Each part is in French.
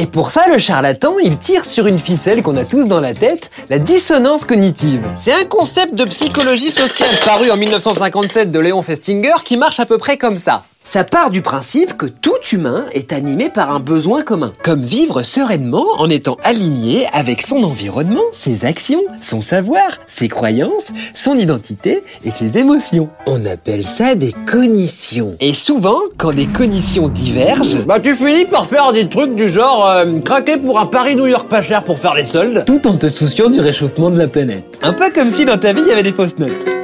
Et pour ça, le charlatan, il tire sur une ficelle qu'on a tous dans la tête, la dissonance cognitive. C'est un concept de psychologie sociale paru en 1957 de Léon Festinger qui marche à peu près comme ça. Ça part du principe que tout humain est animé par un besoin commun, comme vivre sereinement en étant aligné avec son environnement, ses actions, son savoir, ses croyances, son identité et ses émotions. On appelle ça des cognitions. Et souvent, quand des cognitions divergent, bah tu finis par faire des trucs du genre euh, craquer pour un Paris-New York pas cher pour faire les soldes, tout en te souciant du réchauffement de la planète. Un peu comme si dans ta vie il y avait des fausses notes.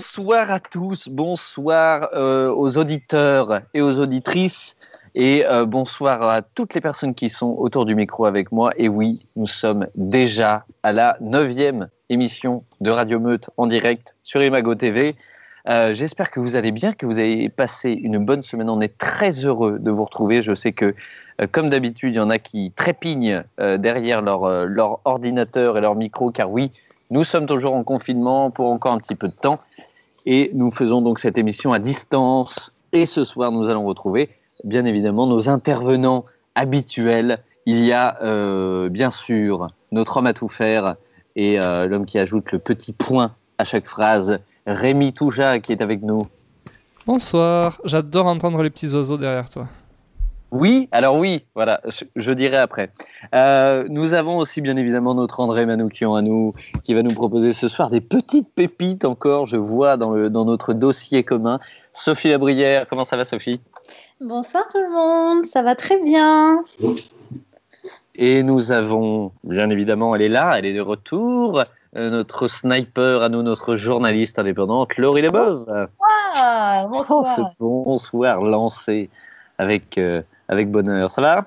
Bonsoir à tous, bonsoir euh, aux auditeurs et aux auditrices et euh, bonsoir à toutes les personnes qui sont autour du micro avec moi. Et oui, nous sommes déjà à la neuvième émission de Radio Meute en direct sur Imago TV. Euh, J'espère que vous allez bien, que vous avez passé une bonne semaine. On est très heureux de vous retrouver. Je sais que, comme d'habitude, il y en a qui trépignent derrière leur, leur ordinateur et leur micro, car oui, nous sommes toujours en confinement pour encore un petit peu de temps. Et nous faisons donc cette émission à distance. Et ce soir, nous allons retrouver, bien évidemment, nos intervenants habituels. Il y a, euh, bien sûr, notre homme à tout faire et euh, l'homme qui ajoute le petit point à chaque phrase, Rémi Touja, qui est avec nous. Bonsoir, j'adore entendre les petits oiseaux derrière toi. Oui, alors oui, voilà, je, je dirai après. Euh, nous avons aussi bien évidemment notre André Manoukian à nous, qui va nous proposer ce soir des petites pépites encore, je vois dans, le, dans notre dossier commun. Sophie Labrière, comment ça va Sophie? Bonsoir tout le monde, ça va très bien. Et nous avons, bien évidemment, elle est là, elle est de retour, euh, notre sniper à nous, notre journaliste indépendante, Laurie Lebov. Ah, Oh, ce bonsoir. bonsoir lancé avec, euh, avec bonheur. Ça va?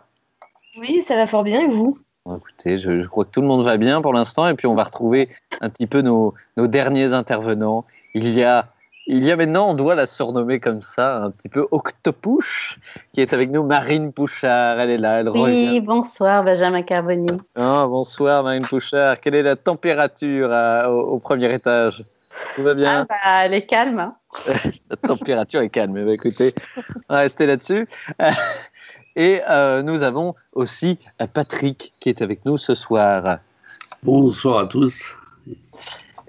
Oui, ça va fort bien et vous? Écoutez, je, je crois que tout le monde va bien pour l'instant, et puis on va retrouver un petit peu nos, nos derniers intervenants. Il y a, il y a maintenant, on doit la surnommer comme ça, un petit peu Octopouche, qui est avec nous, Marine Pouchard. Elle est là, elle Oui, revient. bonsoir Benjamin Carboni. Ah, bonsoir Marine Pouchard. Quelle est la température à- au, au premier étage? Tout va Ah bien bah, elle est calme. hein. La température est calme. Eh ben, écoutez, on va rester là-dessus. Et euh, nous avons aussi euh, Patrick qui est avec nous ce soir. Bonsoir à tous.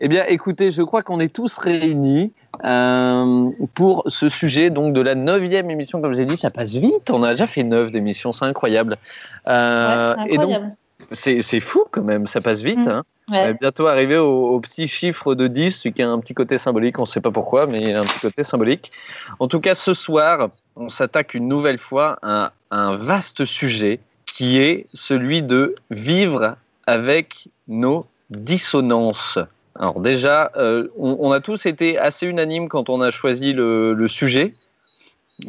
Eh bien, écoutez, je crois qu'on est tous réunis euh, pour ce sujet donc de la neuvième émission. Comme j'ai dit, ça passe vite. On a déjà fait neuf d'émissions, c'est incroyable. Euh, Ouais, c'est et donc, incroyable. C'est fou quand même, ça passe vite. Mm. hein. On va bientôt arriver au, au petit chiffre de 10, celui qui a un petit côté symbolique, on ne sait pas pourquoi, mais il a un petit côté symbolique. En tout cas, ce soir, on s'attaque une nouvelle fois à un vaste sujet qui est celui de vivre avec nos dissonances. Alors déjà, euh, on, on a tous été assez unanimes quand on a choisi le, le sujet,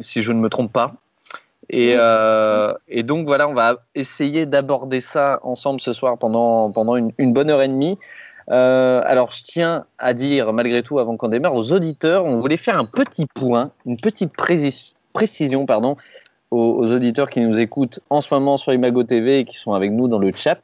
si je ne me trompe pas. Et, euh, et donc voilà, on va essayer d'aborder ça ensemble ce soir pendant, pendant une, une bonne heure et demie. Euh, alors je tiens à dire malgré tout, avant qu'on démarre, aux auditeurs, on voulait faire un petit point, une petite précis- précision pardon, aux, aux auditeurs qui nous écoutent en ce moment sur Imago TV et qui sont avec nous dans le chat.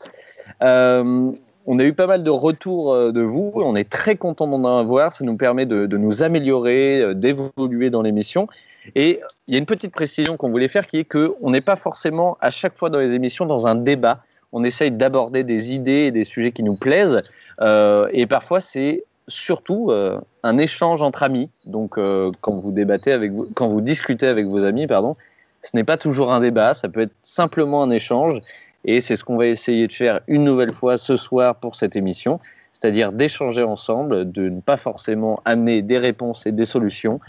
Euh, on a eu pas mal de retours de vous, on est très content d'en avoir, ça nous permet de, de nous améliorer, d'évoluer dans l'émission. Et il y a une petite précision qu'on voulait faire qui est qu'on n'est pas forcément à chaque fois dans les émissions dans un débat. On essaye d'aborder des idées et des sujets qui nous plaisent. Euh, et parfois, c'est surtout euh, un échange entre amis. Donc, euh, quand vous débattez avec vous, quand vous discutez avec vos amis, pardon, ce n'est pas toujours un débat. Ça peut être simplement un échange. Et c'est ce qu'on va essayer de faire une nouvelle fois ce soir pour cette émission, c'est-à-dire d'échanger ensemble, de ne pas forcément amener des réponses et des solutions.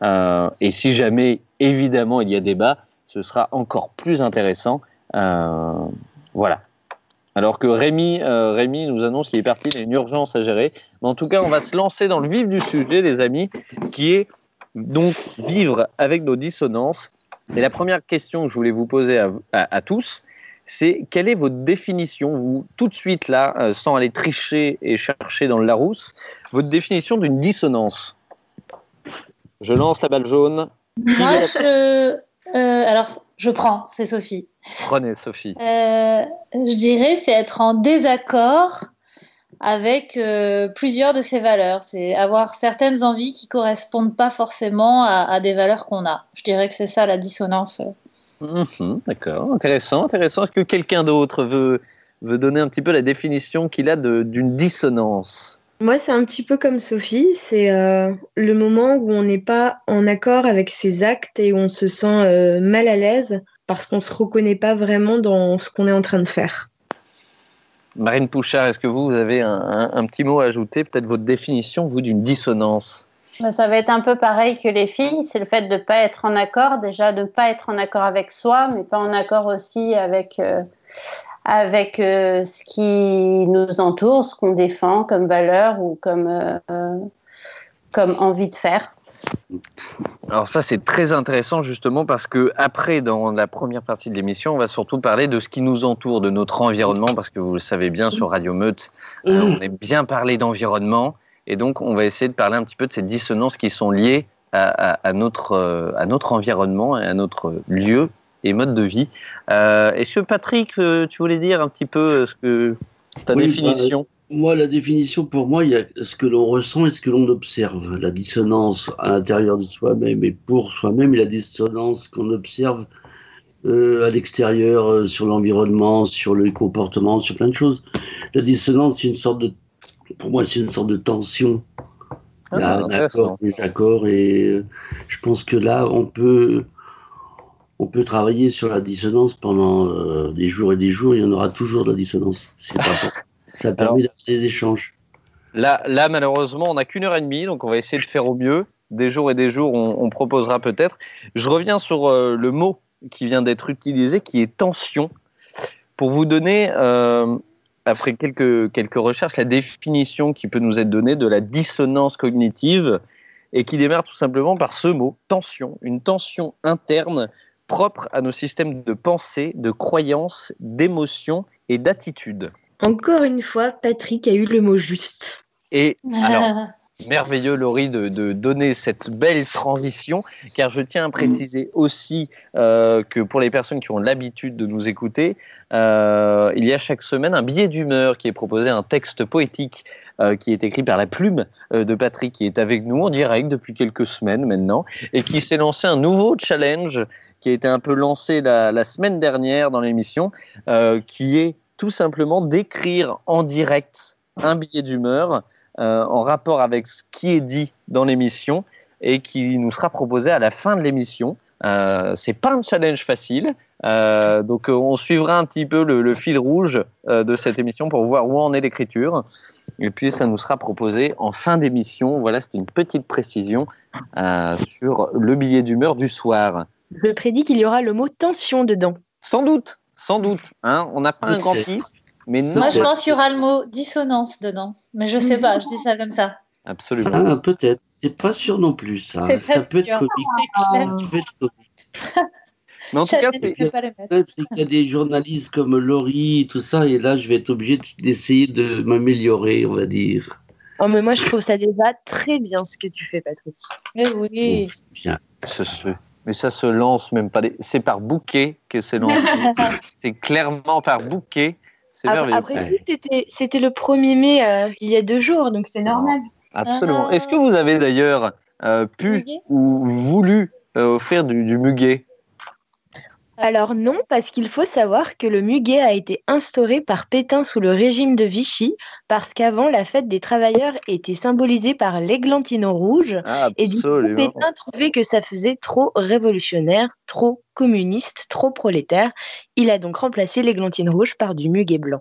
Euh, et si jamais, évidemment, il y a débat, ce sera encore plus intéressant. Euh, voilà. Alors que Rémi, euh, Rémi nous annonce qu'il est parti, il a une urgence à gérer. Mais en tout cas, on va se lancer dans le vif du sujet, les amis, qui est donc vivre avec nos dissonances. Et la première question que je voulais vous poser à, tous, c'est quelle est votre définition, vous, tout de suite là, sans aller tricher et chercher dans le Larousse, votre définition d'une dissonance? Je lance la balle jaune. Moi, je. euh, alors, je prends, c'est Sophie. Prenez, Sophie. Euh, je dirais c'est être en désaccord avec euh, plusieurs de ses valeurs. C'est avoir certaines envies qui correspondent pas forcément à, à des valeurs qu'on a. Je dirais que c'est ça la dissonance. Mhm, D'accord, intéressant, intéressant. Est-ce que quelqu'un d'autre veut, veut donner un petit peu la définition qu'il a d'une dissonance? Moi, c'est un petit peu comme Sophie, c'est euh, le moment où on n'est pas en accord avec ses actes et où on se sent euh, mal à l'aise parce qu'on se reconnaît pas vraiment dans ce qu'on est en train de faire. Marine Pouchard, est-ce que vous, vous avez un, un- un petit mot à ajouter, peut-être votre définition, vous, d'une dissonance? Bah, Ça va être un peu pareil que les filles, c'est le fait de ne pas être en accord, déjà de ne pas être en accord avec soi, mais pas en accord aussi avec, euh, avec euh, ce qui nous entoure, ce qu'on défend comme valeur ou comme, euh, comme envie de faire. Alors ça, c'est très intéressant justement parce que après, dans la première partie de l'émission, on va surtout parler de ce qui nous entoure, de notre environnement, parce que vous le savez bien, sur Radio Meute, euh, on aime bien parler d'environnement, et donc on va essayer de parler un petit peu de ces dissonances qui sont liées à, à- à notre, à notre environnement et à notre lieu et mode de vie. Euh, Est-ce que Patrick, euh, tu voulais dire un petit peu euh, ce que ta Oui, définition Moi, la définition, pour moi, il y a ce que l'on ressent et ce que l'on observe. La dissonance à l'intérieur de soi-même et pour soi-même, et la dissonance qu'on observe euh, à l'extérieur, euh, sur l'environnement, sur le comportement, sur plein de choses. La dissonance, c'est une sorte de, pour moi, c'est une sorte de tension. Il y a Ah, un accord, des accords, et euh, je pense que là, on peut, on peut travailler sur la dissonance pendant euh, des jours et des jours. Il y en aura toujours de la dissonance. Pas Ça permet d'avoir des échanges. Là, là, malheureusement, on n'a qu'une heure et demie, donc on va essayer de faire au mieux. Des jours et des jours, on, on proposera peut-être. Je reviens sur euh, le mot qui vient d'être utilisé, qui est tension. Pour vous donner, euh, après quelques, quelques recherches, la définition qui peut nous être donnée de la dissonance cognitive et qui démarre tout simplement par ce mot, tension, une tension interne propre à nos systèmes de pensée, de croyances, d'émotions et d'attitudes. Encore une fois, Patrick a eu le mot juste. Et alors, merveilleux, Laurie, de, de donner cette belle transition, car je tiens à préciser aussi euh, que pour les personnes qui ont l'habitude de nous écouter, euh, il y a chaque semaine un billet d'humeur qui est proposé, un texte poétique euh, qui est écrit par la plume euh, de Patrick, qui est avec nous en direct depuis quelques semaines maintenant, et qui s'est lancé un nouveau challenge qui a été un peu lancé la, la semaine dernière dans l'émission, qui est tout simplement d'écrire en direct un billet d'humeur en rapport avec ce qui est dit dans l'émission et qui nous sera proposé à la fin de l'émission. C'est pas un challenge facile, euh, donc euh, on suivra un petit peu le, le fil rouge euh, de cette émission pour voir où en est l'écriture. Et puis ça nous sera proposé en fin d'émission. Voilà, c'était une petite précision euh, sur le billet d'humeur du soir. Je prédis qu'il y aura le mot tension dedans. Sans doute, sans doute. Hein, on n'a pas un grand fils, mais non, Moi, je pense qu'il y aura le mot dissonance dedans. Mais je sais pas, je dis ça comme ça. absolument. Ah, peut-être. C'est pas sûr non plus, ça. Peut être sûr. comique. C'est Ça peut être comique. Mais en tout cas, Challenge, c'est- qu'il y a des journalistes comme Laurie et tout ça, et là, je vais être obligé de- d'essayer de m'améliorer, on va dire. Oh, mais moi, je trouve ça déjà très bien ce que tu fais, Patrick. Mais oui. C'est bien. Ça se- Mais ça se lance même pas. des- C'est par bouquet que c'est lancé. c'est clairement par bouquet. C'est merveilleux. après tout, c'était- c'était le 1er mai euh, il y a deux jours, donc c'est normal. Absolument. Ah. Est-ce que vous avez d'ailleurs euh, pu ou voulu euh, offrir du, du muguet? Alors non, parce qu'il faut savoir que le muguet a été instauré par Pétain sous le régime de Vichy, parce qu'avant, la fête des travailleurs était symbolisée par l'églantine rouge. Et du coup. Pétain trouvait que ça faisait trop révolutionnaire, trop communiste, trop prolétaire. Il a donc remplacé l'églantine rouge par du muguet blanc.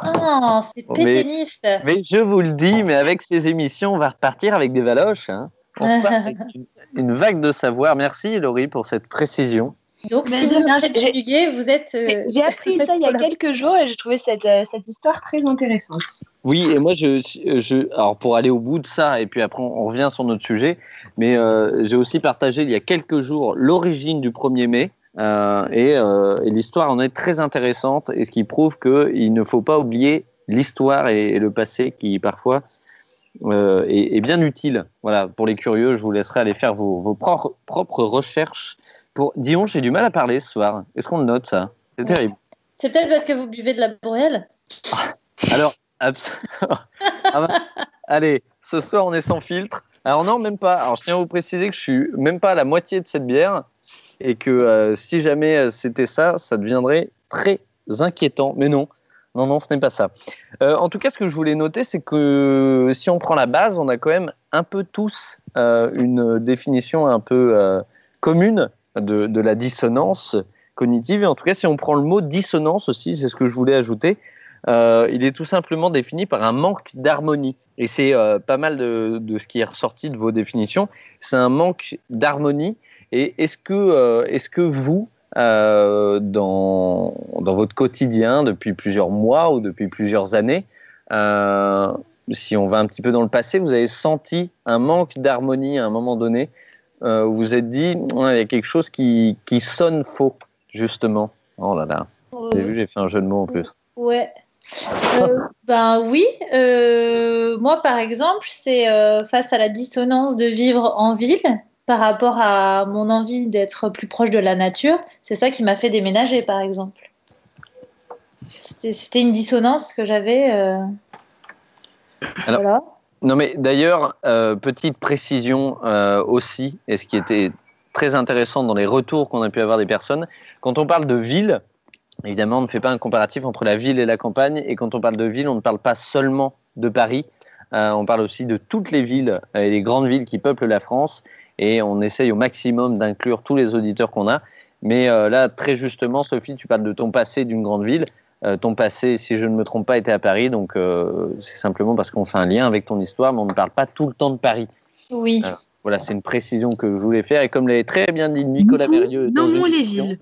Ah, c'est Oh, mais- pétainiste. Mais je vous le dis, mais avec ces émissions, on va repartir avec des valoches. hein. On repart avec une, une vague de savoir. Merci Laurie pour cette précision. Donc, Mais si vous j'ai- muguet, vous êtes. euh, J'ai appris ça il y a quelques jours et j'ai trouvé cette, euh, cette histoire très intéressante. Oui, et moi, je, je, alors pour aller au bout de ça, et puis après on revient sur notre sujet, mais euh, j'ai aussi partagé il y a quelques jours l'origine du 1er mai, euh, et, euh, et l'histoire en est très intéressante, et ce qui prouve qu'il ne faut pas oublier l'histoire et, et le passé qui parfois euh, est, est bien utile. Voilà, pour les curieux, je vous laisserai aller faire vos, vos propres, propres recherches. Pour... Dion, j'ai du mal à parler ce soir. Est-ce qu'on le note ça? C'est terrible. C'est peut-être parce que vous buvez de la bourrielle. Alors, Ah bah, allez, ce soir on est sans filtre. Alors non, même pas. Alors je tiens à vous préciser que je suis même pas à la moitié de cette bière et que euh, si jamais euh, c'était ça, ça deviendrait très inquiétant. Mais non, non, non, ce n'est pas ça. Euh, en tout cas, ce que je voulais noter, c'est que si on prend la base, on a quand même un peu tous euh, une définition un peu commune de, la dissonance cognitive. Et en tout cas, si on prend le mot dissonance aussi, c'est ce que je voulais ajouter, euh, il est tout simplement défini par un manque d'harmonie. Et c'est euh, pas mal de, ce qui est ressorti de vos définitions. C'est un manque d'harmonie. Et est-ce que, euh, est-ce que vous, dans, dans votre quotidien, depuis plusieurs mois ou depuis plusieurs années, si on va un petit peu dans le passé, vous avez senti un manque d'harmonie à un moment donné euh, où vous vous êtes dit, Ouais, il y a quelque chose qui, qui sonne faux, justement. Oh là là, vous avez vu, j'ai fait un jeu de mots en plus. Ouais. Euh, ben oui, euh, moi par exemple, c'est euh, face à la dissonance de vivre en ville par rapport à mon envie d'être plus proche de la nature, c'est ça qui m'a fait déménager par exemple. C'était c'était une dissonance que j'avais. euh, Alors- voilà. Non, mais d'ailleurs, euh, petite précision euh, aussi, et ce qui était très intéressant dans les retours qu'on a pu avoir des personnes, quand on parle de ville, évidemment, on ne fait pas un comparatif entre la ville et la campagne, et quand on parle de ville, on ne parle pas seulement de Paris, euh, on parle aussi de toutes les villes et les grandes villes qui peuplent la France, et on essaye au maximum d'inclure tous les auditeurs qu'on a. Mais là, très justement, Sophie, tu parles de ton passé d'une grande ville. Euh, ton passé, si je ne me trompe pas, était à Paris, donc euh, c'est simplement parce qu'on fait un lien avec ton histoire, mais on ne parle pas tout le temps de Paris. Oui. Alors, Voilà, c'est une précision que je voulais faire, et comme l'avait très bien dit Nicolas Mérieux. Nommons les villes.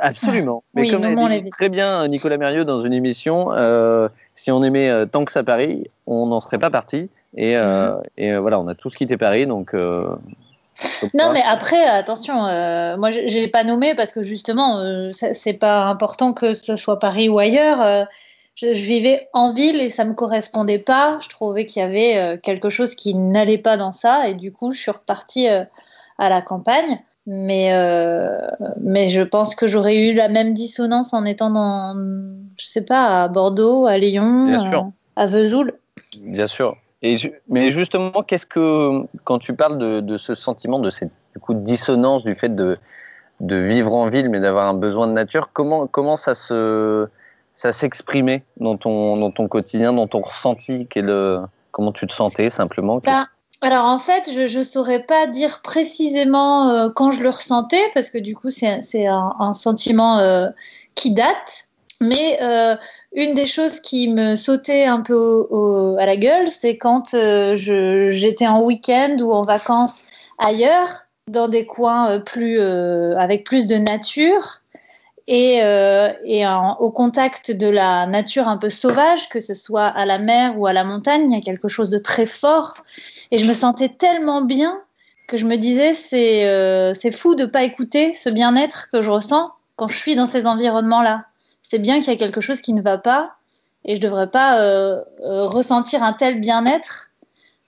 Absolument. Mais Oui, comme l'a nommons dit les villes. très bien Nicolas Mérieux dans une émission, euh, si on aimait euh, tant que ça Paris, on n'en serait pas parti. Et, euh, Mhm. et euh, voilà, on a tous quitté Paris, donc. Non, mais après, attention, euh, moi, je n'ai pas nommé parce que justement, euh, c'est pas important que ce soit Paris ou ailleurs. euh, je, je vivais en ville et ça me correspondait pas. Je trouvais qu'il y avait euh, quelque chose qui n'allait pas dans ça et du coup, je suis repartie à la campagne. Mais, mais je pense que j'aurais eu la même dissonance en étant dans, je sais pas, à Bordeaux, à Lyon, à Vesoul. Bien sûr. Et mais justement, qu'est-ce que quand tu parles de, de ce sentiment, de cette du coup, dissonance du fait de, de vivre en ville, mais d'avoir un besoin de nature, comment, comment ça se ça s'exprimait dans ton, dans ton quotidien, dans ton ressenti? Quel, euh, Comment tu te sentais simplement? Bah, alors en fait, je ne saurais pas dire précisément euh, quand je le ressentais, parce que du coup, c'est c'est un, un sentiment euh, qui date. Mais euh, une des choses qui me sautait un peu à la gueule, c'est quand euh, j'étais en week-end ou en vacances ailleurs, dans des coins euh, plus, avec plus de nature et, au contact de la nature un peu sauvage, que ce soit à la mer ou à la montagne, il y a quelque chose de très fort. Et je me sentais tellement bien que je me disais, c'est fou de ne pas écouter ce bien-être que je ressens quand je suis dans ces environnements-là. C'est bien qu'il y a quelque chose qui ne va pas et je ne devrais pas euh, euh, ressentir un tel bien-être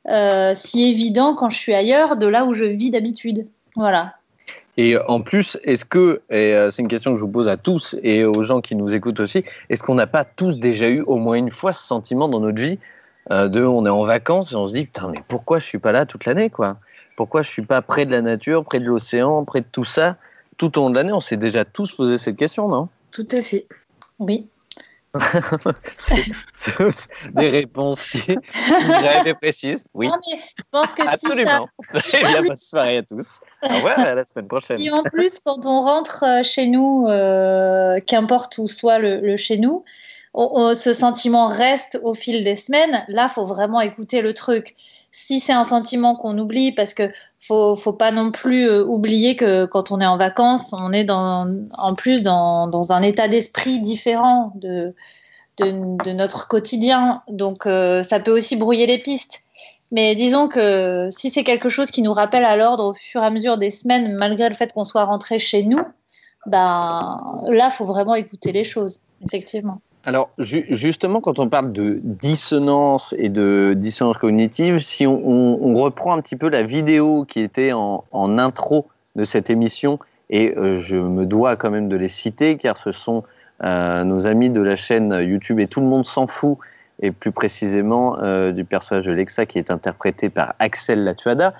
euh, si évident quand je suis ailleurs de là où je vis d'habitude. Voilà. Et en plus, est-ce que, et c'est une question que je vous pose à tous et aux gens qui nous écoutent aussi, est-ce qu'on n'a pas tous déjà eu au moins une fois ce sentiment dans notre vie euh, de on est en vacances et on se dit putain mais pourquoi je suis pas là toute l'année quoi? Pourquoi je suis pas près de la nature, près de l'océan, près de tout ça tout au long de l'année? On s'est déjà tous posé cette question, non? Tout à fait. Oui. C'est c'est des réponses brèves et précises. Oui, Non, mais je pense que si ça, absolument. Eh bien, bonne soirée à tous. Au revoir à la semaine prochaine. Si en plus, quand on rentre euh, chez nous, euh, qu'importe où soit le, le chez nous, on- on- ce sentiment reste au fil des semaines. Là, faut vraiment écouter le truc. Si c'est un sentiment qu'on oublie, parce que faut, faut pas non plus euh, oublier que quand on est en vacances, on est dans, en plus dans, dans un état d'esprit différent de, de, notre quotidien. Donc, euh, ça peut aussi brouiller les pistes. Mais disons que si c'est quelque chose qui nous rappelle à l'ordre au fur et à mesure des semaines, malgré le fait qu'on soit rentré chez nous, ben là, faut vraiment écouter les choses, effectivement. Alors, ju- justement, quand on parle de dissonance et de dissonance cognitive, si on, reprend un petit peu la vidéo qui était en, intro de cette émission, et euh, je me dois quand même de les citer, car ce sont euh, nos amis de la chaîne YouTube et tout le monde s'en fout, et plus précisément euh, du personnage de Lexa qui est interprété par Axel Latuada,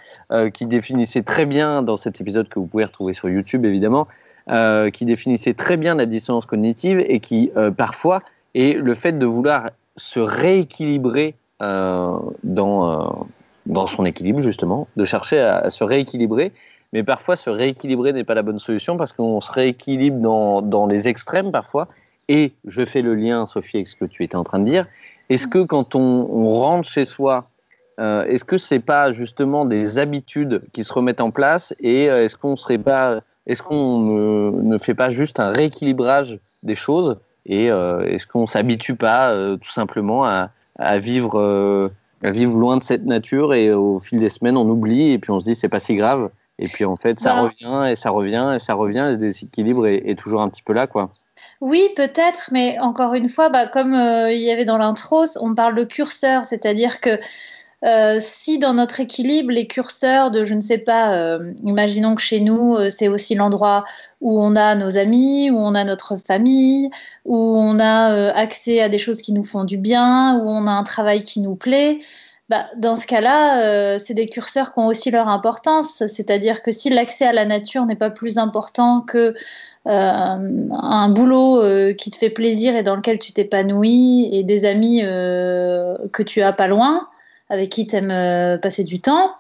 qui définissait très bien dans cet épisode que vous pouvez retrouver sur YouTube évidemment, euh, qui définissait très bien la dissonance cognitive et qui parfois est le fait de vouloir se rééquilibrer dans, dans son équilibre justement, de chercher à, se rééquilibrer. Mais parfois, se rééquilibrer n'est pas la bonne solution parce qu'on se rééquilibre dans, dans les extrêmes parfois. Et je fais le lien, Sophie, avec ce que tu étais en train de dire. Est-ce que quand on, rentre chez soi, euh, est-ce que c'est pas justement des habitudes qui se remettent en place et euh, est-ce qu'on serait pas, est-ce qu'on ne, fait pas juste un rééquilibrage des choses et euh, est-ce qu'on s'habitue pas tout simplement à, vivre, à vivre loin de cette nature et au fil des semaines on oublie et puis on se dit c'est pas si grave et puis en fait ça bah. revient et ça revient et ça revient et ce déséquilibre est, est toujours un petit peu là quoi. Oui, peut-être, mais encore une fois, bah, comme euh, il y avait dans l'intro, on parle de curseur, c'est-à-dire que euh, si dans notre équilibre, les curseurs de, je ne sais pas, euh, imaginons que chez nous, c'est aussi l'endroit où on a nos amis, où on a notre famille, où on a accès à des choses qui nous font du bien, où on a un travail qui nous plaît. Bah, dans ce cas-là, c'est des curseurs qui ont aussi leur importance. C'est-à-dire que si l'accès à la nature n'est pas plus important que euh, un boulot euh, qui te fait plaisir et dans lequel tu t'épanouis et des amis euh, que tu as pas loin, avec qui tu aimes passer du temps,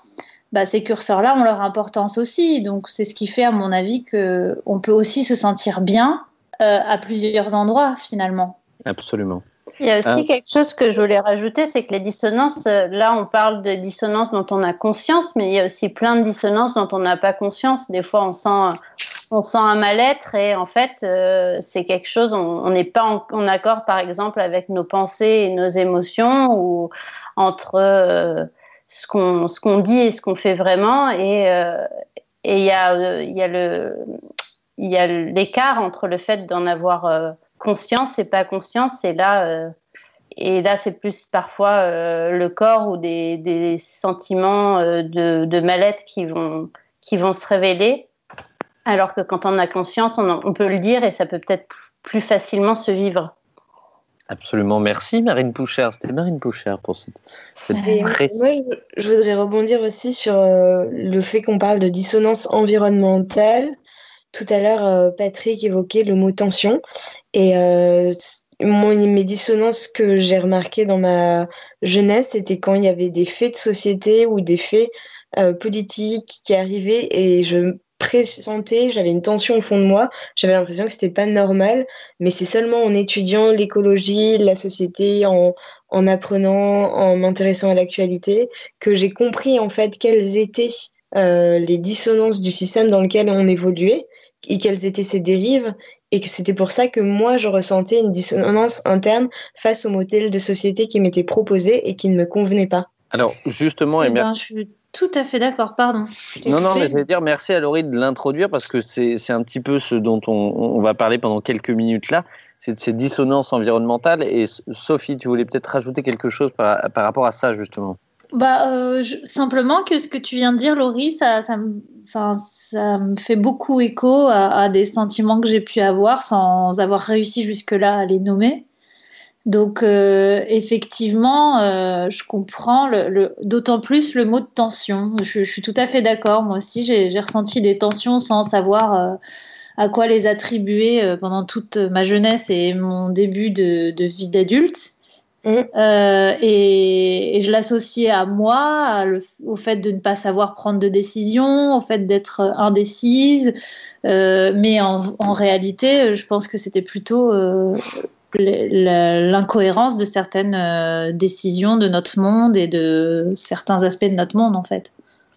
bah, ces curseurs-là ont leur importance aussi. Donc c'est ce qui fait, à mon avis, qu'on peut aussi se sentir bien à plusieurs endroits finalement. Absolument. Il y a aussi quelque chose que je voulais rajouter, c'est que les dissonances, là on parle de dissonances dont on a conscience, mais il y a aussi plein de dissonances dont on n'a pas conscience. Des fois on sent on sent un mal-être et en fait, euh, c'est quelque chose, on n'est pas en, accord, par exemple, avec nos pensées et nos émotions ou entre euh, ce qu'on qu'on dit et ce qu'on fait vraiment. Et euh, il y a, y a y a l'écart entre le fait d'en avoir conscience et pas conscience. Et là, et là, c'est plus parfois le corps ou des, des sentiments de, de mal-être qui vont, qui vont se révéler. Alors que quand on a conscience, on, peut le dire et ça peut peut-être plus facilement se vivre. Absolument, merci Marine Pouchère. C'était Marine Pouchère pour cette, Moi, je, voudrais rebondir aussi sur euh, le fait qu'on parle de dissonance environnementale. Tout à l'heure, euh, Patrick évoquait le mot tension. Et euh, mes dissonances que j'ai remarquées dans ma jeunesse, c'était quand il y avait des faits de société ou des faits politiques qui arrivaient et je pressentais, j'avais une tension au fond de moi, j'avais l'impression que c'était pas normal, mais c'est seulement en étudiant l'écologie, la société, en, en apprenant, en m'intéressant à l'actualité, que j'ai compris en fait quelles étaient euh, les dissonances du système dans lequel on évoluait et quelles étaient ses dérives et que c'était pour ça que moi je ressentais une dissonance interne face au modèle de société qui m'était proposé et qui ne me convenait pas. Alors justement, et, eh ben, merci. Tout à fait d'accord, pardon. Non, non, mais je vais dire merci à Laurie de l'introduire parce que c'est un petit peu ce dont on, on, va parler pendant quelques minutes là, c'est de ces dissonances environnementales. Et Sophie, tu voulais peut-être rajouter quelque chose par, par, rapport à ça justement bah, euh, simplement que ce que tu viens de dire, Laurie, ça, ça, me, ça me fait beaucoup écho à, à des sentiments que j'ai pu avoir sans avoir réussi jusque-là à les nommer. Donc euh, effectivement, euh, je comprends le, d'autant plus le mot de tension. Je, suis tout à fait d'accord. Moi aussi, j'ai, ressenti des tensions sans savoir euh, à quoi les attribuer pendant toute ma jeunesse et mon début de, vie d'adulte. Mmh. Et, je l'associais à moi, au fait de ne pas savoir prendre de décision, au fait d'être indécise. mais en, en, réalité, je pense que c'était plutôt l'incohérence de certaines euh, décisions de notre monde et de certains aspects de notre monde en fait.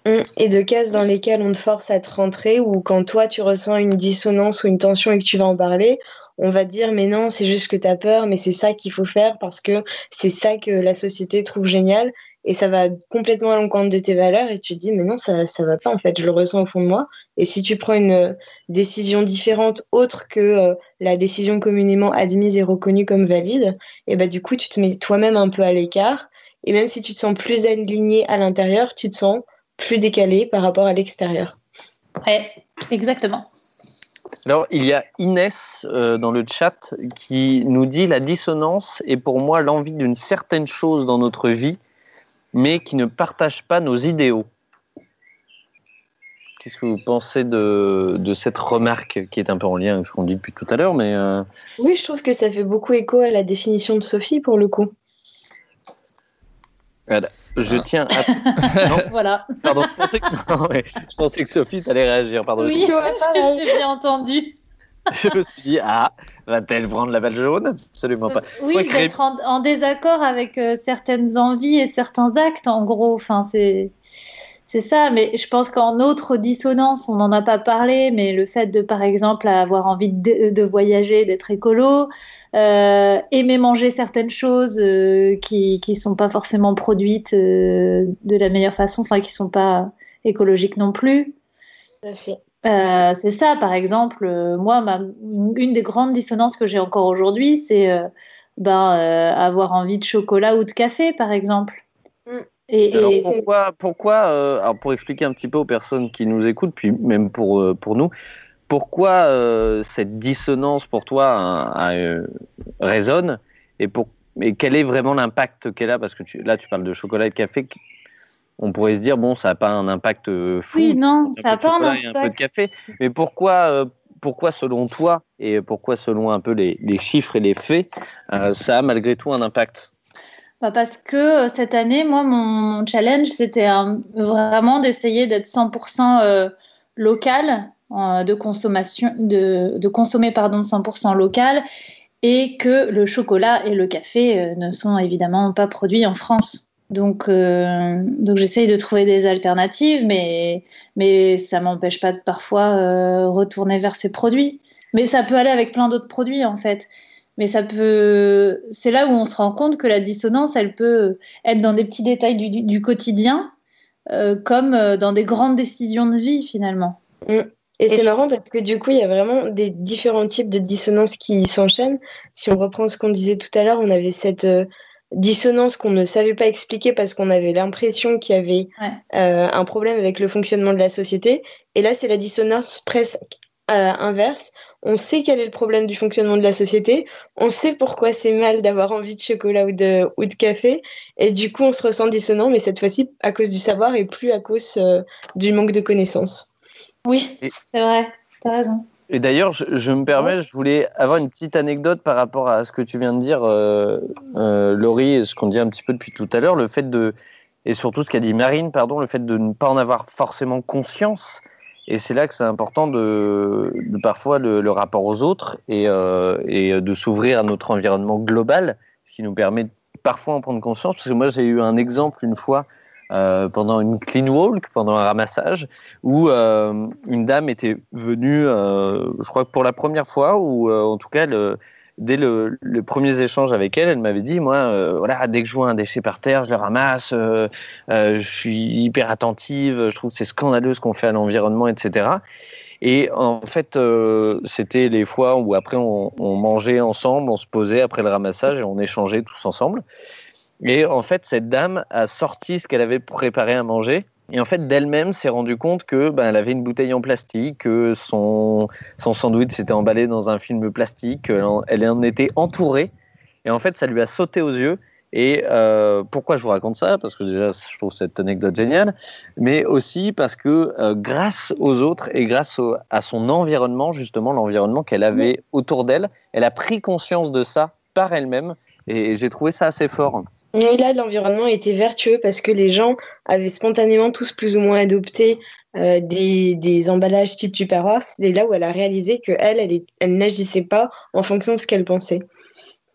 Mmh. Et de cases dans lesquelles on te force à te rentrer ou quand toi tu ressens une dissonance ou une tension et que tu vas en parler, on va dire mais non, c'est juste que tu as peur, mais c'est ça qu'il faut faire parce que c'est ça que la société trouve génial et ça va complètement à l'encontre de tes valeurs et tu te dis mais non ça ça va pas en fait je le ressens au fond de moi. Et si tu prends une euh, décision différente autre que euh, la décision communément admise et reconnue comme valide et bah du coup tu te mets toi-même un peu à l'écart. Et même si tu te sens plus aligné à l'intérieur tu te sens plus décalé par rapport à l'extérieur. Ouais exactement. Alors, il y a Inès euh, dans le chat qui nous dit la dissonance est pour moi l'envie d'une certaine chose dans notre vie, mais qui ne partage pas nos idéaux. Qu'est-ce que vous pensez de, de cette remarque qui est un peu en lien avec ce qu'on dit depuis tout à l'heure, mais euh, Oui, je trouve que ça fait beaucoup écho à la définition de Sophie pour le coup. je Ah. tiens à... Non, Voilà. pardon, je pensais que, non, je pensais que Sophie t'allais réagir, pardon. Oui, je l'ai bien entendu. Je me suis dit, ah, va-t-elle prendre la balle jaune? Absolument pas. Oui, Ouais, d'être en, en désaccord avec euh, certaines envies et certains actes, en gros. Enfin, c'est c'est ça. Mais je pense qu'en autre dissonance, on n'en a pas parlé, mais le fait de, par exemple, avoir envie de, de voyager, d'être écolo, euh, aimer manger certaines choses euh, qui qui sont pas forcément produites euh, de la meilleure façon, enfin qui sont pas écologiques non plus. Tout à fait. Euh, c'est ça, par exemple, euh, moi, ma, une des grandes dissonances que j'ai encore aujourd'hui, c'est euh, ben, euh, avoir envie de chocolat ou de café, par exemple. Mm. Et, Alors et- pourquoi, pourquoi euh, alors pour expliquer un petit peu aux personnes qui nous écoutent, puis même pour, euh, pour nous, pourquoi euh, cette dissonance pour toi hein, euh, résonne et, pour, et quel est vraiment l'impact qu'elle a? Parce que tu, là, tu parles de chocolat et de café. On pourrait se dire, bon, ça n'a pas un impact euh, fou. oui, non, ça n'a pas un et un peu de impact. café. Mais pourquoi, euh, pourquoi selon toi et pourquoi selon un peu les, les chiffres et les faits, euh, ça a malgré tout un impact? Bah, parce que cette année, moi, mon, challenge, c'était vraiment d'essayer d'être 100% euh, local, euh, de consommation, de, de consommer pardon 100% local, et que le chocolat et le café ne sont évidemment pas produits en France. Donc, euh, donc j'essaye de trouver des alternatives, mais, mais ça m'empêche pas de parfois euh, retourner vers ces produits. Mais ça peut aller avec plein d'autres produits en fait. Mais ça peut, c'est là où on se rend compte que la dissonance, elle peut être dans des petits détails du, du- quotidien, euh, comme euh, dans des grandes décisions de vie finalement. Et c'est marrant parce que du coup, il y a vraiment des différents types de dissonances qui s'enchaînent. Si on reprend ce qu'on disait tout à l'heure, on avait cette dissonance qu'on ne savait pas expliquer parce qu'on avait l'impression qu'il y avait Ouais. euh, un problème avec le fonctionnement de la société. Et là, c'est la dissonance presque euh, inverse. On sait quel est le problème du fonctionnement de la société. On sait pourquoi c'est mal d'avoir envie de chocolat ou de, ou de café. Et du coup, on se ressent dissonant, mais cette fois-ci à cause du savoir et plus à cause euh, du manque de connaissances. Oui, c'est vrai, t'as raison. Et d'ailleurs, je, me permets, je voulais avoir une petite anecdote par rapport à ce que tu viens de dire, euh, euh, Laurie, et ce qu'on dit un petit peu depuis tout à l'heure, le fait de, et surtout ce qu'a dit Marine, pardon, le fait de ne pas en avoir forcément conscience. Et c'est là que c'est important de, parfois le, rapport aux autres et, euh, et de s'ouvrir à notre environnement global, ce qui nous permet parfois en prendre conscience. Parce que moi, j'ai eu un exemple une fois euh, pendant une clean walk, pendant un ramassage, où euh, une dame était venue, euh, je crois que pour la première fois, ou en tout cas, le, dès le, les premiers échanges avec elle, elle m'avait dit, moi, voilà, dès que je vois un déchet par terre, je le ramasse, je suis hyper attentive, je trouve que c'est scandaleux ce qu'on fait à l'environnement, etc. Et en fait, c'était les fois où après on mangeait ensemble, on se posait après le ramassage et on échangeait tous ensemble. Et en fait, cette dame a sorti ce qu'elle avait préparé à manger. Et en fait, d'elle-même s'est rendue compte que ben, elle avait une bouteille en plastique, que son, son sandwich s'était emballé dans un film plastique, en, elle en était entourée. Et en fait, ça lui a sauté aux yeux. Et euh, pourquoi je vous raconte ça? Parce que déjà, je trouve cette anecdote géniale, mais aussi parce que euh, grâce aux autres et grâce au- à son environnement, justement, l'environnement qu'elle avait autour d'elle, elle a pris conscience de ça par elle-même. Et j'ai trouvé ça assez fort. Et là, l'environnement était vertueux parce que les gens avaient spontanément tous plus ou moins adopté euh, des, emballages type Tupperware. C'est là où elle a réalisé qu'elle, elle, elle n'agissait pas en fonction de ce qu'elle pensait.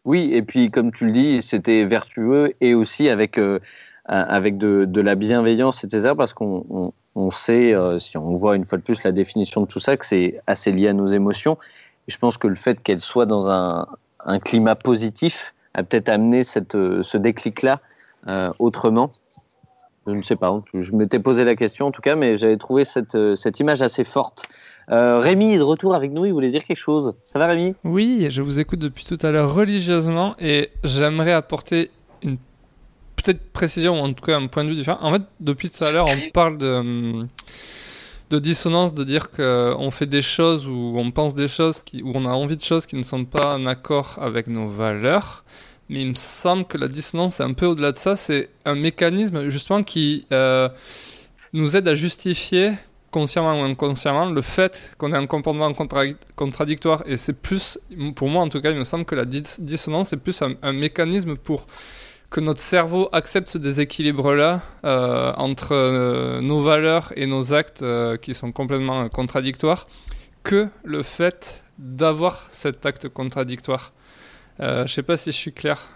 Oui, et puis comme tu le dis, c'était vertueux et aussi avec, euh, avec de, la bienveillance, etc. Parce qu'on on, sait, euh, si on voit une fois de plus la définition de tout ça, que c'est assez lié à nos émotions. Je pense que le fait qu'elle soit dans un climat positif peut-être amené cette, euh, ce déclic-là euh, autrement. Je ne sais pas, je m'étais posé la question en tout cas, mais j'avais trouvé cette, euh, cette image assez forte. Rémi est de retour avec nous, il voulait dire quelque chose. Ça va Rémi? Oui, je vous écoute depuis tout à l'heure religieusement et j'aimerais apporter une petite précision ou en tout cas un point de vue différent. En fait, depuis tout à l'heure, on parle de, de dissonance de dire qu'on fait des choses ou on pense des choses qui, ou on a envie de choses qui ne sont pas en accord avec nos valeurs. Mais il me semble que la dissonance est un peu au-delà de ça. C'est un mécanisme justement qui euh, nous aide à justifier consciemment ou inconsciemment le fait qu'on ait un comportement contradictoire. Et c'est plus, pour moi en tout cas, il me semble que la dissonance est plus un mécanisme pour que notre cerveau accepte ce déséquilibre-là euh, entre euh, nos valeurs et nos actes qui sont complètement contradictoires que le fait d'avoir cet acte contradictoire. Je ne sais pas si je suis clair.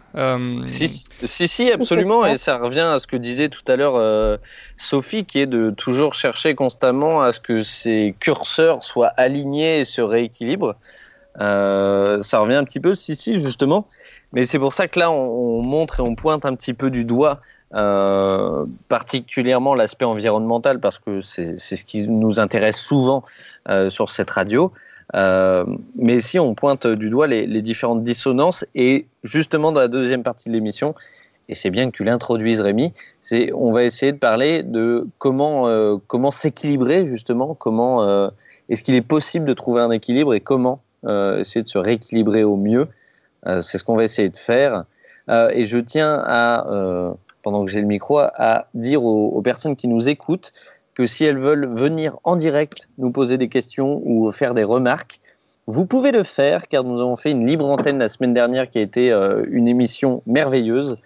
Si, si, si, absolument. Et ça revient à ce que disait tout à l'heure Sophie, qui est de toujours chercher constamment à ce que ces curseurs soient alignés et se rééquilibrent. ça revient un petit peu, si, si, justement. Mais c'est pour ça que là, on, montre et on pointe un petit peu du doigt, euh, particulièrement l'aspect environnemental, parce que c'est ce qui nous intéresse souvent euh, sur cette radio. Euh, mais si on pointe du doigt les, différentes dissonances, et justement dans la deuxième partie de l'émission, et c'est bien que tu l'introduises, Rémi, on va essayer de parler de comment, euh, comment s'équilibrer justement, comment euh, est-ce qu'il est possible de trouver un équilibre et comment essayer de se rééquilibrer au mieux c'est ce qu'on va essayer de faire. Et je tiens à, pendant que j'ai le micro, à dire aux, personnes qui nous écoutent que si elles veulent venir en direct nous poser des questions ou faire des remarques, vous pouvez le faire car nous avons fait une libre antenne la semaine dernière qui a été une émission merveilleuse.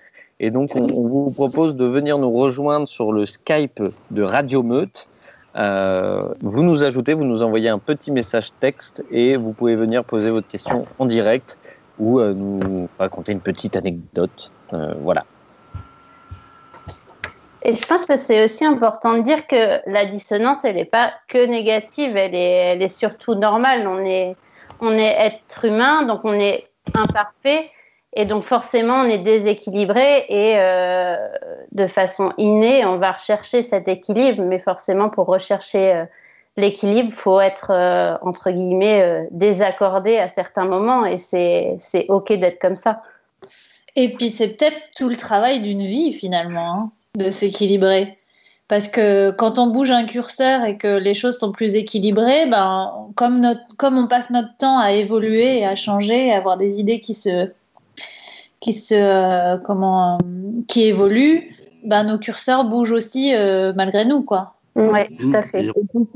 Et donc, on, vous propose de venir nous rejoindre sur le Skype de Radio Meute. vous nous ajoutez, vous nous envoyez un petit message texte et vous pouvez venir poser votre question en direct ou euh, nous raconter une petite anecdote. Euh, voilà. Et je pense que c'est aussi important de dire que la dissonance, elle n'est pas que négative, elle est, surtout normale. On est, on est être humain, donc on est imparfait, et donc forcément on est déséquilibré, et euh, de façon innée, on va rechercher cet équilibre, mais forcément pour rechercher l'équilibre, faut être euh, entre guillemets euh, désaccordé à certains moments et c'est ok d'être comme ça. Et puis c'est peut-être tout le travail d'une vie finalement hein, de s'équilibrer. Parce que quand on bouge un curseur et que les choses sont plus équilibrées, ben, comme, notre, comme on passe notre temps à évoluer et à changer, à avoir des idées qui se, qui se, euh, comment, qui évoluent, ben, nos curseurs bougent aussi malgré nous, quoi. Oui, tout à fait.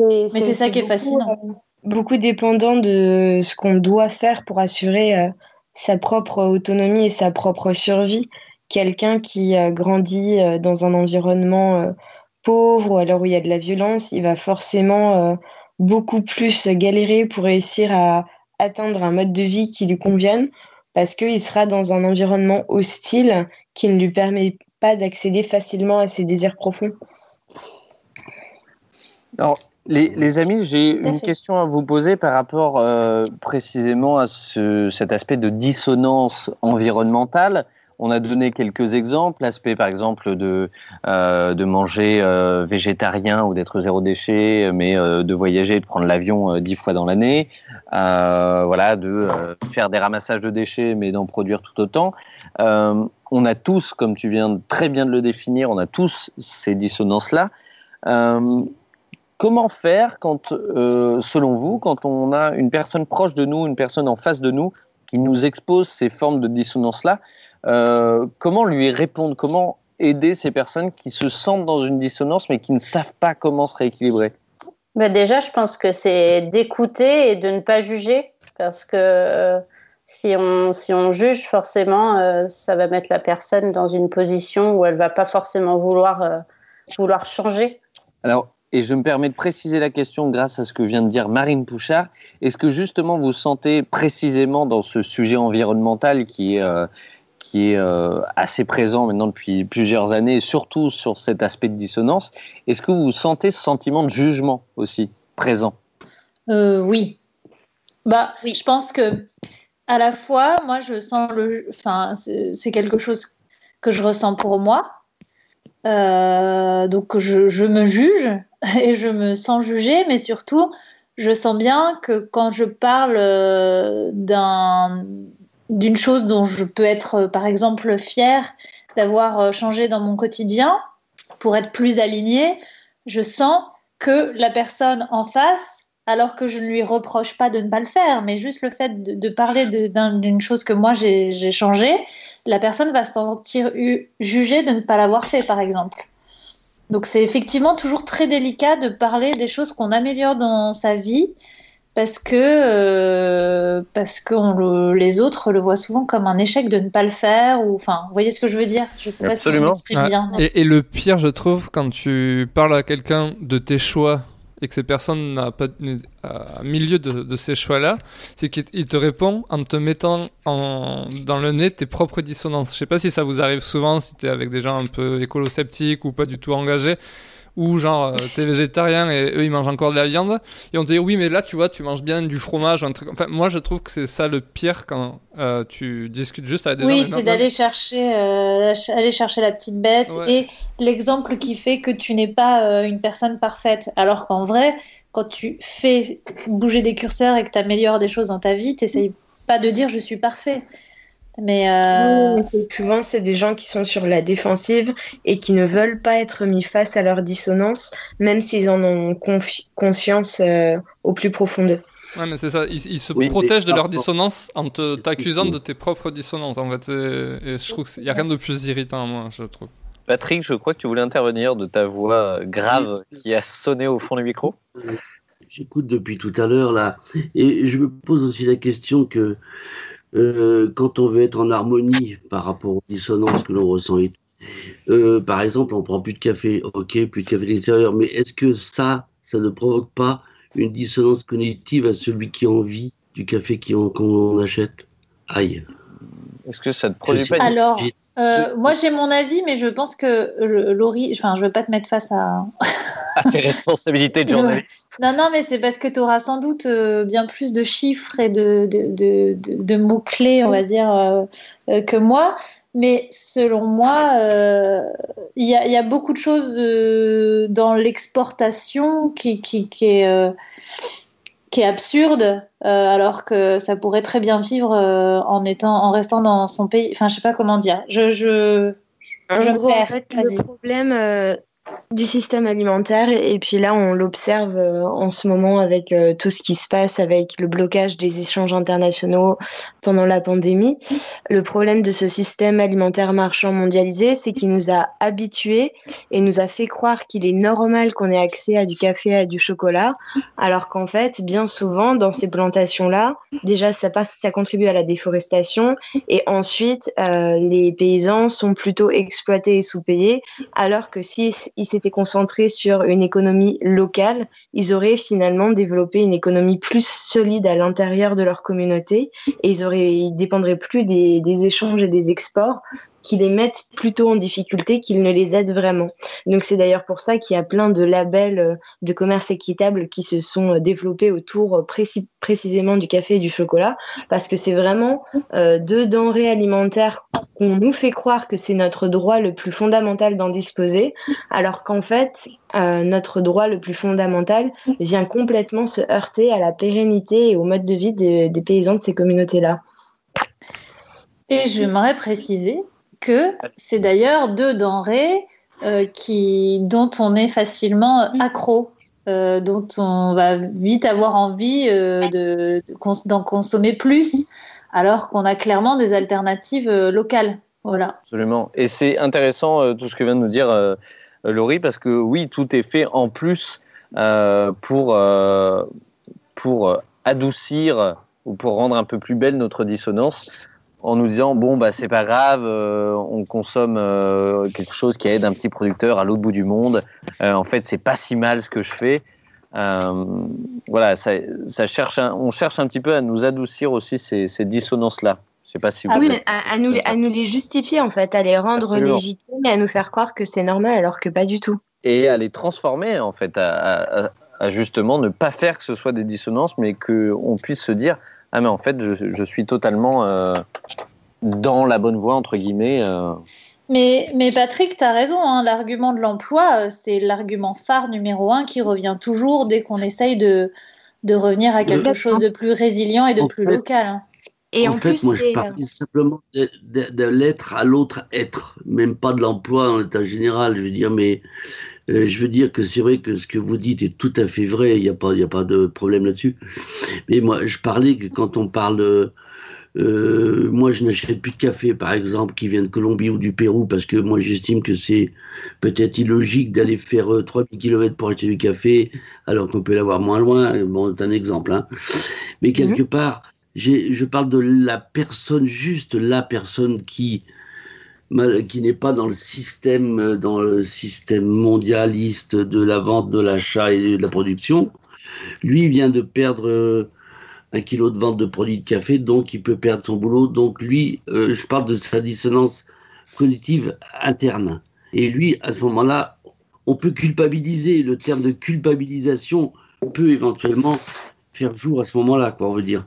Mais c'est ça qui est fascinant. Euh, beaucoup, dépendant de ce qu'on doit faire pour assurer euh, sa propre autonomie et sa propre survie. Quelqu'un qui euh, grandit dans un environnement pauvre ou alors où il y a de la violence, il va forcément beaucoup plus galérer pour réussir à atteindre un mode de vie qui lui convienne parce qu'il sera dans un environnement hostile qui ne lui permet pas d'accéder facilement à ses désirs profonds. Alors, les, amis, j'ai une question à vous poser par rapport euh, précisément à cet aspect de dissonance environnementale. On a donné quelques exemples, l'aspect par exemple de, euh, manger euh, végétarien ou d'être zéro déchet, mais de voyager, de prendre l'avion dix fois dans l'année, voilà, de faire des ramassages de déchets, mais d'en produire tout autant. on a tous, comme tu viens très bien de le définir, on a tous ces dissonances-là. Comment faire quand, euh, selon vous, quand on a une personne proche de nous, une personne en face de nous qui nous expose ces formes de dissonance-là euh, Comment lui répondre? Comment aider ces personnes qui se sentent dans une dissonance mais qui ne savent pas comment se rééquilibrer? Bah Déjà, je pense que c'est d'écouter et de ne pas juger parce que euh, si, on, si on juge, forcément, ça va mettre la personne dans une position où elle va pas forcément vouloir, vouloir changer. Alors, et je me permets de préciser la question grâce à ce que vient de dire Marine Pouchard. Est-ce que justement vous sentez précisément dans ce sujet environnemental qui est, euh, qui est euh, assez présent maintenant depuis plusieurs années, surtout sur cet aspect de dissonance, est-ce que vous sentez ce sentiment de jugement aussi présent? Euh, Oui. Bah, oui. Je pense que à la fois, moi, je sens le. Enfin, c'est quelque chose que je ressens pour moi. donc, je, je me juge et je me sens jugée, mais surtout, je sens bien que quand je parle euh, d'une chose dont je peux être, euh, par exemple, fière d'avoir euh, changé dans mon quotidien pour être plus alignée, je sens que la personne en face alors que je ne lui reproche pas de ne pas le faire, mais juste le fait de, parler d'une chose que moi j'ai changé, la personne va se sentir jugée de ne pas l'avoir fait, par exemple. Donc c'est effectivement toujours très délicat de parler des choses qu'on améliore dans sa vie parce que, euh, parce que les autres le voient souvent comme un échec de ne pas le faire. Ou, enfin, vous voyez ce que je veux dire? Je sais pas si je m'exprime bien. Et, et, le pire, je trouve, quand tu parles à quelqu'un de tes choix et que ces personnes n'a pas à milieu de, de ces choix-là, c'est qu'il te répond en te mettant en, dans le nez tes propres dissonances. Je sais pas si ça vous arrive souvent, si tu es avec des gens un peu écolo-sceptiques ou pas du tout engagés ou genre euh, t'es végétarien et eux ils mangent encore de la viande. Et on te dit oui mais là tu vois tu manges bien du fromage un truc enfin moi je trouve que c'est ça le pire quand euh, tu discutes juste avec des oui, c'est d'aller chercher euh, aller chercher la petite bête et l'exemple qui fait que tu n'es pas une personne parfaite. Alors qu'en vrai quand tu fais bouger des curseurs et que tu améliores des choses dans ta vie t'essayes pas de dire je suis parfait mais euh, souvent, c'est des gens qui sont sur la défensive et qui ne veulent pas être mis face à leur dissonance, même s'ils en ont conscience euh, au plus profond d'eux. Ouais, mais c'est ça. Ils, se protègent de leur dissonance en t'accusant de tes propres dissonances. En fait, et je trouve qu'il n'y a rien de plus irritant, moi, je trouve. Patrick, je crois que tu voulais intervenir de ta voix grave qui a sonné au fond du micro. J'écoute depuis tout à l'heure là, et je me pose aussi la question que euh, quand on veut être en harmonie par rapport aux dissonances que l'on ressent. Euh, par exemple, on prend plus de café, ok, plus de café à l'extérieur, mais est-ce que ça, ça ne provoque pas une dissonance cognitive à celui qui a envie du café qu'on achète? Aïe. Est-ce que ça te produit pas Alors, euh, moi j'ai mon avis, mais je pense que Laurie, enfin, je veux pas te mettre face à. à tes responsabilités de journaliste. non, non, mais c'est parce que tu auras sans doute euh, bien plus de chiffres et de, de, de, mots-clés, on va dire, euh, que moi. Mais selon moi, il y, y, a beaucoup de choses dans l'exportation qui, qui, qui, est qui est absurde, euh, alors que ça pourrait très bien vivre euh, en étant, en restant dans son pays. Enfin, je sais pas comment dire. Je, je, je, perds. le problème, euh, du système alimentaire et puis là on l'observe euh, en ce moment avec euh, tout ce qui se passe avec le blocage des échanges internationaux pendant la pandémie. Le problème de ce système alimentaire marchand mondialisé, c'est qu'il nous a habitués et nous a fait croire qu'il est normal qu'on ait accès à du café, à du chocolat, alors qu'en fait, bien souvent dans ces plantations-là, déjà ça, contribue à la déforestation et ensuite euh, les paysans sont plutôt exploités et sous-payés, alors que si ils s'étaient concentrés sur une économie locale, ils auraient finalement développé une économie plus solide à l'intérieur de leur communauté et ils, dépendraient plus des, des échanges et des exports, qui les mettent plutôt en difficulté qu'ils ne les aident vraiment. Donc c'est d'ailleurs pour ça qu'il y a plein de labels euh, de commerce équitable qui se sont euh, développés autour euh, précisément du café et du chocolat, parce que c'est vraiment deux denrées alimentaires qu'on nous fait croire que c'est notre droit le plus fondamental d'en disposer, alors qu'en fait notre droit le plus fondamental vient complètement se heurter à la pérennité et au mode de vie des paysans de ces communautés-là. Et j'aimerais préciser que c'est d'ailleurs deux denrées euh, qui, dont on est facilement accro, euh, dont on va vite avoir envie euh, de, d'en consommer plus, alors qu'on a clairement des alternatives locales. Voilà. Absolument. Et c'est intéressant tout ce que vient de nous dire Laurie, parce que oui, tout est fait en plus pour, pour adoucir ou pour rendre un peu plus belle notre dissonance en nous disant bon bah c'est pas grave, euh, on consomme euh, quelque chose qui aide un petit producteur à l'autre bout du monde. Euh, en fait, c'est pas si mal ce que je fais. voilà, ça, ça cherche, on cherche un petit peu à nous adoucir aussi ces, ces dissonances là. Je sais pas si vous ah oui, mais à, nous, à nous les justifier en fait, à les rendre légitimes et à nous faire croire que c'est normal alors que pas du tout. Et à les transformer en fait, à, à justement ne pas faire que ce soit des dissonances, mais qu'on puisse se dire ah mais en fait je, je suis totalement euh, dans la bonne voie entre guillemets. Euh. Mais, mais Patrick, tu as raison, hein, l'argument de l'emploi, euh, c'est l'argument phare numéro un qui revient toujours dès qu'on essaye de, de revenir à quelque chose de plus résilient et de plus local. Hein. Et en, fait, moi, je parlais simplement de, de, l'être à l'autre être, même pas de l'emploi en état général. Je veux dire, mais Euh, je veux dire que c'est vrai que ce que vous dites est tout à fait vrai, il n'y a, pas, a pas de problème là-dessus. Mais moi, je parlais que quand on parle euh, moi, je n'achète plus de café, par exemple, qui vient de Colombie ou du Pérou, parce que moi, j'estime que c'est peut-être illogique d'aller faire 3000 euh, km pour acheter du café, alors qu'on peut l'avoir moins loin. Bon, c'est un exemple. Hein. Mais quelque mhm. part, je parle de la personne, juste la personne qui, qui n'est pas dans le système, dans le système mondialiste de la vente, de l'achat et de la production. Lui vient de perdre un kilo de vente de produits de café, donc il peut perdre son boulot. Donc lui, euh, je parle de sa dissonance cognitive interne. Et lui, à ce moment-là, on peut culpabiliser. Le terme de culpabilisation peut éventuellement faire jour à ce moment-là, quoi, on veut dire.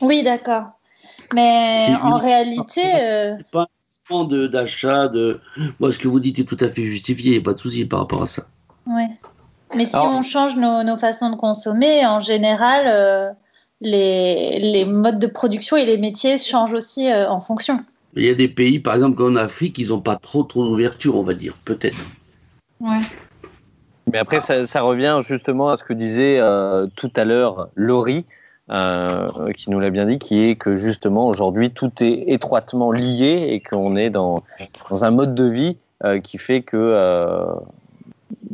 Oui, d'accord. Mais en réalité. Euh, c'est pas un d'achat, de. Moi, ce que vous dites est tout à fait justifié, il n'y a pas de souci par rapport à ça. Oui. Mais si on change nos, façons de consommer, en général, euh, les, modes de production et les métiers changent aussi euh, en fonction. Il y a des pays, par exemple, comme en Afrique, ils n'ont pas trop, trop d'ouverture, on va dire, peut-être. Ouais. Mais après, ça, revient justement à ce que disait euh, tout à l'heure Laurie, euh, qui nous l'a bien dit, qui est que justement aujourd'hui tout est étroitement lié et qu'on est dans, dans, un mode de vie qui fait que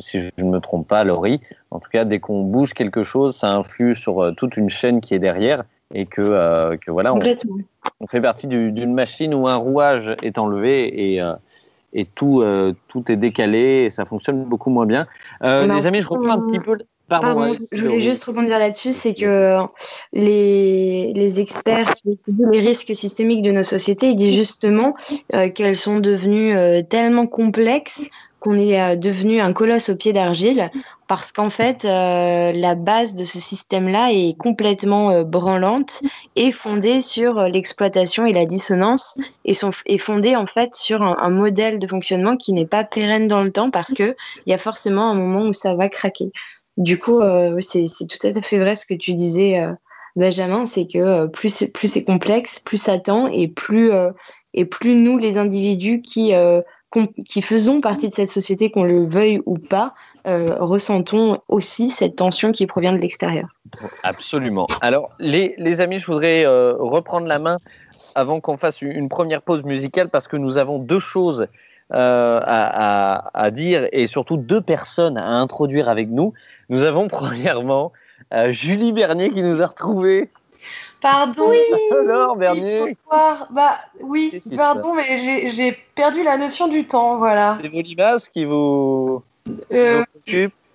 si je ne me trompe pas, Laurie. En tout cas, dès qu'on bouge quelque chose, ça influe sur euh, toute une chaîne qui est derrière et que, euh, que voilà, on, on, fait partie d'une machine où un rouage est enlevé et, euh, et tout, tout est décalé et ça fonctionne beaucoup moins bien. les amis, je reprends un petit peu. Pardon, je voulais juste rebondir là-dessus, c'est que les, les, experts qui étudient les risques systémiques de nos sociétés, ils disent justement qu'elles sont devenues tellement complexes qu'on est euh, devenu un colosse au pied d'argile parce qu'en fait, euh, la base de ce système-là est complètement euh, branlante et fondée sur l'exploitation et la dissonance et sont, est fondée en fait sur un, modèle de fonctionnement qui n'est pas pérenne dans le temps parce qu'il y a forcément un moment où ça va craquer. Du coup, c'est tout à fait vrai ce que tu disais, Benjamin, c'est que plus, plus c'est complexe, plus ça tend et plus, et plus nous, les individus qui qui faisons partie de cette société, qu'on le veuille ou pas, euh, ressentons aussi cette tension qui provient de l'extérieur. Absolument. Alors, les, les amis, je voudrais euh, reprendre la main avant qu'on fasse une première pause musicale parce que nous avons deux choses euh, à, à, dire et surtout deux personnes à introduire avec nous. Nous avons premièrement Julie Bernier qui nous a retrouvés. Pardon. Oui. Alors, Bernier. Bonsoir. Bah oui, pardon, mais j'ai perdu la notion du temps, voilà. C'est vos limaces qui vous, euh,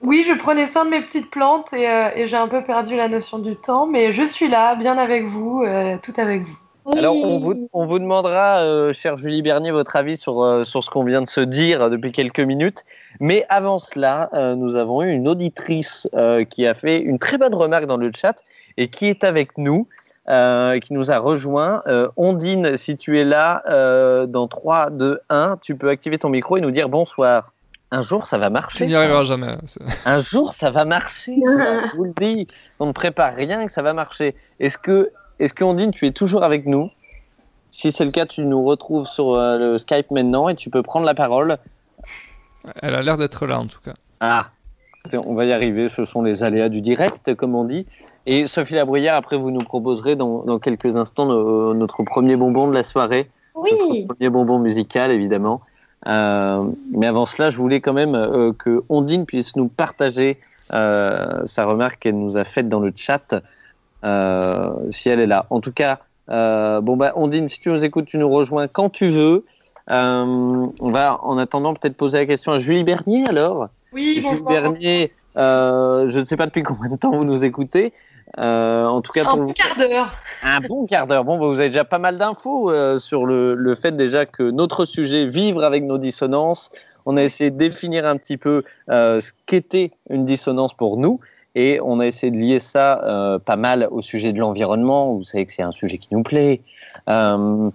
Oui, je prenais soin de mes petites plantes euh, et, j'ai un peu perdu la notion du temps, mais je suis là, bien avec vous, euh, tout avec vous. Alors, on vous, on vous demandera, chère Julie Bernier, votre avis sur, sur ce qu'on vient de se dire depuis quelques minutes. Mais avant cela, nous avons eu une auditrice qui a fait une très bonne remarque dans le chat et qui est avec nous. Euh, qui nous a rejoint. Euh, Ondine, si tu es là, euh, dans 3, 2, 1, tu peux activer ton micro et nous dire bonsoir. Un jour, ça va marcher. Tu n'y arriveras jamais. Un jour, ça va marcher. je vous le dis. On ne prépare rien que ça va marcher. Est-ce que, est-ce que Ondine, tu es toujours avec nous? Si c'est le cas, tu nous retrouves sur le Skype maintenant et tu peux prendre la parole. Elle a l'air d'être là, en tout cas. Ah, on va y arriver. Ce sont les aléas du direct, comme on dit. Et Sophie Labruyère, après, vous nous proposerez dans, dans quelques instants notre premier bonbon de la soirée. Oui. Notre premier bonbon musical, évidemment. Euh, mais avant cela, je voulais quand même euh, que Ondine puisse nous partager euh, sa remarque qu'elle nous a faite dans le chat, euh, si elle est là. En tout cas, euh, bon bah Ondine, si tu nous écoutes, tu nous rejoins quand tu veux. on va, en attendant, peut-être poser la question à Julie Bernier alors. Oui, Julie Bernier, je ne sais pas depuis combien de temps vous nous écoutez, euh, en tout cas, un bon quart d'heure. Un bon quart d'heure. Bon, bah, vous avez déjà pas mal d'infos euh, sur le, le, fait déjà que notre sujet, vivre avec nos dissonances, on a essayé de définir un petit peu euh, ce qu'était une dissonance pour nous. Et on a essayé de lier ça euh, pas mal au sujet de l'environnement. Vous savez que c'est un sujet qui nous plaît. Euh,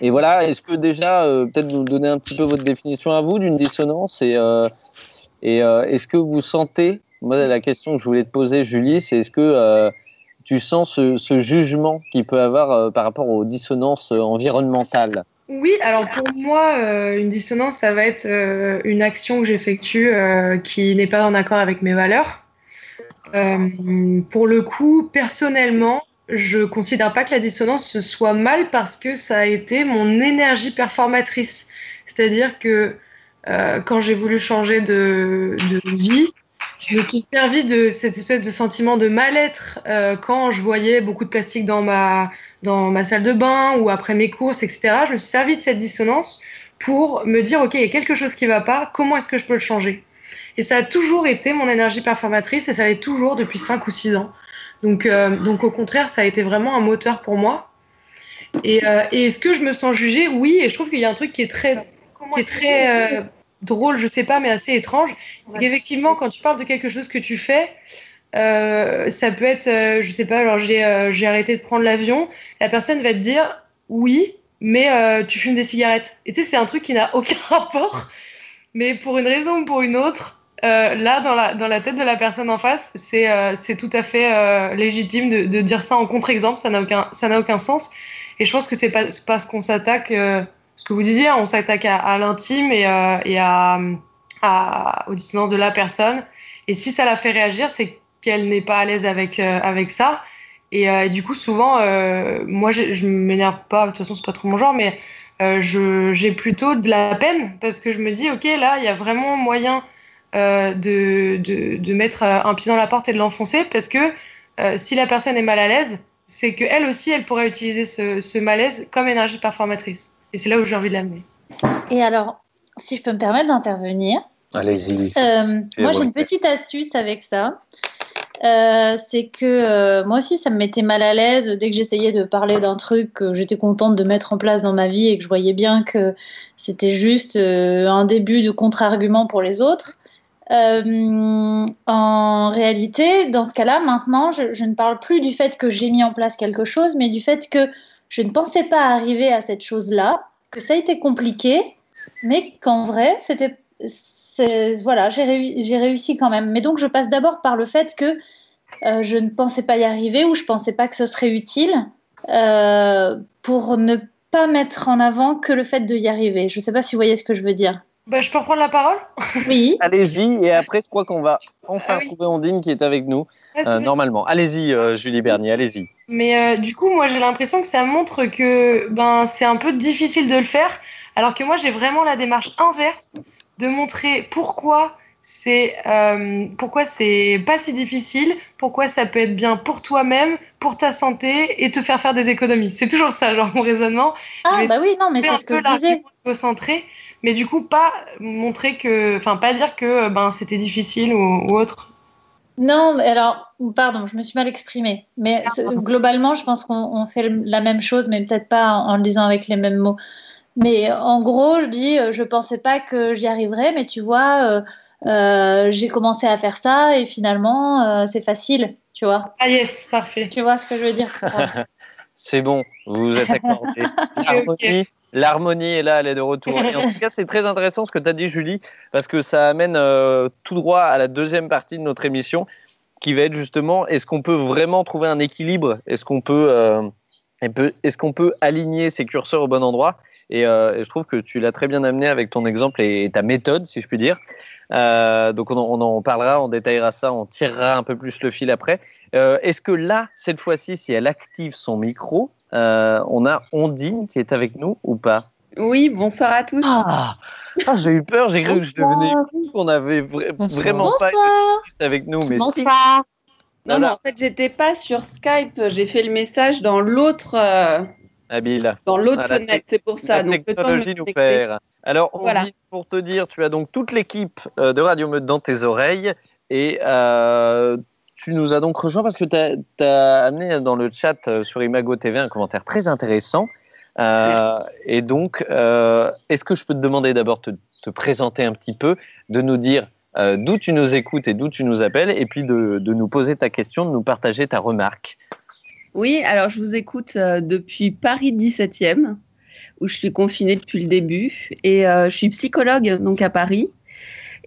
et voilà, est-ce que déjà, peut-être nous donner un petit peu votre définition à vous d'une dissonance et, est-ce que vous sentez moi, la question que je voulais te poser, Julie, c'est est-ce que euh, tu sens ce, jugement qu'il peut avoir euh, par rapport aux dissonances euh, environnementales? Oui, alors pour moi, euh, une dissonance, ça va être euh, une action que j'effectue euh, qui n'est pas en accord avec mes valeurs. Pour le coup, personnellement, je considère pas que la dissonance soit mal parce que ça a été mon énergie performatrice. C'est-à-dire que quand j'ai voulu changer de, de vie, je me suis servi de cette espèce de sentiment de mal-être euh, quand je voyais beaucoup de plastique dans ma, dans ma salle de bain ou après mes courses, etc. Je me suis servi de cette dissonance pour me dire, OK, il y a quelque chose qui ne va pas, comment est-ce que je peux le changer? Et ça a toujours été mon énergie performatrice et ça l'est toujours depuis 5 ou 6 ans. Donc, euh, donc au contraire, ça a été vraiment un moteur pour moi. Et, euh, et est-ce que je me sens jugée? Oui, et je trouve qu'il y a un truc qui est très, qui est très drôle, je sais pas, mais assez étrange. C'est qu'effectivement, quand tu parles de quelque chose que tu fais, euh, ça peut être, euh, je sais pas, alors euh, j'ai arrêté de prendre l'avion, la personne va te dire oui, mais tu fumes des cigarettes. Et tu sais, c'est un truc qui n'a aucun rapport, mais pour une raison ou pour une autre, là, dans la, tête de la personne en face, c'est tout à fait légitime de, de, dire ça en contre-exemple, ça n'a aucun, aucun sens. Et je pense que c'est parce qu'on s'attaque ce que vous disiez, on s'attaque à, l'intime et, euh, et à, à, aux dissonances de la personne. Et si ça la fait réagir, c'est qu'elle n'est pas à l'aise avec, euh, avec ça. Et, euh, du coup, souvent, moi, je, je m'énerve pas, de toute façon, c'est pas trop mon genre, mais j'ai plutôt de la peine parce que je me dis, ok, là, il y a vraiment moyen de, de, de, mettre un pied dans la porte et de l'enfoncer parce que si la personne est mal à l'aise, c'est qu'elle aussi, elle pourrait utiliser ce, ce malaise comme énergie performatrice. Et c'est là où j'ai envie de l'amener. Et alors, si je peux me permettre d'intervenir. Allez-y. Euh, moi, j'ai une petite astuce avec ça. Euh, c'est que euh, moi aussi, ça me mettait mal à l'aise dès que j'essayais de parler d'un truc que j'étais contente de mettre en place dans ma vie et que je voyais bien que c'était juste un début de contre-argument pour les autres. En réalité, dans ce cas-là, maintenant, je, ne parle plus du fait que j'ai mis en place quelque chose, mais du fait que je ne pensais pas arriver à cette chose-là, que ça a été compliqué, mais qu'en vrai, c'était, voilà, j'ai, réussi quand même. Mais donc, je passe d'abord par le fait que euh, je ne pensais pas y arriver ou je ne pensais pas que ce serait utile euh, pour ne pas mettre en avant que le fait de y arriver. Je ne sais pas si vous voyez ce que je veux dire. Bah, je peux reprendre la parole Oui. Allez-y, et après, je crois qu'on va enfin ah trouver Ondine qui est avec nous, ah, euh, normalement. Allez-y, Julie Bernier, allez-y. Mais euh, du coup, moi, j'ai l'impression que ça montre que ben, c'est un peu difficile de le faire, alors que moi, j'ai vraiment la démarche inverse de montrer pourquoi c'est euh, pourquoi c'est pas si difficile, pourquoi ça peut être bien pour toi-même, pour ta santé et te faire faire des économies. C'est toujours ça, genre mon raisonnement. Ah bah oui, non, mais c'est ce que je disais. Concentrer, mais du coup pas montrer que, enfin pas dire que ben c'était difficile ou, ou autre. Non, alors, pardon, je me suis mal exprimée. Mais globalement, je pense qu'on fait la même chose, mais peut-être pas en, le disant avec les mêmes mots. Mais en gros, je dis, euh, je pensais pas que j'y arriverais, mais tu vois, euh, euh, j'ai commencé à faire ça et finalement, c'est facile, tu vois. Ah yes, parfait. Tu vois ce que je veux dire? C'est bon, vous êtes accordé. L'harmonie, l'harmonie est là, elle est de retour. Et en tout cas, c'est très intéressant ce que tu as dit, Julie, parce que ça amène euh, tout droit à la deuxième partie de notre émission, qui va être justement est-ce qu'on peut vraiment trouver un équilibre? Est-ce qu'on peut, euh, est qu'on peut aligner ses curseurs au bon endroit? Euh, et, je trouve que tu l'as très bien amené avec ton exemple et ta méthode, si je puis dire. donc on on en, parlera, on détaillera ça, on tirera un peu plus le fil après. Est-ce que là, cette fois-ci, si elle active son micro, euh, on a Ondine qui est avec nous ou pas? Oui, bonsoir à tous. Ah, ah j'ai eu peur, j'ai cru que je devenais fou, qu'on avait vraiment pas avec nous. Mais bonsoir. Non, non, en fait, j'étais pas sur Skype. J'ai fait le message dans l'autre. Euh, dans l'autre fenêtre, c'est pour ça. La technologie nous perd. Alors, voilà. pour te dire, tu as donc toute l'équipe de Radio Meute dans tes oreilles et tu nous as donc rejoint parce que tu as, amené dans le chat euh, sur Imago TV un commentaire très intéressant. Euh, et donc, euh, est-ce que je peux te demander d'abord de te, présenter un petit peu, de nous dire d'où tu nous écoutes et d'où tu nous appelles, et puis de, nous poser ta question, de nous partager ta remarque Oui, alors je vous écoute depuis Paris 17e, où je suis confinée depuis le début, et je suis psychologue donc à Paris.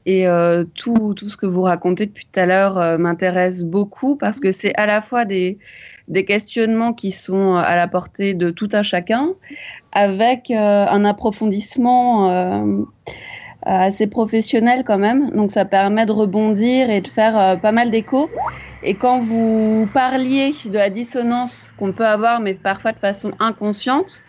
Et euh, tout, tout, ce que vous racontez depuis tout à l'heure euh, m'intéresse beaucoup parce que c'est à la fois des, des, questionnements qui sont à la portée de tout un chacun, avec euh, un approfondissement assez professionnel quand même. Donc ça permet de rebondir et de faire pas mal d'écho. Et quand vous parliez de la dissonance qu'on peut avoir, mais parfois de façon inconsciente,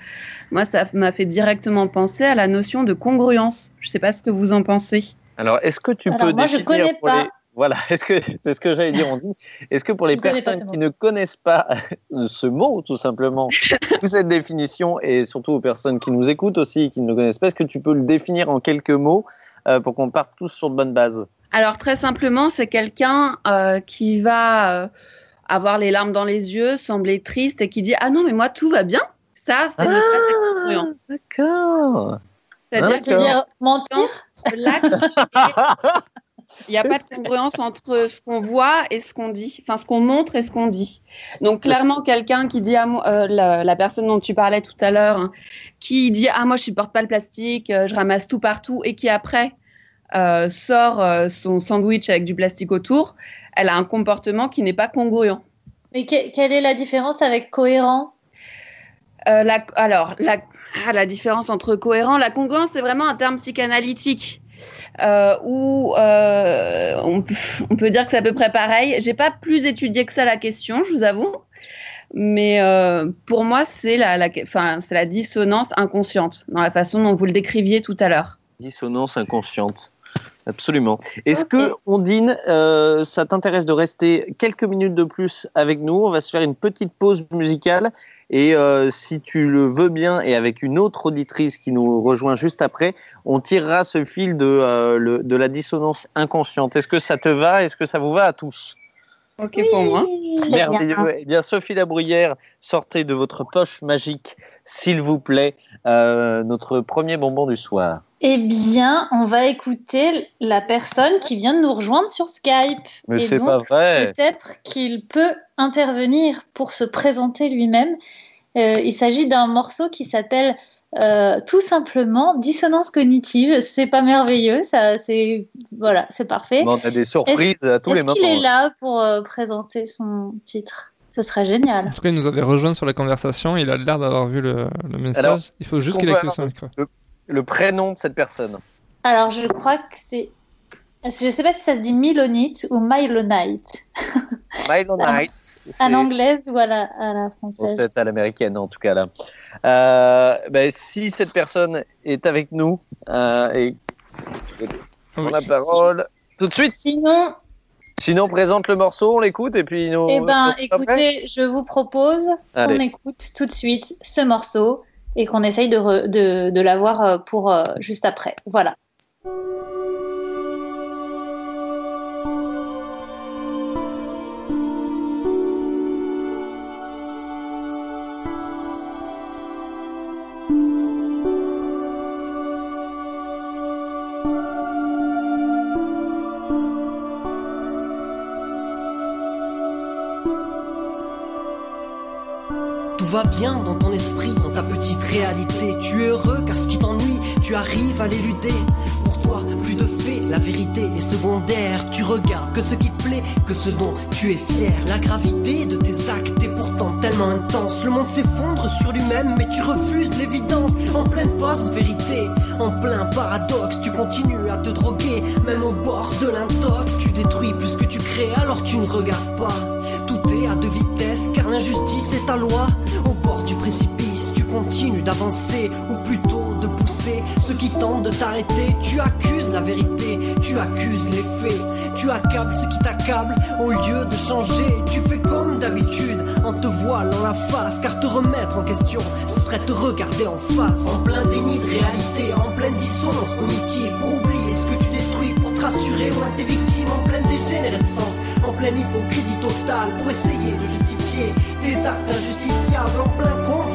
moi, ça m'a fait directement penser à la notion de congruence. Je ne sais pas ce que vous en pensez. Alors, est-ce que tu peux moi, je connais pas. Voilà, est-ce que c'est ce que j'allais dire on dit Est-ce que pour les personnes qui ne connaissent pas ce mot, tout simplement, ou cette définition, et surtout aux personnes qui nous écoutent aussi, qui ne le connaissent pas, est-ce que tu peux le définir en quelques mots euh, pour qu'on parte tous sur de bonnes bases? Alors très simplement, c'est quelqu'un euh, qui va euh, avoir les larmes dans les yeux, sembler triste et qui dit ah non mais moi tout va bien. Ça, c'est ah, D'accord. C'est-à-dire mentir? il n'y a pas de congruence entre ce qu'on voit et ce qu'on dit, enfin ce qu'on montre et ce qu'on dit. Donc clairement, quelqu'un qui dit à moi, euh, la, personne dont tu parlais tout à l'heure, hein, qui dit ah moi je supporte pas le plastique, euh, je ramasse tout partout, et qui après euh, sort son sandwich avec du plastique autour, elle a un comportement qui n'est pas congruent. Mais quelle est la différence avec cohérent? Alors la, ah, la différence entre cohérent, la congruence c'est vraiment un terme psychanalytique euh, où euh, on, peut dire que c'est à peu près pareil. J'ai pas plus étudié que ça la question, je vous avoue. Mais euh, pour moi, c'est la dissonance inconsciente, dans la façon dont vous le décriviez tout à l'heure. Dissonance inconsciente. Absolument. Est-ce que, Ondine, ça t'intéresse de rester quelques minutes de plus avec nous? On va se faire une petite pause musicale et euh, si tu le veux bien, et avec une autre auditrice qui nous rejoint juste après, on tirera ce fil de, euh, de la dissonance inconsciente. Est-ce que ça te va? Est-ce que ça vous va à tous? Ok pour moi. Merveilleux. Eh bien, Sophie Labruyère, sortez de votre poche magique, s'il vous plaît, euh, notre premier bonbon du soir. Eh bien, on va écouter la personne qui vient de nous rejoindre sur Skype. Mais c'est pas vrai. Peut-être qu'il peut intervenir pour se présenter lui-même. Euh, il s'agit d'un morceau qui s'appelle euh, tout simplement dissonance cognitive. C'est pas merveilleux, ça, c'est voilà, c'est parfait. on a des surprises à tous les moments. Est-ce qu'il est là pour euh, présenter son titre? Ce serait génial. En tout cas, il nous avait rejoint sur la conversation. Il a l'air d'avoir vu le, message. il faut juste qu'il active son micro. Le, prénom de cette personne. Alors, je crois que c'est. Je ne sais pas si ça se dit Milonite ou Mylonite. Mylonite. À l'anglaise ou à la, à la française C'est à l'américaine en tout cas là. Euh, ben, si cette personne est avec nous euh, et on la parole tout de suite. Sinon. Sinon, présente le morceau, on l'écoute et puis nous. Eh ben, écoutez, je vous propose qu'on écoute tout de suite ce morceau et qu'on essaye de, de, de l'avoir euh, pour juste après. Voilà. va bien dans ton esprit, ta petite réalité. Tu es heureux car ce qui t'ennuie, tu arrives à l'éluder. Pour toi, plus de faits, la vérité est secondaire. Tu regardes que ce qui te plaît, que ce dont tu es fier. La gravité de tes actes est pourtant tellement intense. Le monde s'effondre sur lui-même, mais tu refuses l'évidence. En pleine post-vérité, en plein paradoxe, tu continues à te droguer, même au bord de l'intox. Tu détruis plus que tu crées, alors tu ne regardes pas. Tout est à deux vitesses, car l'injustice est ta loi. Au bord du précipice, tu continues d'avancer, ou plutôt de pousser ceux qui tentent de t'arrêter. Tu accuses la vérité, tu accuses les faits, tu accables ceux qui t'accablent au lieu de changer. Tu fais comme d'habitude, en te voilant la face, car te remettre en question, ce serait te regarder en face. En plein déni de réalité, en pleine dissonance cognitive, pour oublier ce que tu détruis, pour te rassurer loin tes victimes, en pleine dégénérescence en pleine hypocrisie totale pour essayer de justifier des actes injustifiables en plein féerique,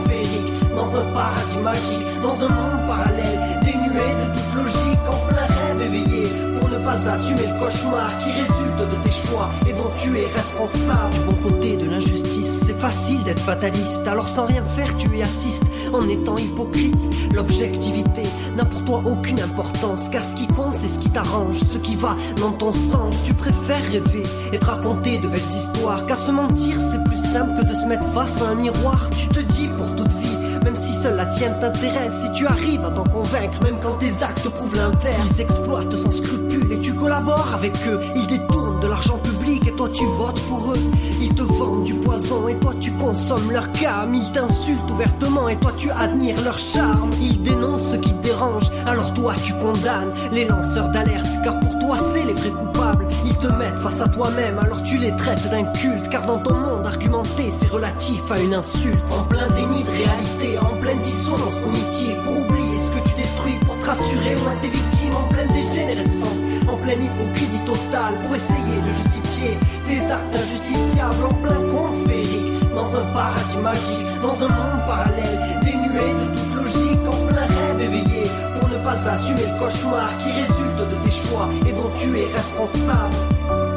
dans un paradis magique, dans un monde parallèle, dénué de toute logique, en plein rêve éveillé, pour ne pas assumer le cauchemar qui résulte de tes choix et dont tu es responsable. Du bon côté de l'injustice, c'est facile d'être fataliste, alors sans rien faire, tu y assistes en étant hypocrite. L'objectivité n'a pour toi aucune importance. Car ce qui compte, c'est ce qui t'arrange, ce qui va dans ton sens. Tu préfères rêver et te raconter de belles histoires. Car se mentir, c'est plus simple que de se mettre face à un miroir. Tu te dis pour toute vie même si seule la tienne t'intéresse, si tu arrives à t'en convaincre, même quand tes actes prouvent l'inverse, ils exploitent sans scrupule et tu collabores avec eux. Ils détournent l'argent public et toi tu votes pour eux. Ils te vendent du poison et toi tu consommes leur cam. Ils t'insultent ouvertement et toi tu admires leur charme. Ils dénoncent ce qui te dérange, alors toi tu condamnes les lanceurs d'alerte, car pour toi c'est les vrais coupables. Ils te mettent face à toi-même, alors tu les traites d'un culte, car dans ton monde argumenté c'est relatif à une insulte. En plein déni de réalité, en pleine dissonance cognitive, pour oublier ce que tu détruis, pour te rassurer loin tes victimes, en pleine dégénérescence, en pleine hypocrisie totale, pour essayer de justifier des actes injustifiables, en plein conte féerique, dans un paradis magique, dans un monde parallèle, dénué de toute logique, en plein rêve éveillé, pour ne pas assumer le cauchemar qui résulte de tes choix et dont tu es responsable.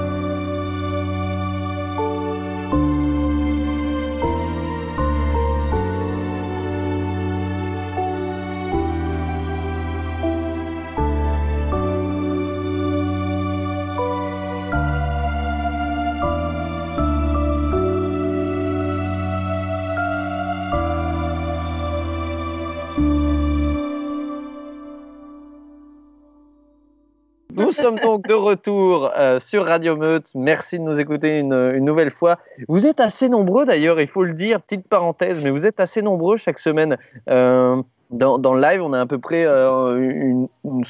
Sommes donc de retour euh, sur Radio Meute. Merci de nous écouter une, nouvelle fois. Vous êtes assez nombreux d'ailleurs, il faut le dire, petite parenthèse, mais vous êtes assez nombreux chaque semaine. Euh, dans, le live, on a à peu près euh, une, une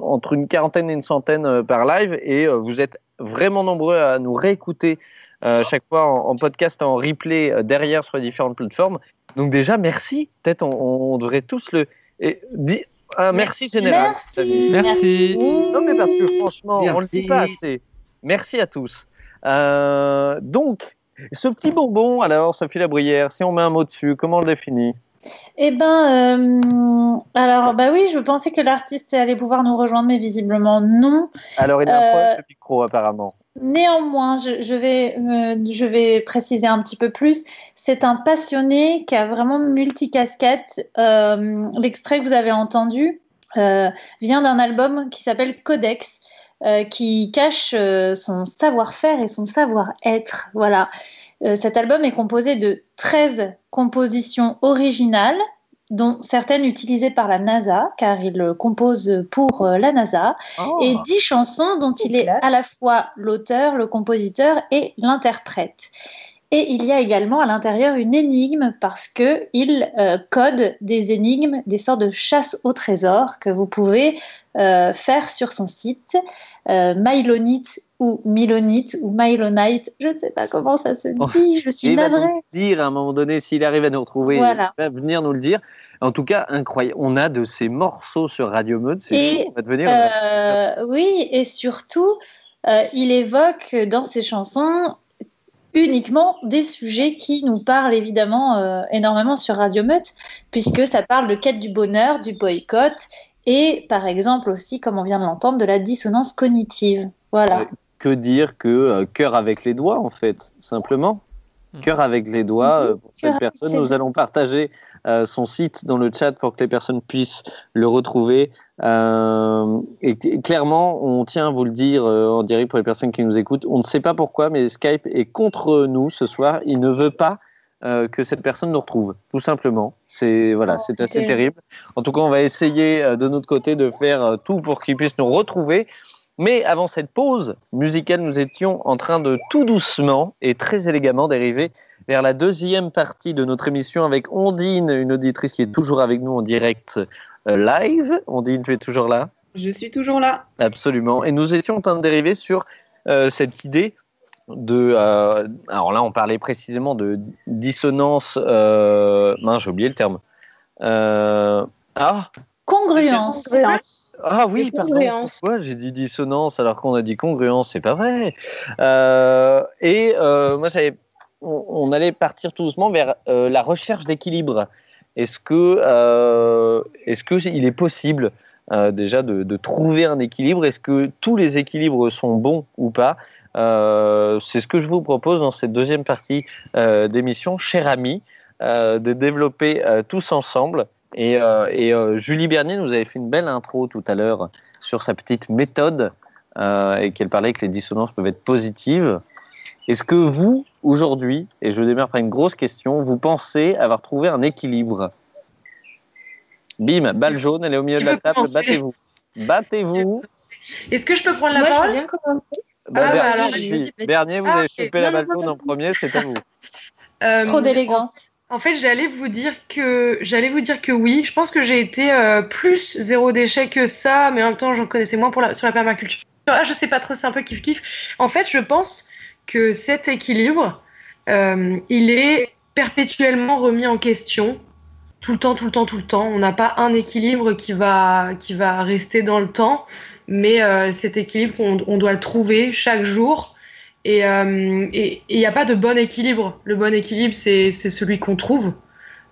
entre une quarantaine et une centaine par live, et vous êtes vraiment nombreux à nous réécouter chaque fois en, podcast, en replay derrière sur les différentes plateformes. Donc déjà, merci. Peut-être on, devrait tous le... Et, un merci général. Merci. Merci. Non, mais parce que franchement, on le Merci. dit pas assez. Merci à tous. Euh, donc, ce petit bonbon, alors, Sophie Labrière, si on met un mot dessus, comment on le définit? Eh ben, euh, alors, bah oui, je pensais que l'artiste allait pouvoir nous rejoindre, mais visiblement non. Alors, il a un Euh, problème de micro, apparemment. Néanmoins, je, je vais, je vais préciser un petit peu plus. C'est un passionné qui a vraiment multicasquette. Euh, L'extrait que vous avez entendu euh, vient d'un album qui s'appelle Codex, euh, qui cache son savoir-faire et son savoir-être. Voilà. Cet album est composé de 13 compositions originales dont certaines utilisées par la NASA, car il compose pour euh, la NASA Oh. et dix chansons dont il est à la fois l'auteur, le compositeur et l'interprète. Et il y a également à l'intérieur une énigme parce que il euh, code des énigmes, des sortes de chasse au trésor que vous pouvez euh, faire sur son site, euh, Mylonite ou Milonite ou Mylonite, je ne sais pas comment ça se dit, je suis il va nous navrée. le dire à un moment donné, s'il arrive à nous retrouver, Voilà. il va venir nous le dire. En tout cas, incroyable. On a de ces morceaux sur Radio Mode, c'est va devenir... Euh, oui, et surtout, il évoque dans ses chansons uniquement des sujets qui nous parlent évidemment euh, énormément sur Radio Meute, puisque ça parle de quête du bonheur, du boycott, et par exemple aussi, comme on vient de l'entendre, de la dissonance cognitive. Voilà. Euh, que dire que euh, cœur avec les doigts, en fait, simplement. Cœur avec les doigts, euh, pour cette personne, nous allons partager euh, son site dans le chat pour que les personnes puissent le retrouver. Euh, et cl- clairement, on tient à vous le dire euh, en direct pour les personnes qui nous écoutent. On ne sait pas pourquoi, mais Skype est contre nous ce soir. Il ne veut pas euh, que cette personne nous retrouve, tout simplement. C'est voilà, Oh, c'est assez terrible. terrible. En tout cas, on va essayer euh, de notre côté de faire euh, tout pour qu'il puisse nous retrouver. Mais avant cette pause musicale, nous étions en train de tout doucement et très élégamment dériver vers la deuxième partie de notre émission avec Ondine, une auditrice qui est toujours avec nous en direct euh, live. Ondine, tu es toujours là? Je suis toujours là. Absolument. Et nous étions en train de dériver sur euh, cette idée de. euh, alors là, on parlait précisément de dissonance. Mince, j'ai oublié le terme. Ah Congruence. ah oui, pardon. Pourquoi j'ai dit dissonance alors qu'on a dit congruence? C'est pas vrai. Euh, et euh, moi, j'avais, on, on allait partir tout doucement vers euh, la recherche d'équilibre. Est-ce que, euh, est-ce que il est possible euh, déjà de, de trouver un équilibre? Est-ce que tous les équilibres sont bons ou pas? Euh, C'est ce que je vous propose dans cette deuxième partie euh, d'émission, cher ami, euh, de développer euh, tous ensemble. Et, euh, et euh, Julie Bernier nous avait fait une belle intro tout à l'heure sur sa petite méthode euh, et qu'elle parlait que les dissonances peuvent être positives. Est-ce que vous, aujourd'hui, et je démarre par une grosse question, vous pensez avoir trouvé un équilibre? Bim, balle jaune, elle est au milieu de la table, battez-vous. Battez-vous. Est-ce que je peux prendre la Moi, je veux parole bien commencer. Bah, Ah, bah, alors, vas-y. Bernier, vous Ah, avez chopé la balle jaune en premier, c'est à vous. Euh, Trop d'élégance. En fait, j'allais vous dire que j'allais vous dire que oui. Je pense que j'ai été euh, plus zéro déchet que ça, mais en même temps, j'en connaissais moins pour sur la permaculture. Ah, je sais pas trop, c'est un peu kiff kiff. En fait, je pense que cet équilibre, euh, il est perpétuellement remis en question, tout le temps, tout le temps, tout le temps. On n'a pas un équilibre qui va qui va rester dans le temps, mais euh, cet équilibre, on doit le trouver chaque jour. Et euh, il n'y a pas de bon équilibre. Le bon équilibre, c'est celui qu'on trouve.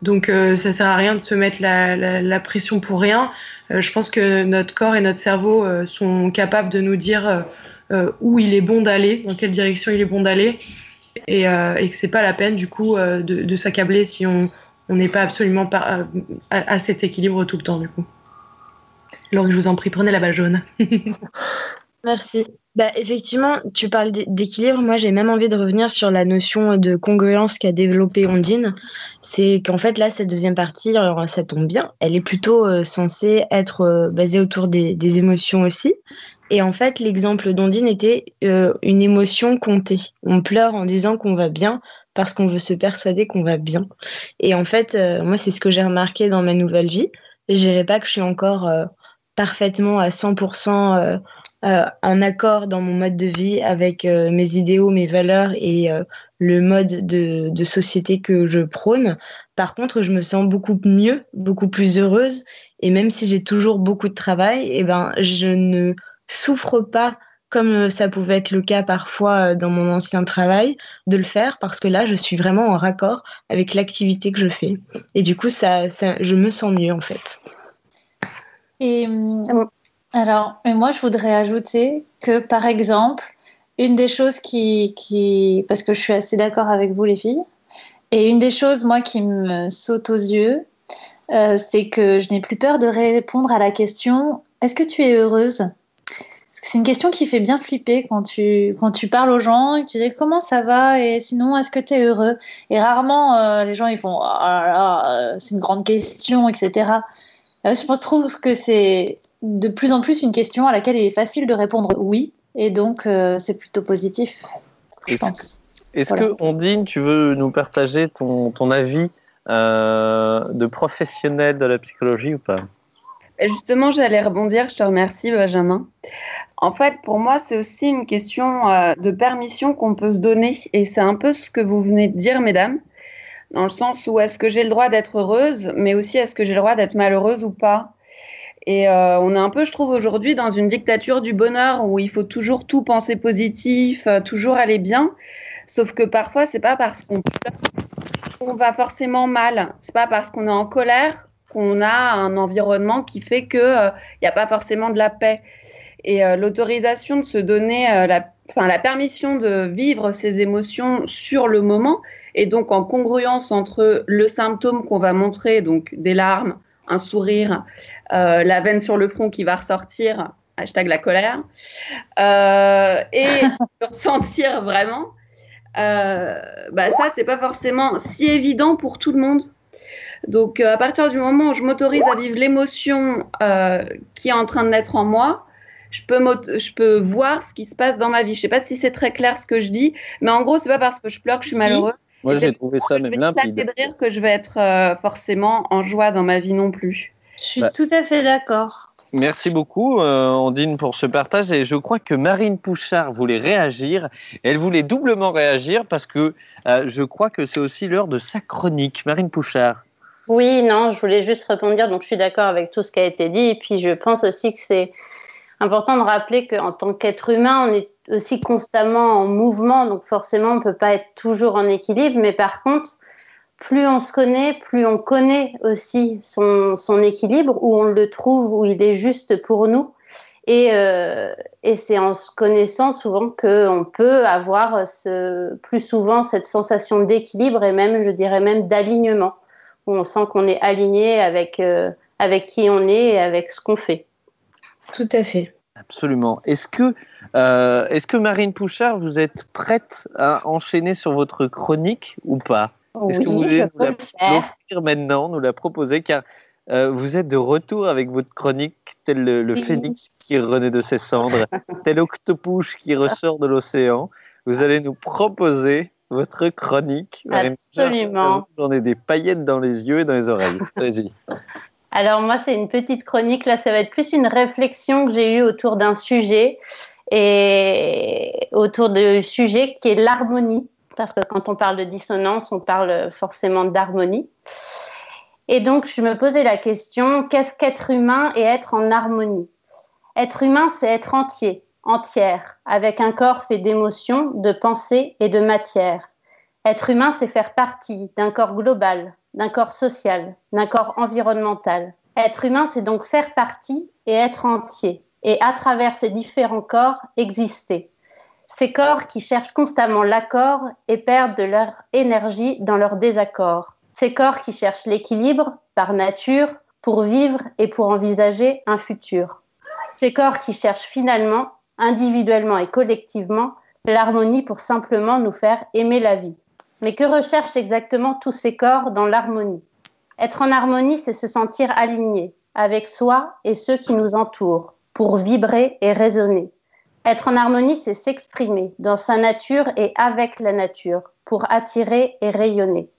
Donc, euh, ça sert à rien de se mettre la, pression pour rien. Euh, je pense que notre corps et notre cerveau euh, sont capables de nous dire euh, euh, où il est bon d'aller, dans quelle direction il est bon d'aller, et, euh, et que c'est pas la peine du coup euh, de, s'accabler si on n'est pas absolument à cet équilibre tout le temps du coup. Alors je vous en prie, prenez la balle jaune. Merci. Bah, effectivement, tu parles d'é- d'équilibre. Moi, j'ai même envie de revenir sur la notion de congruence qu'a développée Ondine. C'est qu'en fait, là, cette deuxième partie, ça tombe bien, elle est plutôt euh, censée être euh, basée autour des, émotions aussi. Et en fait, l'exemple d'Ondine était euh, une émotion comptée. On pleure en disant qu'on va bien parce qu'on veut se persuader qu'on va bien. Et en fait, moi, c'est ce que j'ai remarqué dans ma nouvelle vie. Je dirais pas que je suis encore parfaitement à 100% euh, euh, en accord dans mon mode de vie avec euh, mes idéaux, mes valeurs et euh, le mode de, de société que je prône. Par contre, je me sens beaucoup mieux, beaucoup plus heureuse. Et même si j'ai toujours beaucoup de travail, eh ben, je ne souffre pas comme euh, ça pouvait être le cas parfois euh, dans mon ancien travail, de le faire parce que là, je suis vraiment en raccord avec l'activité que je fais. Et du coup, ça, ça, je me sens mieux en fait. Et hum, alors, moi, je voudrais ajouter que, par exemple, une des choses qui, parce que je suis assez d'accord avec vous, les filles, et une des choses, moi, qui me saute aux yeux, euh, c'est que je n'ai plus peur de répondre à la question Est-ce que tu es heureuse? Parce que c'est une question qui fait bien flipper quand tu, quand tu parles aux gens et que tu dis comment ça va? Et sinon, est-ce que tu es heureux? Et rarement, euh, les gens, ils font Ah là là, euh, c'est une grande question, etc. Je pense, trouve que c'est de plus en plus une question à laquelle il est facile de répondre oui, et donc euh, c'est plutôt positif, je Est-ce pense. Est-ce Voilà. que, Ondine, tu veux nous partager ton, ton avis euh, de professionnel de la psychologie ou pas? Et Justement, j'allais rebondir, je te remercie Benjamin. En fait, pour moi, c'est aussi une question euh, de permission qu'on peut se donner. Et c'est un peu ce que vous venez de dire, mesdames, dans le sens où est-ce que j'ai le droit d'être heureuse, mais aussi est-ce que j'ai le droit d'être malheureuse ou pas? Et euh, on est un peu, je trouve, aujourd'hui dans une dictature du bonheur où il faut toujours tout penser positif, euh, toujours aller bien. Sauf que parfois, c'est pas parce qu'on va forcément mal. C'est pas parce qu'on est en colère qu'on a un environnement qui fait que il n'y a pas forcément de la paix. Et euh, l'autorisation de se donner euh, la, la permission de vivre ses émotions sur le moment et donc en congruence entre le symptôme qu'on va montrer, donc des larmes, un sourire, euh, la veine sur le front qui va ressortir, hashtag la colère, euh, et le ressentir vraiment, euh, bah ça, c'est pas forcément si évident pour tout le monde. Donc, euh, à partir du moment où je m'autorise à vivre l'émotion qui est en train de naître en moi, je peux, je peux voir ce qui se passe dans ma vie. Je sais pas si c'est très clair ce que je dis, mais en gros, c'est pas parce que je pleure que je suis malheureuse. Moi, j'ai c'est trouvé ça même limpide. de rire que je vais être euh, forcément en joie dans ma vie non plus. Je suis Bah. tout à fait d'accord. Merci beaucoup, euh, Ondine, pour ce partage. Et je crois que Marine Pouchard voulait réagir. Elle voulait doublement réagir parce que euh, je crois que c'est aussi l'heure de sa chronique. Marine Pouchard. Oui, non, je voulais juste rebondir. Donc, je suis d'accord avec tout ce qui a été dit. Et puis, je pense aussi que c'est important de rappeler qu'en tant qu'être humain, on est aussi constamment en mouvement. Donc, forcément, on ne peut pas être toujours en équilibre. Mais par contre, plus on se connaît, plus on connaît aussi son, équilibre, où on le trouve, où il est juste pour nous. Et, euh, c'est en se connaissant souvent qu'on peut avoir plus souvent cette sensation d'équilibre et même, je dirais même, d'alignement où on sent qu'on est aligné avec, euh, avec qui on est et avec ce qu'on fait. Tout à fait. Absolument. Est-ce que, euh, est-ce que Marine Pouchard, vous êtes prête à enchaîner sur votre chronique ou pas? Est-ce que vous voulez nous la l'offrir maintenant, nous la proposer? Car euh, vous êtes de retour avec votre chronique, tel le, le Oui. phénix qui renaît de ses cendres, tel octopouche qui ressort de l'océan. Vous allez nous proposer votre chronique. Marine Absolument. J'en ai des paillettes dans les yeux et dans les oreilles. Allez-y. Alors moi, c'est une petite chronique. Là, ça va être plus une réflexion que j'ai eue autour d'un sujet et autour du sujet qui est l'harmonie. Parce que quand on parle de dissonance, on parle forcément d'harmonie. Et donc, je me posais la question, qu'est-ce qu'être humain et être en harmonie? Être humain, c'est être entier, entière, avec un corps fait d'émotions, de pensées et de matière. Être humain, c'est faire partie d'un corps global, d'un corps social, d'un corps environnemental. Être humain, c'est donc faire partie et être entier, et à travers ces différents corps, exister. Ces corps qui cherchent constamment l'accord et perdent de leur énergie dans leur désaccord. Ces corps qui cherchent l'équilibre par nature pour vivre et pour envisager un futur. Ces corps qui cherchent finalement, individuellement et collectivement, l'harmonie pour simplement nous faire aimer la vie. Mais que recherchent exactement tous ces corps dans l'harmonie? Être en harmonie, c'est se sentir aligné avec soi et ceux qui nous entourent, pour vibrer et résonner. Être en harmonie, c'est s'exprimer dans sa nature et avec la nature, pour attirer et rayonner.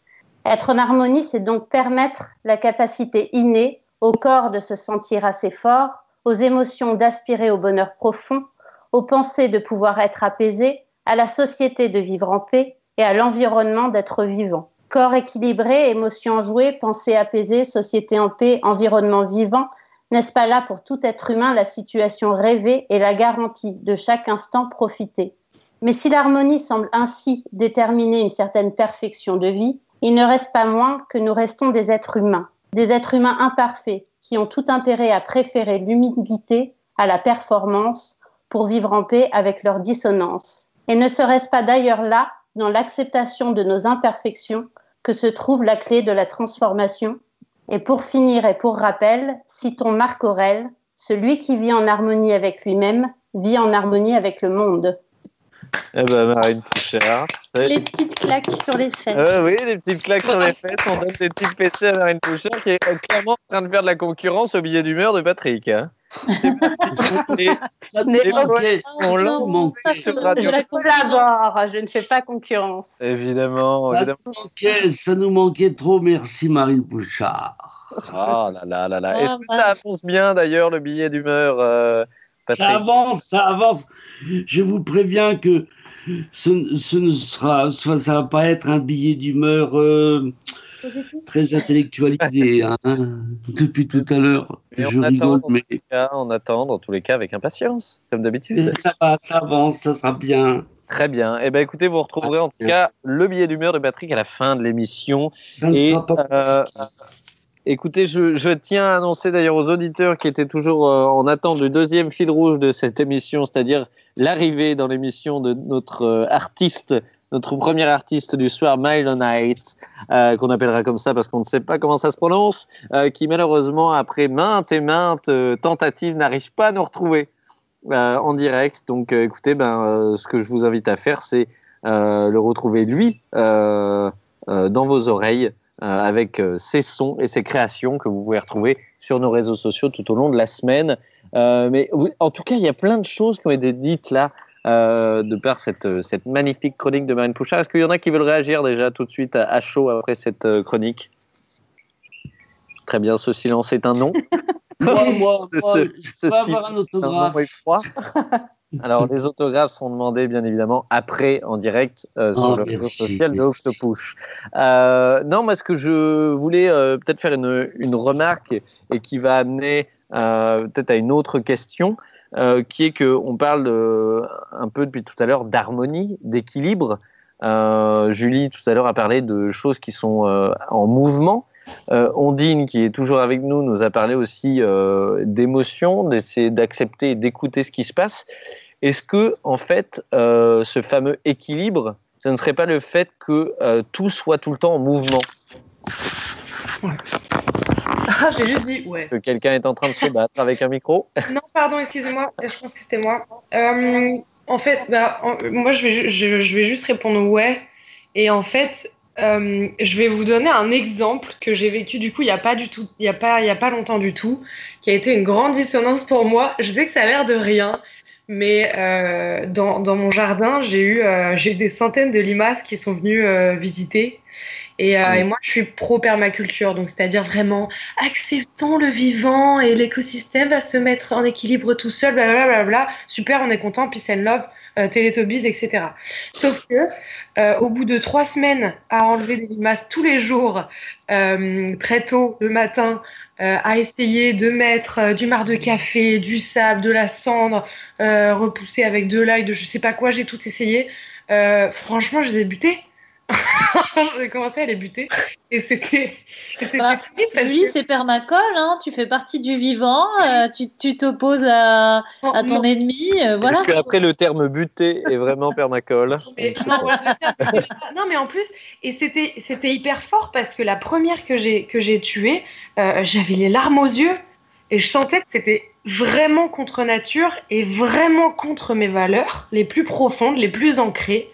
Être en harmonie, c'est donc permettre la capacité innée au corps de se sentir assez fort, aux émotions d'aspirer au bonheur profond, aux pensées de pouvoir être apaisées, à la société de vivre en paix et à l'environnement d'être vivant. Corps équilibré, émotions jouées, pensées apaisées, société en paix, environnement vivant, n'est-ce pas là pour tout être humain la situation rêvée et la garantie de chaque instant profiter Mais si l'harmonie semble ainsi déterminer une certaine perfection de vie, il ne reste pas moins que nous restons des êtres humains, des êtres humains imparfaits qui ont tout intérêt à préférer l'humilité à la performance pour vivre en paix avec leurs dissonances. Et ne serait-ce pas d'ailleurs là, dans l'acceptation de nos imperfections, que se trouve la clé de la transformation Et pour finir et pour rappel, citons Marc Aurèle, celui qui vit en harmonie avec lui-même vit en harmonie avec le monde. Eh ben, Marine Pouchard. Les petites claques sur les fesses. Euh, oui, des petites claques sur les fesses. On donne des petites fessées à Marine Pouchard qui est clairement en train de faire de la concurrence au billet d'humeur de Patrick. hein. Ça Les Ça là. manquait. sur Radio- Je collabore, je ne fais pas concurrence. Évidemment, Ça évidemment. nous manquait, ça nous manquait trop. Merci Marine Pouchard. Oh là là là là. Ah, Est-ce que ça avance bien d'ailleurs le billet d'humeur, euh, Patrick? Ça avance, ça avance. Je vous préviens que ce, ce ne sera, ça ça va pas être un billet d'humeur euh, très intellectualisé. hein. Depuis tout à l'heure, je on attend, rigole, mais cas, on attend dans tous les cas avec impatience, comme d'habitude. ça va, ça avance, ça sera bien. Très bien. Eh ben, écoutez, vous retrouverez en tout cas le billet d'humeur de Patrick à la fin de l'émission. Ça ne Et, sera pas. euh, écoutez, je, tiens à annoncer d'ailleurs aux auditeurs qui étaient toujours euh, en attente du deuxième fil rouge de cette émission, c'est-à-dire l'arrivée dans l'émission de notre euh, artiste, notre premier artiste du soir, Milo Knight, euh, qu'on appellera comme ça parce qu'on ne sait pas comment ça se prononce, qui malheureusement, après maintes et maintes tentatives, n'arrive pas à nous retrouver en direct. Donc, écoutez, ben, ce que je vous invite à faire, c'est le retrouver lui dans vos oreilles avec euh, ses sons et ses créations que vous pouvez retrouver sur nos réseaux sociaux tout au long de la semaine. Euh, mais en tout cas, il y a plein de choses qui ont été dites là euh, de par cette, euh, cette magnifique chronique de Marine Pouchard. Est-ce qu'il y en a qui veulent réagir déjà tout de suite à, à chaud après cette euh, chronique? Très bien, ce silence est un non. Moi, moi, moi, ce- je ce peux avoir un autographe. Alors, les autographes sont demandés, bien évidemment, après, en direct, euh, sur Oh, le réseau social de. Octopush. Euh, non, moi, ce que je voulais euh, peut-être faire une, une remarque et, qui va amener peut-être à une autre question, qui est qu'on parle un peu depuis tout à l'heure d'harmonie, d'équilibre. Julie, tout à l'heure, a parlé de choses qui sont en mouvement. Euh, Ondine, qui est toujours avec nous, nous a parlé aussi euh, d'émotions, d'essayer d'accepter et d'écouter ce qui se passe. Est-ce que, en fait, euh, ce fameux équilibre, ce ne serait pas le fait que euh, tout soit tout le temps en mouvement? Ah, j'ai juste dit ouais. Que quelqu'un est en train de se battre avec un micro? Non, pardon, excusez-moi, je pense que c'était moi. Euh, en fait, bah, en- moi, je vais, je vais juste répondre ouais. Et en fait, euh, je vais vous donner un exemple que j'ai vécu du coup il n'y a pas du tout, il y a pas, il y a pas longtemps du tout, qui a été une grande dissonance pour moi. Je sais que ça a l'air de rien, mais euh, dans, dans mon jardin, j'ai eu, euh, j'ai eu des centaines de limaces qui sont venues visiter. Et, euh, et moi, je suis pro-permaculture, donc c'est-à-dire vraiment acceptons le vivant et l'écosystème va se mettre en équilibre tout seul, blablabla. Super, on est content, peace and love, euh, Teletubbies, etc. Sauf que, euh, au bout de trois semaines à enlever des limaces tous les jours, euh, très tôt le matin, euh, à essayer de mettre du marc de café, du sable, de la cendre, repousser avec de l'ail, de je sais pas quoi, j'ai tout essayé. Franchement, je les ai butés. j'ai commencé à les buter. Et c'était Bah, parce Julie, que- c'est permacole, hein, tu fais partie du vivant, euh, tu t'opposes à, à ton non. ennemi, euh, voilà. Est-ce qu'après le terme buté est vraiment permacole Mais- non, mais en plus, et c'était c'était hyper fort parce que la première que j'ai que j'ai tuée, euh, j'avais les larmes aux yeux. Et je sentais que c'était vraiment contre nature et vraiment contre mes valeurs les plus profondes, les plus ancrées,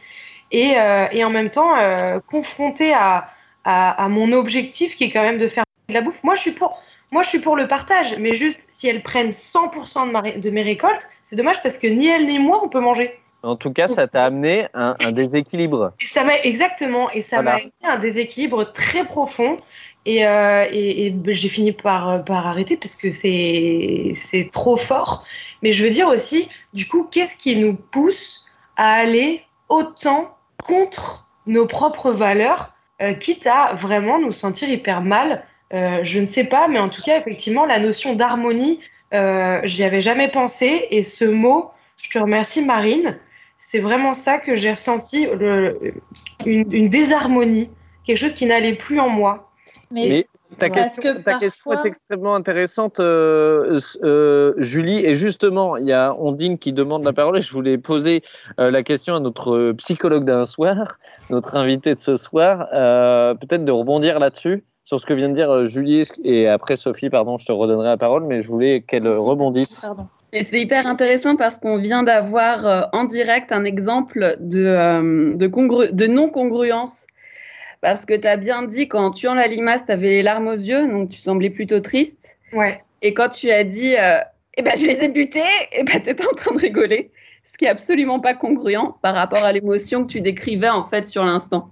et, euh, et en même temps euh, confrontée à, à, à mon objectif qui est quand même de faire de la bouffe. Moi, je suis pour. Moi, je suis pour le partage, mais juste si elles prennent 100% de, ma de mes récoltes, c'est dommage parce que ni elles ni moi, on peut manger. En tout cas, ça t'a amené un, un déséquilibre. Et ça m'a exactement, et ça Voilà. m'a été un déséquilibre très profond. Et, euh, et, et ben, j'ai fini par, par arrêter parce que c'est c'est trop fort. Mais je veux dire aussi, du coup, qu'est-ce qui nous pousse à aller autant contre nos propres valeurs, euh, quitte à vraiment nous sentir hyper mal Euh, Je ne sais pas, mais en tout cas, effectivement, la notion d'harmonie, euh, j'y avais jamais pensé. Et ce mot, je te remercie, Marine. C'est vraiment ça que j'ai ressenti, le- une, une désharmonie, quelque chose qui n'allait plus en moi. Mais, Mais ta, question, que ta question parfois- est extrêmement intéressante, euh, euh, Julie. Et justement, il y a Ondine qui demande la parole et je voulais poser euh, la question à notre psychologue d'un soir, notre invité de ce soir, euh, peut-être de rebondir là-dessus, sur ce que vient de dire Julie. Et après, Sophie, pardon, je te redonnerai la parole, mais je voulais qu'elle rebondisse. Pardon. Et c'est hyper intéressant parce qu'on vient d'avoir euh, en direct un exemple de, euh, de, congru- de non-congruence. Parce que tu as bien dit, qu'en tuant la limace, tu avais les larmes aux yeux, donc tu semblais plutôt triste. Ouais. Et quand tu as dit, euh, eh ben, je les ai butés, eh ben, tu étais en train de rigoler. Ce qui est absolument pas congruent par rapport à l'émotion que tu décrivais en fait sur l'instant.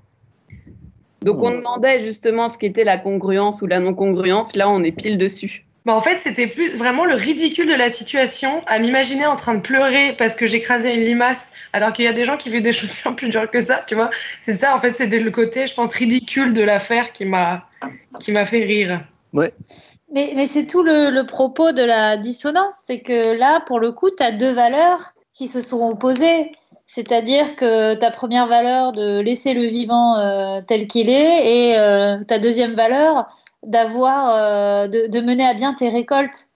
Donc on demandait justement ce qu'était la congruence ou la non-congruence. Là, on est pile dessus. Bah, en fait, c'était plus vraiment le ridicule de la situation, à m'imaginer en train de pleurer parce que j'écrasais une limace, alors qu'il y a des gens qui vivent des choses bien plus dures que ça, tu vois. C'est ça, en fait, c'était le côté, je pense, ridicule de l'affaire qui m'a qui m'a fait rire. Mais, mais c'est tout le, le propos de la dissonance, c'est que là, pour le coup, tu as deux valeurs qui se sont opposées. C'est-à-dire que ta première valeur de laisser le vivant euh, tel qu'il est et euh, ta deuxième valeur d'avoir euh, de, de mener à bien tes récoltes.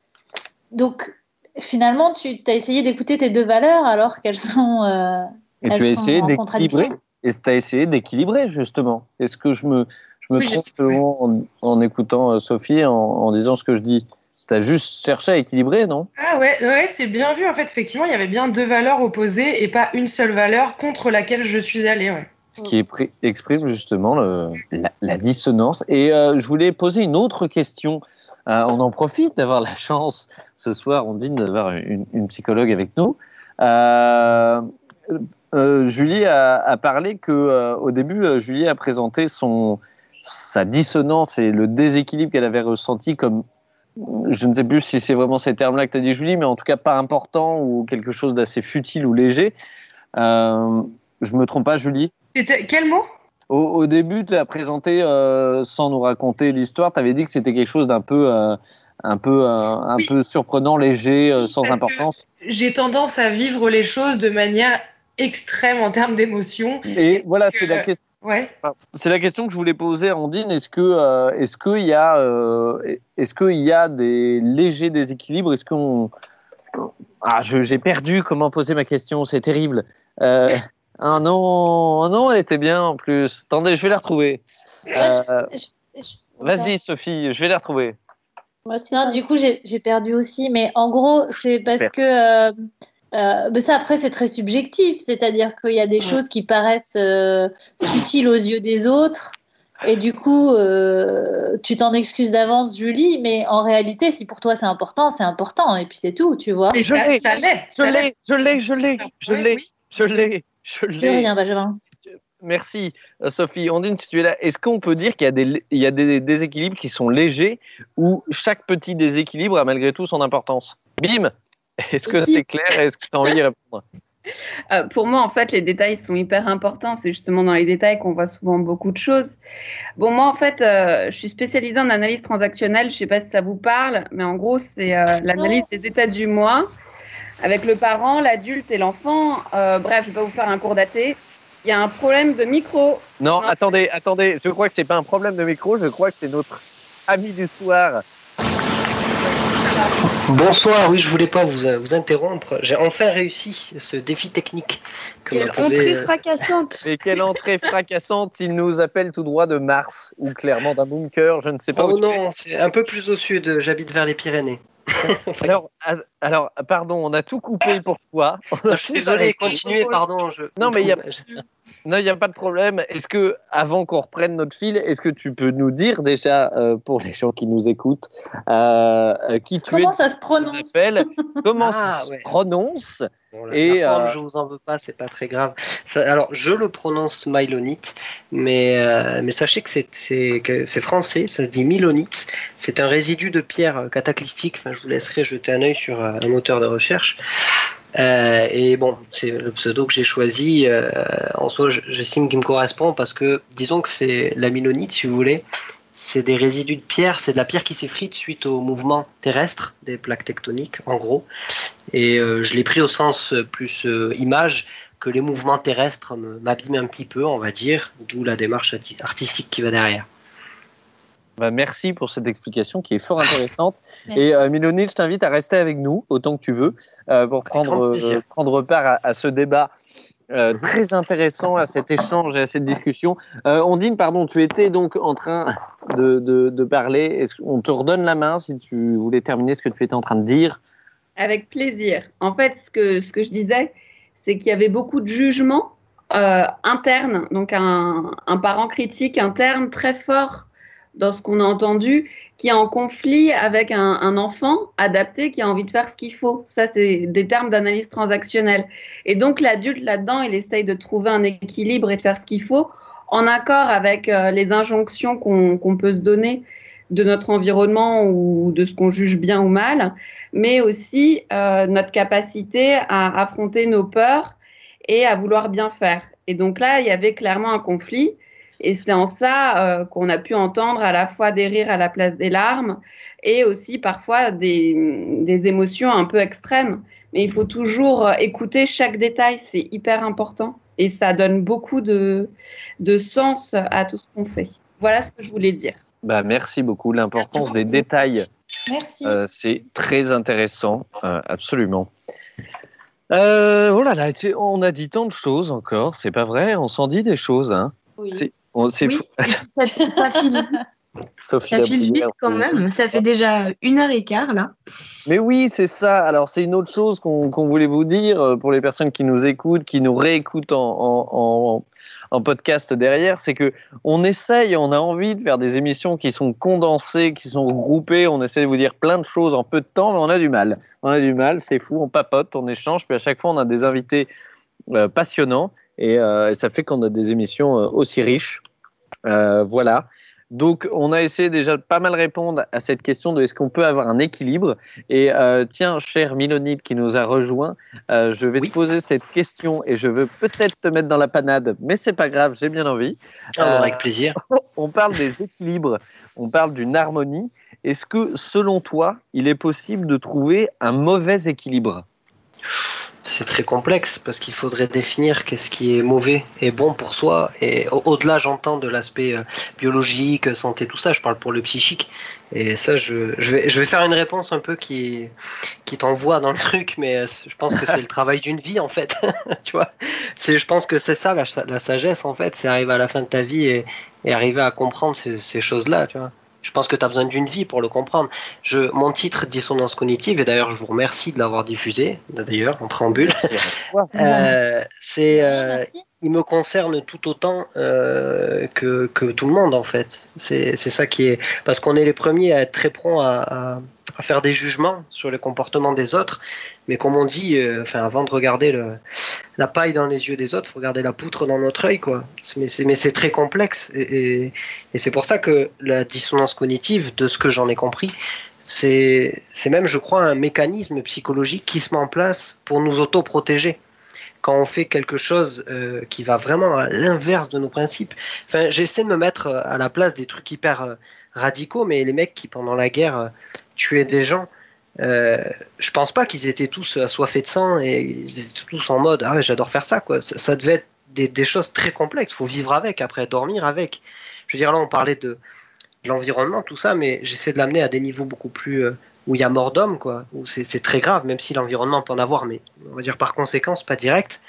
Donc finalement, tu as essayé d'écouter tes deux valeurs alors qu'elles sont euh, Et elles tu as sont essayé en d'équilibrer. contradiction. Et tu as essayé d'équilibrer, justement. Est-ce que je me, je me Oui, trompe en, en écoutant euh, Sophie, en, en disant ce que je dis? Tu as juste cherché à équilibrer, non? Ah ouais, ouais, c'est bien vu. En fait, effectivement, il y avait bien deux valeurs opposées et pas une seule valeur contre laquelle je suis allée. Ouais. Ce qui est pré- exprime justement le- la, la dissonance. Et euh, je voulais poser une autre question. Euh, on en profite d'avoir la chance ce soir, on dit d'avoir une, une psychologue avec nous. Euh, Julie a, a parlé que au début, Julie a présenté son sa dissonance et le déséquilibre qu'elle avait ressenti comme je ne sais plus si c'est vraiment ces termes-là que tu as dit Julie, mais en tout cas pas important ou quelque chose d'assez futile ou léger. Je me trompe pas, Julie? C'était quel mot? Au, au début, tu as présenté, euh, sans nous raconter l'histoire, tu avais dit que c'était quelque chose d'un peu, euh, un peu, euh, un Oui. peu surprenant, léger, Oui, sans importance. J'ai tendance à vivre les choses de manière extrême en termes d'émotion. Et voilà, c'est la, question- Ouais. c'est la question que je voulais poser à Andine. Est-ce que, euh, est-ce qu'il y a, euh, est-ce qu'il y a des légers déséquilibres? Est-ce qu'on, ah, j'ai perdu comment poser ma question. C'est terrible. Euh, ah non, ah non, elle était bien en plus. Attendez, je vais la retrouver. Euh, Vas-y, Sophie, je vais la retrouver. Moi non, du coup, j'ai perdu aussi. Mais en gros, c'est parce que. euh, euh, mais ça, après, c'est très subjectif. C'est-à-dire qu'il y a des choses qui paraissent euh, futiles aux yeux des autres. Et du coup, euh, tu t'en excuses d'avance, Julie. Mais en réalité, si pour toi c'est important, c'est important. Et puis c'est tout, tu vois. Mais je l'ai. ça l'est. Je l'ai, je l'ai, je l'ai, je l'ai, je l'ai, je De rien, Benjamin. Merci, euh, Sophie. Ondine, si tu es là, est-ce qu'on peut dire qu'il y a des, il y a des déséquilibres qui sont légers ou chaque petit déséquilibre a malgré tout son importance? Bim Est-ce que c'est clair? Et Est-ce que tu as envie d'y répondre? Euh, pour moi, en fait, les détails sont hyper importants. C'est justement dans les détails qu'on voit souvent beaucoup de choses. Bon, moi, en fait, euh, je suis spécialisée en analyse transactionnelle. Je sais pas si ça vous parle, mais en gros, c'est euh, l'analyse des états du mois avec le parent, l'adulte et l'enfant. Euh, bref, je vais pas vous faire un cours daté. Il y a un problème de micro. Non, attendez, attendez. Je crois que c'est pas un problème de micro. Je crois que c'est notre ami du soir. Bonsoir, oui, je voulais pas vous, euh, vous interrompre. J'ai enfin réussi ce défi technique que Quelle m'a posé, entrée euh, fracassante Et quelle entrée fracassante Il nous appelle tout droit de Mars ou clairement d'un bunker. Je ne sais pas. Oh où non, c'est un peu plus au sud, j'habite vers les Pyrénées. Alors, alors, pardon, on a tout coupé pour toi. Je suis désolé, continuez, pardon. Je... Non, mais il y a- Non, il n'y a pas de problème. Est-ce que, avant qu'on reprenne notre fil, est-ce que tu peux nous dire déjà, euh, pour les gens qui nous écoutent, euh, euh, qui tu es, Comment ça se prononce? comment Ah, ça ouais. se prononce? Bon, la- Et, la forme, euh, je vous en veux pas, c'est pas très grave. Ça- alors, je le prononce mylonite, mais, euh, mais sachez que c'est- français, ça se dit milonite. C'est un résidu de pierre cataclystique. Enfin, je vous laisserai jeter un œil sur euh, un moteur de recherche. Euh, et bon, c'est le pseudo que j'ai choisi. euh, en soi, je- j'estime qu'il me correspond parce que, disons que c'est la milonite, si vous voulez. C'est des résidus de pierre, c'est de la pierre qui s'effrite suite au mouvement terrestre des plaques tectoniques, en gros. Et euh, je l'ai pris au sens euh, plus euh, image que les mouvements terrestres me- m'abîment un petit peu, on va dire, d'où la démarche arti- artistique qui va derrière. Bah, Merci pour cette explication qui est fort intéressante. Et euh, Miloni, je t'invite à rester avec nous autant que tu veux pour prendre, prendre part à, à ce débat euh, très intéressant, à cet échange et à cette discussion. Euh, Ondine, pardon, tu étais donc en train de, de, de parler. Est-ce qu'on te redonne la main si tu voulais terminer ce que tu étais en train de dire? Avec plaisir. En fait, ce que, ce que je disais, c'est qu'il y avait beaucoup de jugements euh, internes, donc un, un parent critique interne très fort dans ce qu'on a entendu, qui est en conflit avec un, enfant adapté qui a envie de faire ce qu'il faut. Ça, c'est des termes d'analyse transactionnelle. Et donc, l'adulte, là-dedans, il essaye de trouver un équilibre et de faire ce qu'il faut, en accord avec euh, les injonctions qu'on qu'on peut se donner de notre environnement ou de ce qu'on juge bien ou mal mais aussi euh, notre capacité à affronter nos peurs et à vouloir bien faire. Et donc là, il y avait clairement un conflit. Et c'est en ça euh, qu'on a pu entendre à la fois des rires à la place des larmes et aussi parfois des, des émotions un peu extrêmes. Mais il faut toujours euh, écouter chaque détail, c'est hyper important. Et ça donne beaucoup de, de sens à tout ce qu'on fait. Voilà ce que je voulais dire. bah, Merci beaucoup. L'importance des détails, Merci. euh, c'est très intéressant, euh, absolument. Euh, oh là là, on a dit tant de choses encore, c'est pas vrai On s'en dit des choses, hein Oui. On- Oui, fou. ça, file, Sophie ça file vite quand même. Ça fait déjà une heure et quart là. Mais oui, c'est ça. Alors, c'est une autre chose qu'on voulait vous dire euh, pour les personnes qui nous écoutent, qui nous réécoutent en, en, en- en podcast derrière, c'est que on essaye, on a envie de faire des émissions qui sont condensées, qui sont regroupées. On essaie de vous dire plein de choses en peu de temps, mais on a du mal. On a du mal, c'est fou, on papote, on échange, puis à chaque fois, on a des invités euh, passionnants et, euh, et ça fait qu'on a des émissions euh, aussi riches. Euh, voilà. Donc, on a essayé déjà de pas mal répondre à cette question de est-ce qu'on peut avoir un équilibre. Et euh, tiens, cher Milonide qui nous a rejoint, euh, je vais Oui. te poser cette question et je veux peut-être te mettre dans la panade, mais c'est pas grave, j'ai bien envie. Ah, Euh, avec plaisir. On parle des équilibres, on parle d'une harmonie. Est-ce que, selon toi, il est possible de trouver un mauvais équilibre? C'est très complexe parce qu'il faudrait définir qu'est-ce qui est mauvais et bon pour soi. Et au- au-delà, j'entends de l'aspect euh, biologique, santé, tout ça. Je parle pour le psychique. Et ça, je, je, vais, je vais faire une réponse un peu qui, qui t'envoie dans le truc, mais euh, je pense que c'est le travail d'une vie en fait. tu vois, je pense que c'est ça la, sagesse en fait, c'est arriver à la fin de ta vie et, et arriver à comprendre ces, ces choses-là. Tu vois. Je pense que tu as besoin d'une vie pour le comprendre. Je, mon titre dissonance cognitive, et d'ailleurs je vous remercie de l'avoir diffusé, d'ailleurs en préambule, euh, c'est, euh, il me concerne tout autant euh, que, que, tout le monde en fait. C'est, c'est ça qui est, parce qu'on est les premiers à être très prompts à, à, à, faire des jugements sur les comportements des autres, mais comme on dit, euh, enfin avant de regarder le, la paille dans les yeux des autres, faut regarder la poutre dans notre œil quoi. Mais c'est, très complexe et, c'est pour ça que la dissonance cognitive, de ce que j'en ai compris, c'est, même, je crois, un mécanisme psychologique qui se met en place pour nous autoprotéger quand on fait quelque chose euh, qui va vraiment à l'inverse de nos principes. Enfin, j'essaie de me mettre à la place des trucs hyper euh, radicaux, mais les mecs qui pendant la guerre tuaient des gens, euh, je pense pas qu'ils étaient tous assoiffés de sang et ils étaient tous en mode ah ouais, j'adore faire ça quoi. Ça, devait être des, choses très complexes. Faut vivre avec, après dormir avec. Je veux dire là, on parlait de, de l'environnement, tout ça, mais j'essaie de l'amener à des niveaux beaucoup plus euh, où il y a mort d'homme, quoi, où c'est très grave, même si l'environnement peut en avoir, mais on va dire par conséquence, pas direct.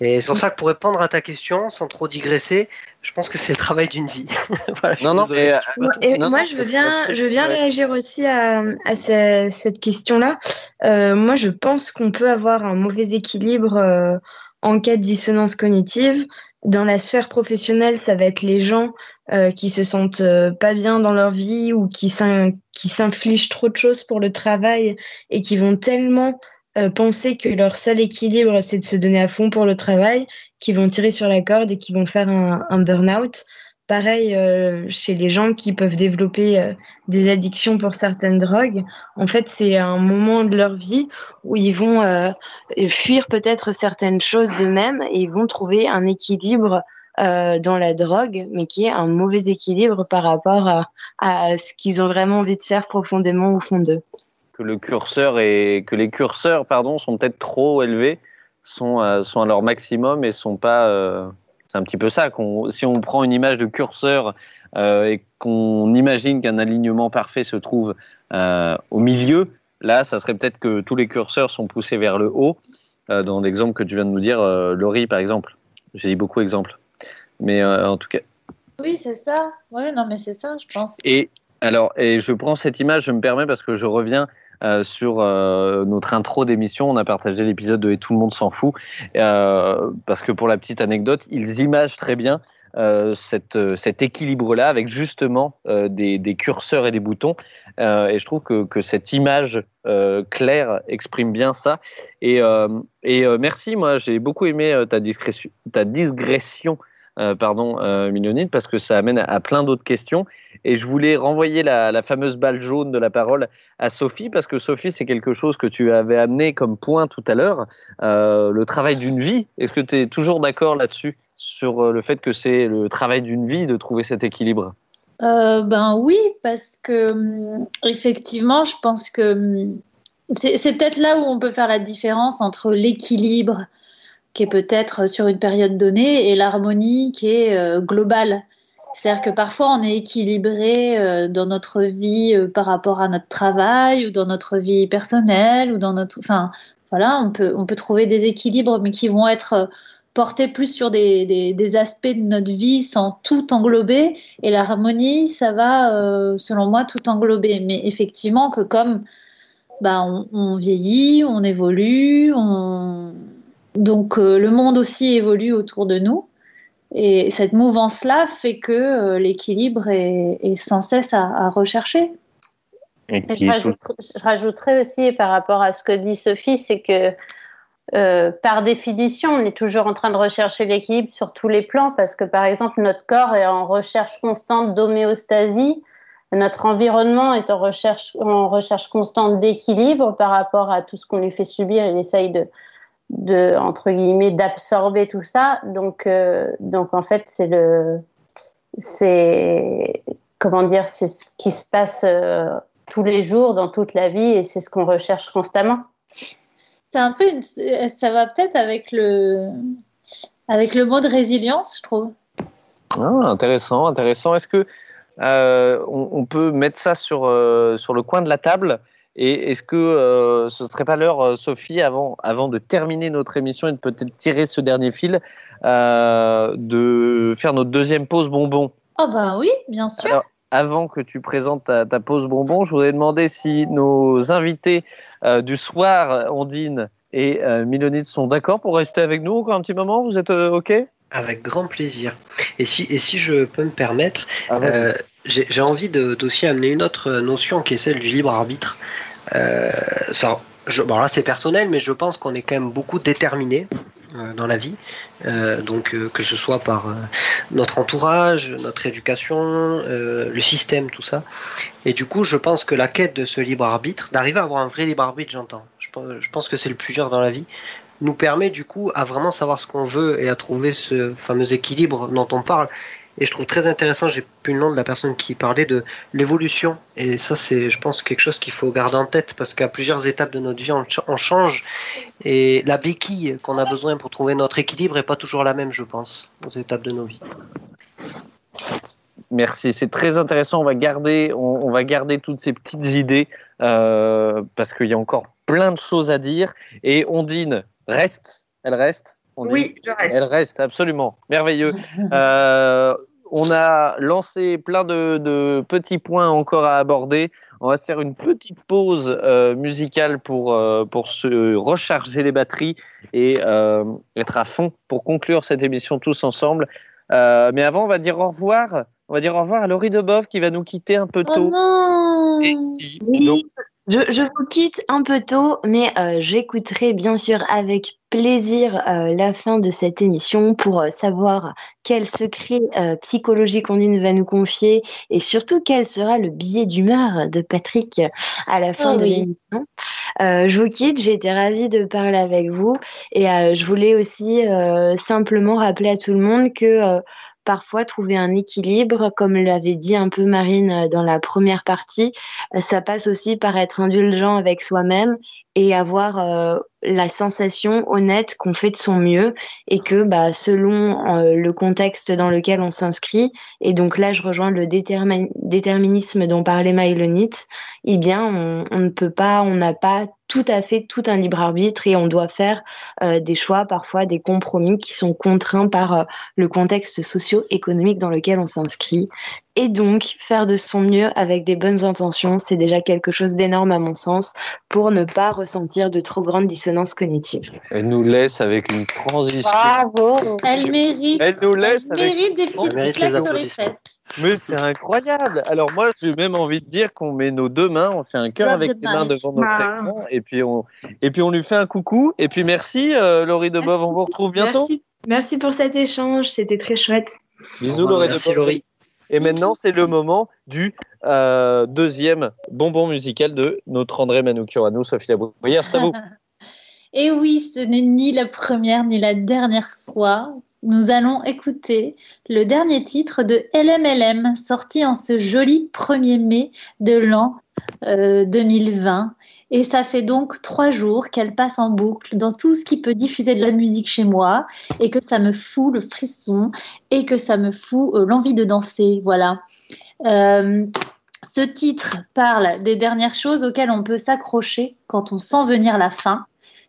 Et c'est pour ça que pour répondre à ta question, sans trop digresser, je pense que c'est le travail d'une vie. voilà, non, non, et, euh, et non, moi, je veux bien, je veux bien réagir aussi à, à ce, cette question-là. Euh, moi, je pense qu'on peut avoir un mauvais équilibre euh, en cas de dissonance cognitive. Dans la sphère professionnelle, ça va être les gens euh, qui se sentent euh, pas bien dans leur vie ou qui s'infligent trop de choses pour le travail et qui vont tellement euh, penser que leur seul équilibre c'est de se donner à fond pour le travail, qui vont tirer sur la corde et qui vont faire un, un burn-out. Pareil euh, chez les gens qui peuvent développer euh, des addictions pour certaines drogues. En fait, c'est un moment de leur vie où ils vont fuir peut-être certaines choses d'eux-mêmes et ils vont trouver un équilibre euh, dans la drogue, mais qui est un mauvais équilibre par rapport à, à ce qu'ils ont vraiment envie de faire profondément au fond d'eux. Que le curseur et que les curseurs, pardon, sont peut-être trop élevés, sont, euh, sont à leur maximum et sont pas. Euh... C'est un petit peu ça. qu'on si on prend une image de curseur euh, et qu'on imagine qu'un alignement parfait se trouve euh, au milieu, là, ça serait peut-être que tous les curseurs sont poussés vers le haut. dans l'exemple que tu viens de nous dire, Laurie, par exemple. J'ai dit beaucoup d'exemples. Mais en tout cas. Oui, c'est ça. Oui, non, mais c'est ça, je pense. Et alors, et je prends cette image, je me permets parce que je reviens euh, sur euh, notre intro d'émission. On a partagé l'épisode de Et tout le monde s'en fout. Euh, parce que pour la petite anecdote, ils imagent très bien cet équilibre-là avec justement des, curseurs et des boutons. Et je trouve que, cette image claire exprime bien ça. Et, merci, moi j'ai beaucoup aimé ta, ta digression euh, pardon, euh, parce que ça amène à, plein d'autres questions. Et je voulais renvoyer la, fameuse balle jaune de la parole à Sophie, parce que Sophie, c'est quelque chose que tu avais amené comme point tout à l'heure, euh, le travail d'une vie. Est-ce que tu es toujours d'accord là-dessus, sur le fait que c'est le travail d'une vie de trouver cet équilibre? Euh, Ben oui, parce que hum, effectivement, je pense que hum, c'est peut-être là où on peut faire la différence entre l'équilibre qui est peut-être sur une période donnée et l'harmonie qui est euh, globale. C'est-à-dire que parfois on est équilibré euh, dans notre vie euh, par rapport à notre travail ou dans notre vie personnelle ou dans notre, enfin voilà, on peut on peut trouver des équilibres mais qui vont être portés plus sur des, des, aspects de notre vie sans tout englober et l'harmonie ça va selon moi tout englober. Mais effectivement que comme bah, on, on vieillit, on évolue, on donc euh, le monde aussi évolue autour de nous. Et cette mouvance-là fait que euh, l'équilibre est, est, sans cesse à, à rechercher. Et je, rajouterais, je, rajouterais, aussi par rapport à ce que dit Sophie, c'est que euh, par définition, on est toujours en train de rechercher l'équilibre sur tous les plans parce que par exemple, notre corps est en recherche constante d'homéostasie, notre environnement est en recherche, en recherche constante d'équilibre par rapport à tout ce qu'on lui fait subir. Il essaye de, de entre guillemets d'absorber tout ça. Donc euh, donc en fait c'est le c'est comment dire c'est ce qui se passe euh, tous les jours dans toute la vie et c'est ce qu'on recherche constamment. C'est un peu une, ça va peut-être avec le avec le mot de résilience je trouve. Ah, intéressant intéressant. Est-ce que euh, on, on, peut mettre ça sur euh, sur le coin de la table? Et est-ce que euh, ce serait pas l'heure, euh, Sophie, avant, avant de terminer notre émission et de peut-être tirer ce dernier fil, euh, de faire notre deuxième pause bonbon? Oh bah oui, bien sûr. Alors, avant que tu présentes ta, ta pause bonbon, je voudrais demander si nos invités euh, du soir, Ondine et euh, Milonide, sont d'accord pour rester avec nous encore un petit moment? Vous êtes euh, OK? Avec grand plaisir. Et si, et si je peux me permettre, Ah, euh, j'ai envie d'aussi amener une autre notion qui est celle du libre arbitre. Euh, ça, je, bon là c'est personnel, mais je pense qu'on est quand même beaucoup déterminé euh, dans la vie. Euh, donc euh, que ce soit par euh, notre entourage, notre éducation, le système, tout ça. Et du coup, je pense que la quête de ce libre arbitre, d'arriver à avoir un vrai libre arbitre, j'entends. Je, je pense que c'est le plus dur dans la vie nous permet du coup à vraiment savoir ce qu'on veut et à trouver ce fameux équilibre dont on parle. Et je trouve très intéressant, j'ai plus le nom de la personne qui parlait de l'évolution. Et ça, c'est, je pense, quelque chose qu'il faut garder en tête parce qu'à plusieurs étapes de notre vie, on, ch- on change. Et la béquille qu'on a besoin pour trouver notre équilibre est pas toujours la même, je pense, aux étapes de nos vies. Merci, c'est très intéressant. On va garder, on va garder toutes ces petites idées euh, parce qu'il y a encore plein de choses à dire. Et Ondine reste, elle reste. Oui, je reste. Elle reste, absolument. Merveilleux. Euh, on a lancé plein de, de petits points encore à aborder. On va se faire une petite pause euh, musicale pour, euh, pour se recharger les batteries et être à fond pour conclure cette émission tous ensemble. Mais avant, on va dire au revoir. On va dire au revoir à Laurie Debov qui va nous quitter un peu Oh tôt. non Et. Oui, Donc, je, je vous quitte un peu tôt, mais euh, j'écouterai bien sûr avec plaisir euh, la fin de cette émission pour euh, savoir quel secret euh, psychologique Ondine va nous confier et surtout quel sera le billet d'humeur de Patrick à la fin Oh de oui. l'émission. Euh, je vous quitte, j'ai été ravie de parler avec vous et euh, je voulais aussi euh, simplement rappeler à tout le monde que euh, parfois trouver un équilibre, comme l'avait dit un peu Marine euh, dans la première partie, euh, ça passe aussi par être indulgent avec soi-même et avoir euh, la sensation honnête qu'on fait de son mieux et que bah, selon euh, le contexte dans lequel on s'inscrit, et donc là je rejoins le détermi- déterminisme dont parlait Maïlonite, eh bien on, on ne peut pas, on n'a pas tout à fait tout un libre arbitre et on doit faire euh, des choix, parfois des compromis qui sont contraints par euh, le contexte socio-économique dans lequel on s'inscrit. Et donc, faire de son mieux avec des bonnes intentions, c'est déjà quelque chose d'énorme à mon sens pour ne pas ressentir de trop grandes dissonances cognitives. elle nous laisse avec une transition. Bravo Elle mérite, Elle nous elle laisse avec mérite des Elle petites mérite les claques sur les fesses. Mais c'est incroyable. Alors moi, j'ai même envie de dire qu'on met nos deux mains, on fait un cœur avec the les mains devant notre Ah. écran, et puis on et puis on lui fait un coucou. Et puis merci, euh, Laurie Debov. On vous retrouve bientôt. Merci, merci pour cet échange, c'était très chouette. Bisous, Laurie merci, Debov. Laurie. Et maintenant, c'est le moment du euh, deuxième bonbon musical de notre André Manoukian à Sophie Labrouillère. C'est à vous. Et oui, ce n'est ni la première ni la dernière fois. Nous allons écouter le dernier titre de LMLM, sorti en ce joli 1er mai de l'an euh, 2020. Et ça fait donc trois jours qu'elle passe en boucle dans tout ce qui peut diffuser de la musique chez moi et que ça me fout le frisson et que ça me fout euh, l'envie de danser. Voilà. Euh, ce titre parle des dernières choses auxquelles on peut s'accrocher quand on sent venir la fin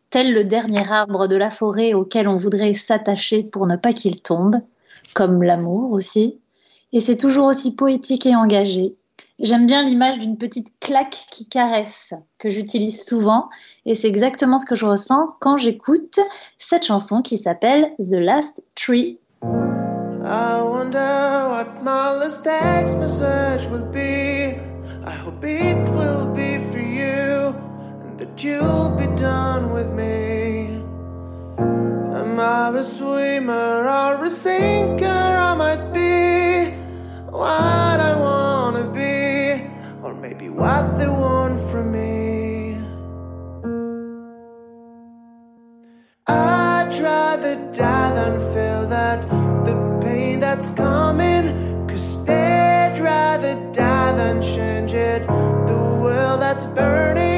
tel le dernier arbre de la forêt auquel on voudrait s'attacher pour ne pas qu'il tombe, comme l'amour aussi. Et c'est toujours aussi poétique et engagé. J'aime bien l'image d'une petite claque qui caresse, que j'utilise souvent, et c'est exactement ce que je ressens quand j'écoute cette chanson qui s'appelle The Last Tree. I wonder what my last text message will be. I hope it will be for you and that you'll be done with me. Am I a swimmer or a sinker? I might be what I or maybe what they want from me. I'd rather die than feel that the pain that's coming. Cause they'd rather die than change it. The world that's burning.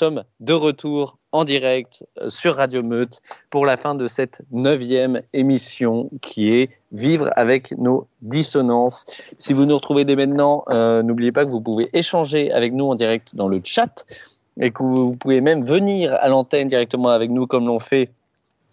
Sommes de retour en direct euh, sur Radio Meute pour la fin de cette neuvième émission qui est Vivre avec nos dissonances. Si vous nous retrouvez dès maintenant, euh, n'oubliez pas que vous pouvez échanger avec nous en direct dans le chat et que vous pouvez même venir à l'antenne directement avec nous comme l'ont fait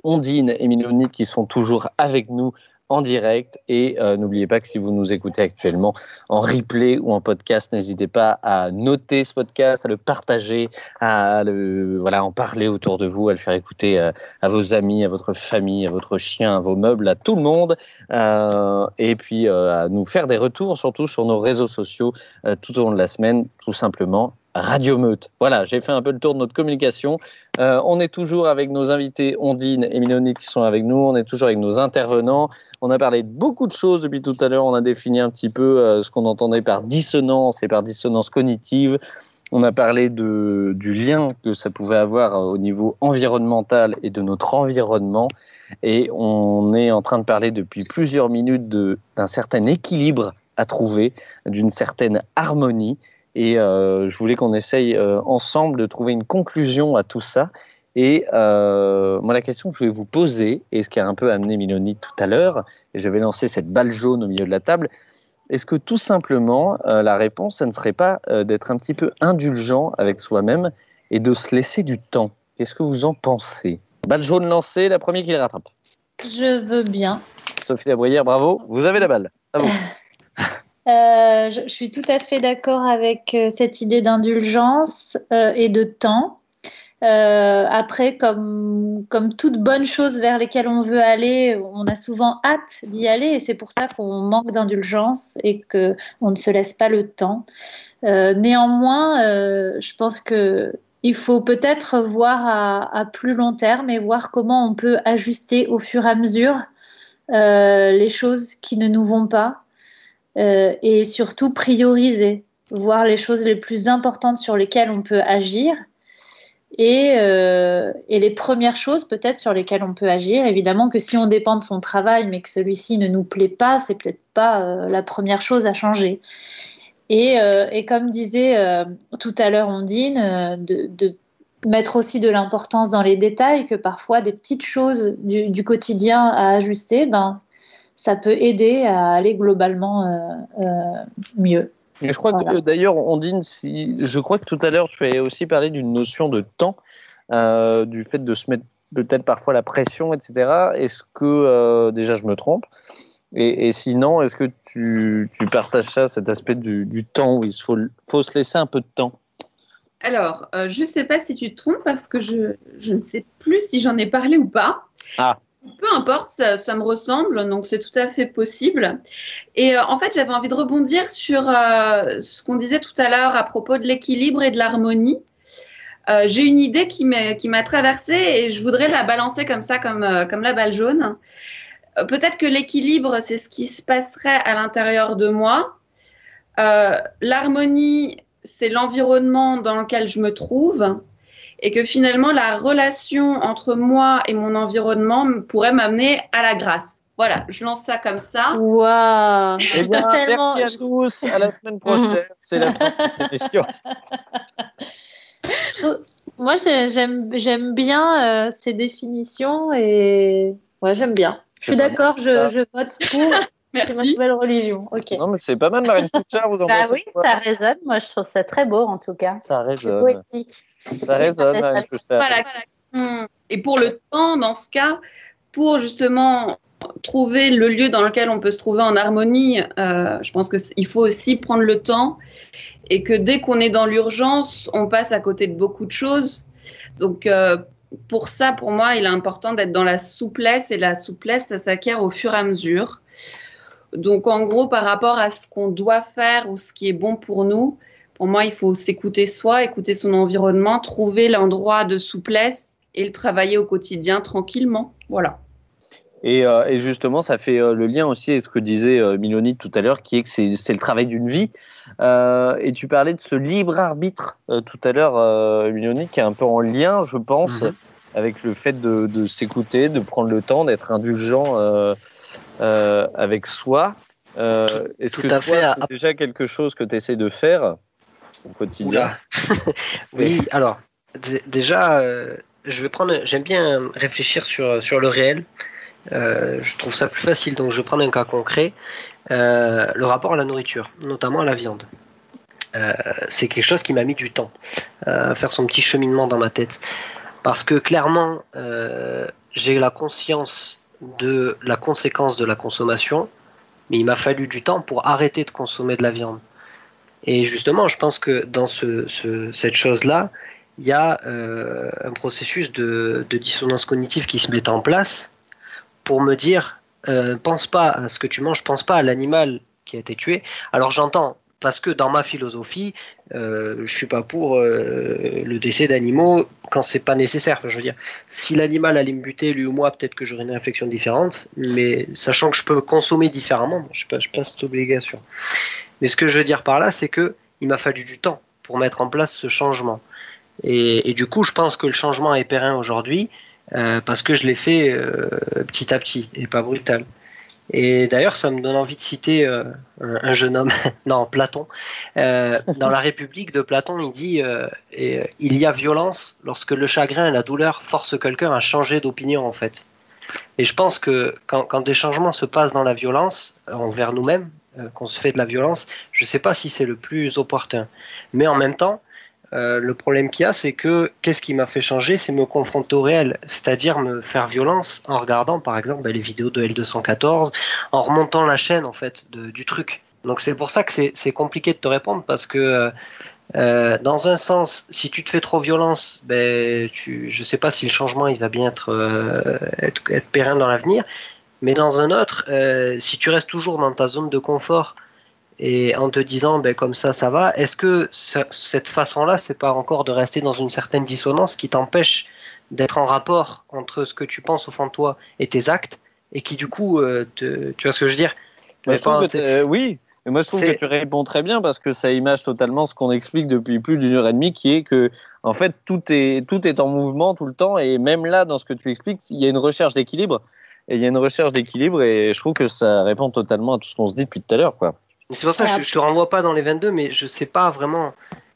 Ondine et Milonite qui sont toujours avec nous en direct. Et euh, n'oubliez pas que si vous nous écoutez actuellement en replay ou en podcast, n'hésitez pas à noter ce podcast, à le partager, à le, voilà, en parler autour de vous, à le faire écouter euh, à vos amis, à votre famille, à votre chien, à vos meubles, à tout le monde. Euh, et puis à nous faire des retours, surtout sur nos réseaux sociaux tout au long de la semaine, tout simplement Radio Meute. Voilà, j'ai fait un peu le tour de notre communication. Euh, on est toujours avec nos invités Ondine et Milonite qui sont avec nous. On est toujours avec nos intervenants. On a parlé de beaucoup de choses depuis tout à l'heure. On a défini un petit peu euh, ce qu'on entendait par dissonance et par dissonance cognitive. On a parlé du lien que ça pouvait avoir euh, au niveau environnemental et de notre environnement. Et on est en train de parler depuis plusieurs minutes d'un certain équilibre à trouver, d'une certaine harmonie. Et euh, je voulais qu'on essaye euh, ensemble de trouver une conclusion à tout ça. Et euh, moi, la question que je voulais vous poser, et ce qui a un peu amené Miloni tout à l'heure, et je vais lancer cette balle jaune au milieu de la table, est-ce que tout simplement, la réponse, ça ne serait pas d'être un petit peu indulgent avec soi-même et de se laisser du temps? Qu'est-ce que vous en pensez? Balle jaune lancée, la première qui les rattrape. Je veux bien. Sophie Labrière, bravo. Vous avez la balle. À vous. Euh, je, suis tout à fait d'accord avec euh, cette idée d'indulgence euh, et de temps. après, comme, comme toute bonne chose vers lesquelles on veut aller, on a souvent hâte d'y aller et c'est pour ça qu'on manque d'indulgence et qu'on ne se laisse pas le temps. néanmoins, je pense que il faut peut-être voir à, plus long terme et voir comment on peut ajuster au fur et à mesure les choses qui ne nous vont pas euh, et surtout prioriser, voir les choses les plus importantes sur lesquelles on peut agir et, euh, et les premières choses peut-être sur lesquelles on peut agir. Évidemment que si on dépend de son travail mais que celui-ci ne nous plaît pas, c'est peut-être pas euh, la première chose à changer. Et, comme disait tout à l'heure Ondine, de, de mettre aussi de l'importance dans les détails, que parfois des petites choses du, du quotidien à ajuster, ben, ça peut aider à aller globalement euh, euh, mieux. je crois que d'ailleurs, Ondine, si, je crois que tout à l'heure, tu avais aussi parlé d'une notion de temps, euh, du fait de se mettre peut-être parfois la pression, etc. Est-ce que, déjà, je me trompe? Et, sinon, est-ce que tu, tu, partages ça, cet aspect du, du temps où il faut, faut se laisser un peu de temps? Alors, je ne sais pas si tu te trompes parce que je, je ne sais plus si j'en ai parlé ou pas. Ah peu importe, ça, me ressemble, donc c'est tout à fait possible. Et euh, en fait, j'avais envie de rebondir sur euh, ce qu'on disait tout à l'heure à propos de l'équilibre et de l'harmonie. Euh, j'ai une idée qui m'a traversée et je voudrais la balancer comme ça, comme, comme la balle jaune. Peut-être que l'équilibre, c'est ce qui se passerait à l'intérieur de moi. l'harmonie, c'est l'environnement dans lequel je me trouve et que finalement la relation entre moi et mon environnement pourrait m'amener à la grâce. Voilà, je lance ça comme ça. Waouh eh bien, tellement... Merci à tous, à la semaine prochaine. C'est la fin de l'émission. Moi, j'aime bien euh, ces définitions et ouais, j'aime bien. Je suis d'accord, je, je, vote pour. C'est ma nouvelle religion. Ok. Non, mais c'est pas mal, Marine Pouchard. Vous en bah oui, ça résonne. Moi, je trouve ça très beau, en tout cas. Ça résonne. poétique. Ça résonne, Marine Voilà. Et pour le temps, dans ce cas, pour justement trouver le lieu dans lequel on peut se trouver en harmonie, euh, je pense qu'il faut aussi prendre le temps et que dès qu'on est dans l'urgence, on passe à côté de beaucoup de choses. Donc, euh, pour ça, pour moi, il est important d'être dans la souplesse et la souplesse, ça s'acquiert au fur et à mesure. Donc, en gros, par rapport à ce qu'on doit faire ou ce qui est bon pour nous, pour moi, il faut s'écouter soi, écouter son environnement, trouver l'endroit de souplesse et le travailler au quotidien tranquillement. Voilà. Et, euh, justement, ça fait euh, le lien aussi avec ce que disait euh, Miloni tout à l'heure, qui est que c'est le travail d'une vie. et tu parlais de ce libre arbitre tout à l'heure, Miloni, qui est un peu en lien, je pense, mhm. avec le fait de, de s'écouter, de prendre le temps, d'être indulgent euh, avec soi. Euh, est-ce que toi, c'est déjà quelque chose que tu essaies de faire au quotidien? Oui, alors déjà, euh, je vais prendre. J'aime bien réfléchir sur, sur le réel. Euh, je trouve ça plus facile, donc je vais prendre un cas concret. Euh, le rapport à la nourriture, notamment à la viande. Euh, c'est quelque chose qui m'a mis du temps euh, à faire son petit cheminement dans ma tête. Parce que clairement, euh, j'ai la conscience de la conséquence de la consommation, mais il m'a fallu du temps pour arrêter de consommer de la viande. Et justement, je pense que dans ce, ce- cette chose-là, il y a euh, un processus de, de dissonance cognitive qui se met en place pour me dire euh, pense pas à ce que tu manges, pense pas à l'animal qui a été tué. Alors j'entends, parce que dans ma philosophie, euh, je suis pas pour euh, le décès d'animaux quand c'est pas nécessaire. Je veux dire, si l'animal allait me buter, lui ou moi, peut-être que j'aurais une réflexion différente, mais sachant que je peux consommer différemment, je pas, pas cette obligation. Mais ce que je veux dire par là, c'est que il m'a fallu du temps pour mettre en place ce changement. Et, et du coup, je pense que le changement est périn aujourd'hui euh, parce que je l'ai fait euh, petit à petit et pas brutal. Et d'ailleurs, ça me donne envie de citer euh, un, un jeune homme, non, Platon. Euh, dans la République de Platon, il dit euh, euh, Il y a violence lorsque le chagrin et la douleur forcent quelqu'un à changer d'opinion, en fait. Et je pense que quand, quand des changements se passent dans la violence, euh, envers nous-mêmes, euh, qu'on se fait de la violence, je ne sais pas si c'est le plus opportun. Mais en même temps, euh, le problème qu'il y a, c'est que qu'est-ce qui m'a fait changer C'est me confronter au réel, c'est-à-dire me faire violence en regardant, par exemple, bah, les vidéos de L214, en remontant la chaîne en fait du truc. Donc c'est pour ça que c'est compliqué de te répondre parce que euh, euh, dans un sens, si tu te fais trop violence, ben je sais pas si le changement il va bien être être, être périn dans l'avenir. Mais dans un autre, si tu restes toujours dans ta zone de confort et en te disant ben comme ça ça va, est-ce que ce- cette façon-là, c'est pas encore de rester dans une certaine dissonance qui t'empêche d'être en rapport entre ce que tu penses au fond de toi et tes actes et qui du coup, euh, te- tu vois ce que je veux dire? Moi, je que t'es- oui, mais moi je trouve que tu réponds très bien parce que ça image totalement ce qu'on explique depuis plus d'une heure et demie, qui est que en fait tout est tout est en mouvement tout le temps et même là dans ce que tu expliques, il y a une recherche d'équilibre et il y a une recherche d'équilibre et je trouve que ça répond totalement à tout ce qu'on se dit depuis tout à l'heure, quoi. Mais C'est pour ça que je, je te renvoie pas dans les 22, mais je sais pas vraiment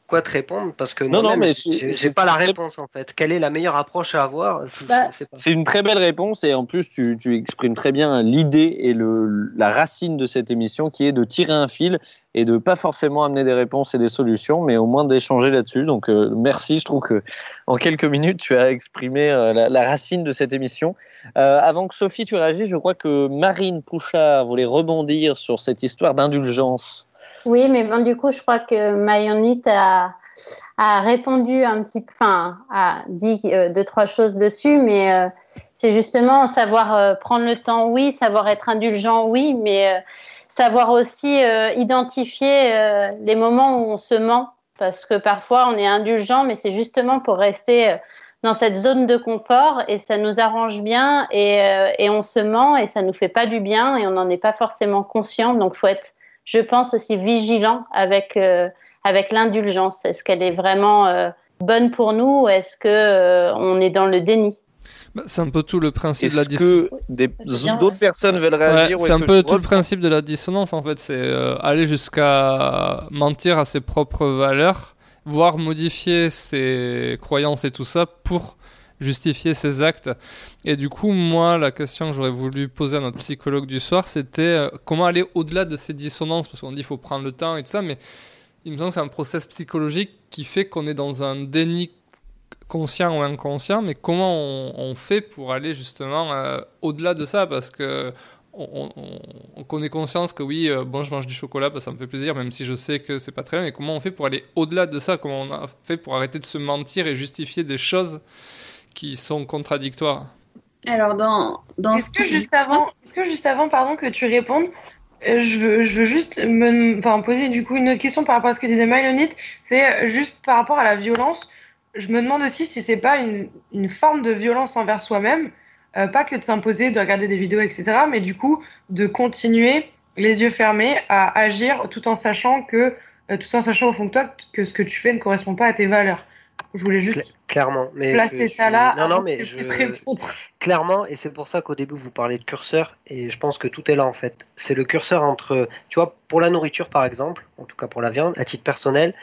quoi te répondre parce que Non, non, mais j'ai- pas la réponse en fait. Quelle est la meilleure approche à avoir? Bah. C'est une très belle réponse et en plus tu, tu exprimes très bien l'idée et le, la racine de cette émission qui est de tirer un fil et de pas forcément amener des réponses et des solutions, mais au moins d'échanger là-dessus. Donc euh, merci, je trouve que en quelques minutes tu as exprimé euh, la, racine de cette émission. Euh, avant que Sophie tu réagisses, je crois que Marine Pouchard voulait rebondir sur cette histoire d'indulgence. Oui, mais bon, du coup, je crois que Mayonite a, a répondu un petit peu, enfin, a dit deux, trois choses dessus, mais c'est justement savoir prendre le temps, oui, savoir être indulgent, oui, mais savoir aussi euh, identifier euh, les moments où on se ment, parce que parfois on est indulgent, mais c'est justement pour rester euh, dans cette zone de confort et ça nous arrange bien et, euh, et on se ment et ça nous fait pas du bien et on n'en est pas forcément conscient, donc faut être je pense aussi vigilant avec, euh, avec l'indulgence. Est-ce qu'elle est vraiment euh, bonne pour nous ou est-ce euh, on est dans le déni? Bah, c'est un peu tout le principe de la Est-ce dissonance. que C'est bien. d'autres personnes veulent réagir ou c'est est-ce un que peu tout le principe de la dissonance en fait, c'est euh, aller jusqu'à mentir à ses propres valeurs, voire modifier ses croyances et tout ça pour justifier ses actes. Et du coup, moi, la question que j'aurais voulu poser à notre psychologue du soir, c'était euh, comment aller au-delà de ces dissonances, parce qu'on dit qu'il faut prendre le temps et tout ça, mais il me semble que c'est un process psychologique qui fait qu'on est dans un déni conscient ou inconscient, mais comment on, on fait pour aller justement euh, au-delà de ça? Parce que on, on, on connaît conscience que oui, euh, bon, je mange du chocolat, bah, ça me fait plaisir, même si je sais que c'est pas très bien. Mais comment on fait pour aller au-delà de ça? Comment on a fait pour arrêter de se mentir et justifier des choses qui sont contradictoires? Alors, dans, dans Est-ce que juste avant, est-ce que juste avant, pardon, que tu répondes, euh, je veux, je veux juste me, enfin, poser du coup une autre question par rapport à ce que disait Mylonite. C'est juste par rapport à la violence. Je me demande aussi si c'est pas une, une forme de violence envers soi-même, euh, pas que de s'imposer, de regarder des vidéos, etc., mais du coup de continuer les yeux fermés à agir tout en sachant que, euh, tout en sachant au fond de toi que ce que tu fais ne correspond pas à tes valeurs. Je voulais juste Cla- clairement. Mais placer je ça là. Non, non, mais je... clairement, et c'est pour ça qu'au début vous parlez de curseur, et je pense que tout est là en fait. C'est le curseur entre, tu vois, pour la nourriture par exemple, en tout cas pour la viande, à titre personnel,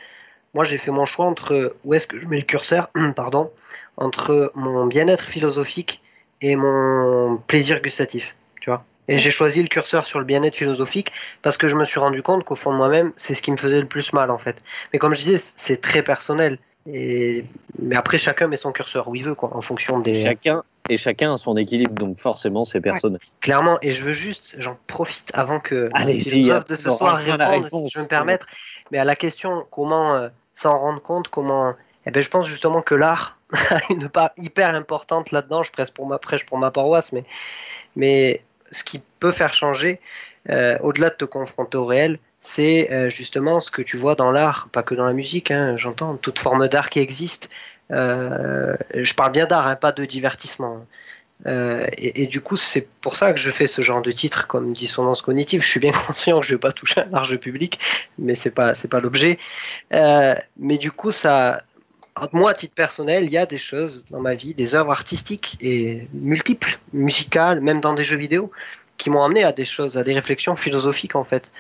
moi j'ai fait mon choix entre où est-ce que je mets le curseur, pardon, entre mon bien-être philosophique et mon plaisir gustatif, tu vois. Et j'ai choisi le curseur sur le bien-être philosophique parce que je me suis rendu compte qu'au fond de moi-même, c'est ce qui me faisait le plus mal en fait. Mais comme je disais, c'est très personnel. Et... Mais après, chacun met son curseur où il veut, quoi, en fonction des. Chacun et chacun a son équilibre, donc forcément c'est personnel. Clairement, et je veux juste, j'en profite avant que les de ce on soir répondent, si je peux me permettre, mais à la question comment euh, s'en rendre compte, comment. Eh ben, je pense justement que l'art a une part hyper importante là-dedans. Je prêche pour ma prêche pour ma paroisse, mais mais ce qui peut faire changer, euh, au-delà de te confronter au réel, c'est euh, justement ce que tu vois dans l'art, pas que dans la musique, hein, j'entends, toute forme d'art qui existe. Euh, je parle bien d'art, hein, pas de divertissement. Euh, et, du coup, c'est pour ça que je fais ce genre de titre comme dissonance cognitive. Je suis bien conscient que je vais pas toucher un large public, mais c'est pas pas l'objet. Euh, mais du coup, ça, moi, à titre personnel, il y a des choses dans ma vie, des œuvres artistiques et multiples, musicales, même dans des jeux vidéo, qui m'ont amené à des choses, à des réflexions philosophiques en fait.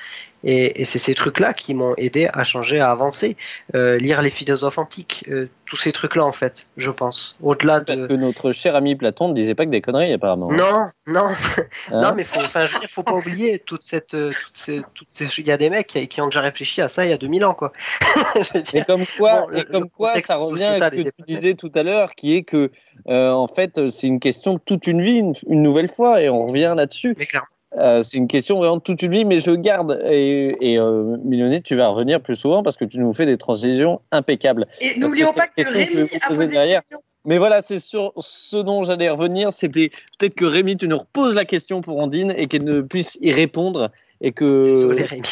Et, et c'est ces trucs-là qui m'ont aidé à changer, à avancer, Euh, lire les philosophes antiques, euh, tous ces trucs-là en fait, je pense. Au-delà de. Parce que notre cher ami Platon ne disait pas que des conneries apparemment. Non, non, Hein non, mais faut, je veux dire, faut pas oublier toute cette, euh, toutes ces, toutes ces, il y a des mecs qui, qui ont déjà réfléchi à ça il y a 2000 ans, quoi. Et comme quoi, bon, et comme le quoi ça revient à ce que tu disais tout à l'heure, qui est que euh, en fait c'est une question de toute une vie, une, une nouvelle fois, et on revient là-dessus. Mais clairement. Euh, c'est une question vraiment toute une vie, mais je garde et, et euh, tu vas revenir plus souvent parce que tu nous fais des transitions impeccables. Et n'oublions pas que question je vais Rémi vous a poser posé derrière. question. Mais voilà, c'est sur ce dont j'allais revenir. C'était peut-être que Rémi, tu nous reposes la question pour Ondine et qu'elle ne puisse y répondre et que. Désolé, Rémi.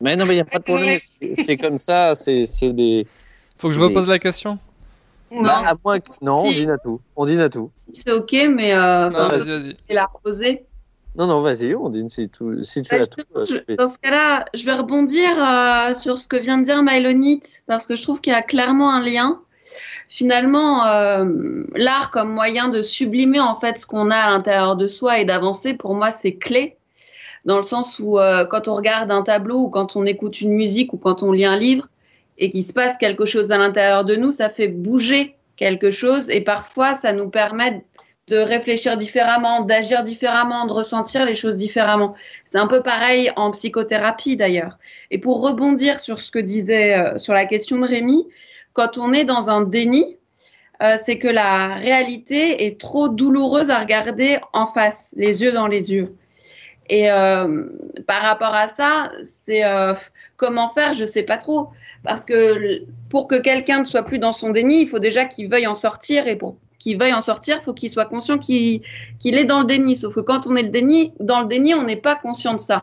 Mais non, mais il n'y a pas de problème. C'est- comme ça. C'est c'est des. Faut que je repose la question Bah, à moins que... Non, Si. Ondine a tout. Ondine a tout. C'est ok, mais euh, Non, vas-y, vas-y. la reposer. Non, non, vas-y, Ondine, si, tout, si tu Bah, as tout. euh, je- dans ce cas-là, je vais rebondir euh, sur ce que vient de dire Mylonite, parce que je trouve qu'il y a clairement un lien. Finalement, euh, l'art comme moyen de sublimer en fait ce qu'on a à l'intérieur de soi et d'avancer, pour moi, c'est clé. Dans le sens où euh, quand on regarde un tableau ou quand on écoute une musique ou quand on lit un livre et qu'il se passe quelque chose à l'intérieur de nous, ça fait bouger quelque chose et parfois ça nous permet de réfléchir différemment, d'agir différemment, de ressentir les choses différemment. C'est un peu pareil en psychothérapie d'ailleurs. Et pour rebondir sur ce que disait, euh, sur la question de Rémi, quand on est dans un déni, euh, c'est que la réalité est trop douloureuse à regarder en face, les yeux dans les yeux. Et euh, par rapport à ça, c'est comment faire, je sais pas trop. Parce que pour que quelqu'un ne soit plus dans son déni, il faut déjà qu'il veuille en sortir. Et pour qu'il veuille en sortir, il faut qu'il soit conscient qu'il est dans le déni. Sauf que quand on est le déni, dans le déni, on n'est pas conscient de ça.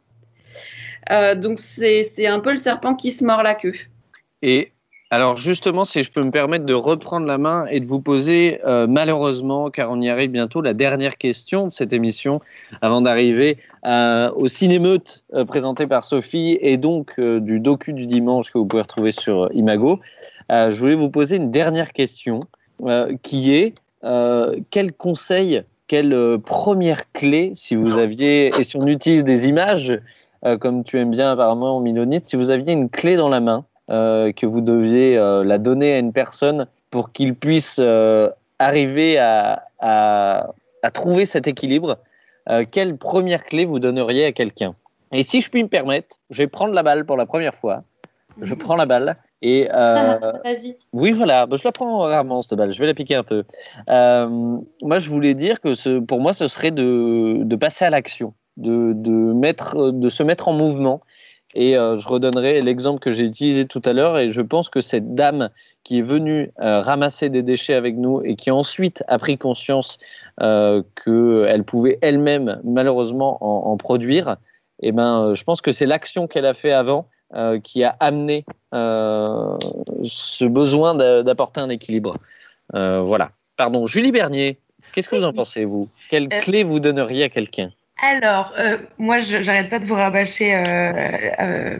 Euh, donc c'est un peu le serpent qui se mord la queue. Et alors justement, si je peux me permettre de reprendre la main et de vous poser, euh, malheureusement, car on y arrive bientôt, la dernière question de cette émission, avant d'arriver euh, au cinémeute présenté par Sophie et donc du docu du dimanche que vous pouvez retrouver sur Imago. Je voulais vous poser une dernière question qui est quel conseil, quelle euh, première clé, si vous aviez, et si on utilise des images, euh, comme tu aimes bien apparemment, Milonite, si vous aviez une clé dans la main, euh, que vous deviez euh, la donner à une personne pour qu'il puisse euh, arriver à, à, à trouver cet équilibre, euh, quelle première clé vous donneriez à quelqu'un? Et si je puis me permettre, je vais prendre la balle pour la première fois. Je prends la balle et euh, Vas-y. oui, voilà, Bah, je la prends rarement cette balle, je vais la piquer un peu. Euh, moi, je voulais dire que ce, pour moi, ce serait de, de passer à l'action, de, de, mettre, de se mettre en mouvement. Et euh, je redonnerai l'exemple que j'ai utilisé tout à l'heure. Et je pense que cette dame qui est venue euh, ramasser des déchets avec nous et qui ensuite a pris conscience qu'elle pouvait elle-même, malheureusement, en, en produire, eh ben, je pense que c'est l'action qu'elle a fait avant euh, qui a amené euh, ce besoin d'a- d'apporter un équilibre. Euh, voilà. Pardon, Julie Bernier, qu'est-ce que vous en pensez, vous? Quelle clé vous donneriez à quelqu'un? Alors, euh, moi, j'arrête pas de vous rabâcher euh, euh,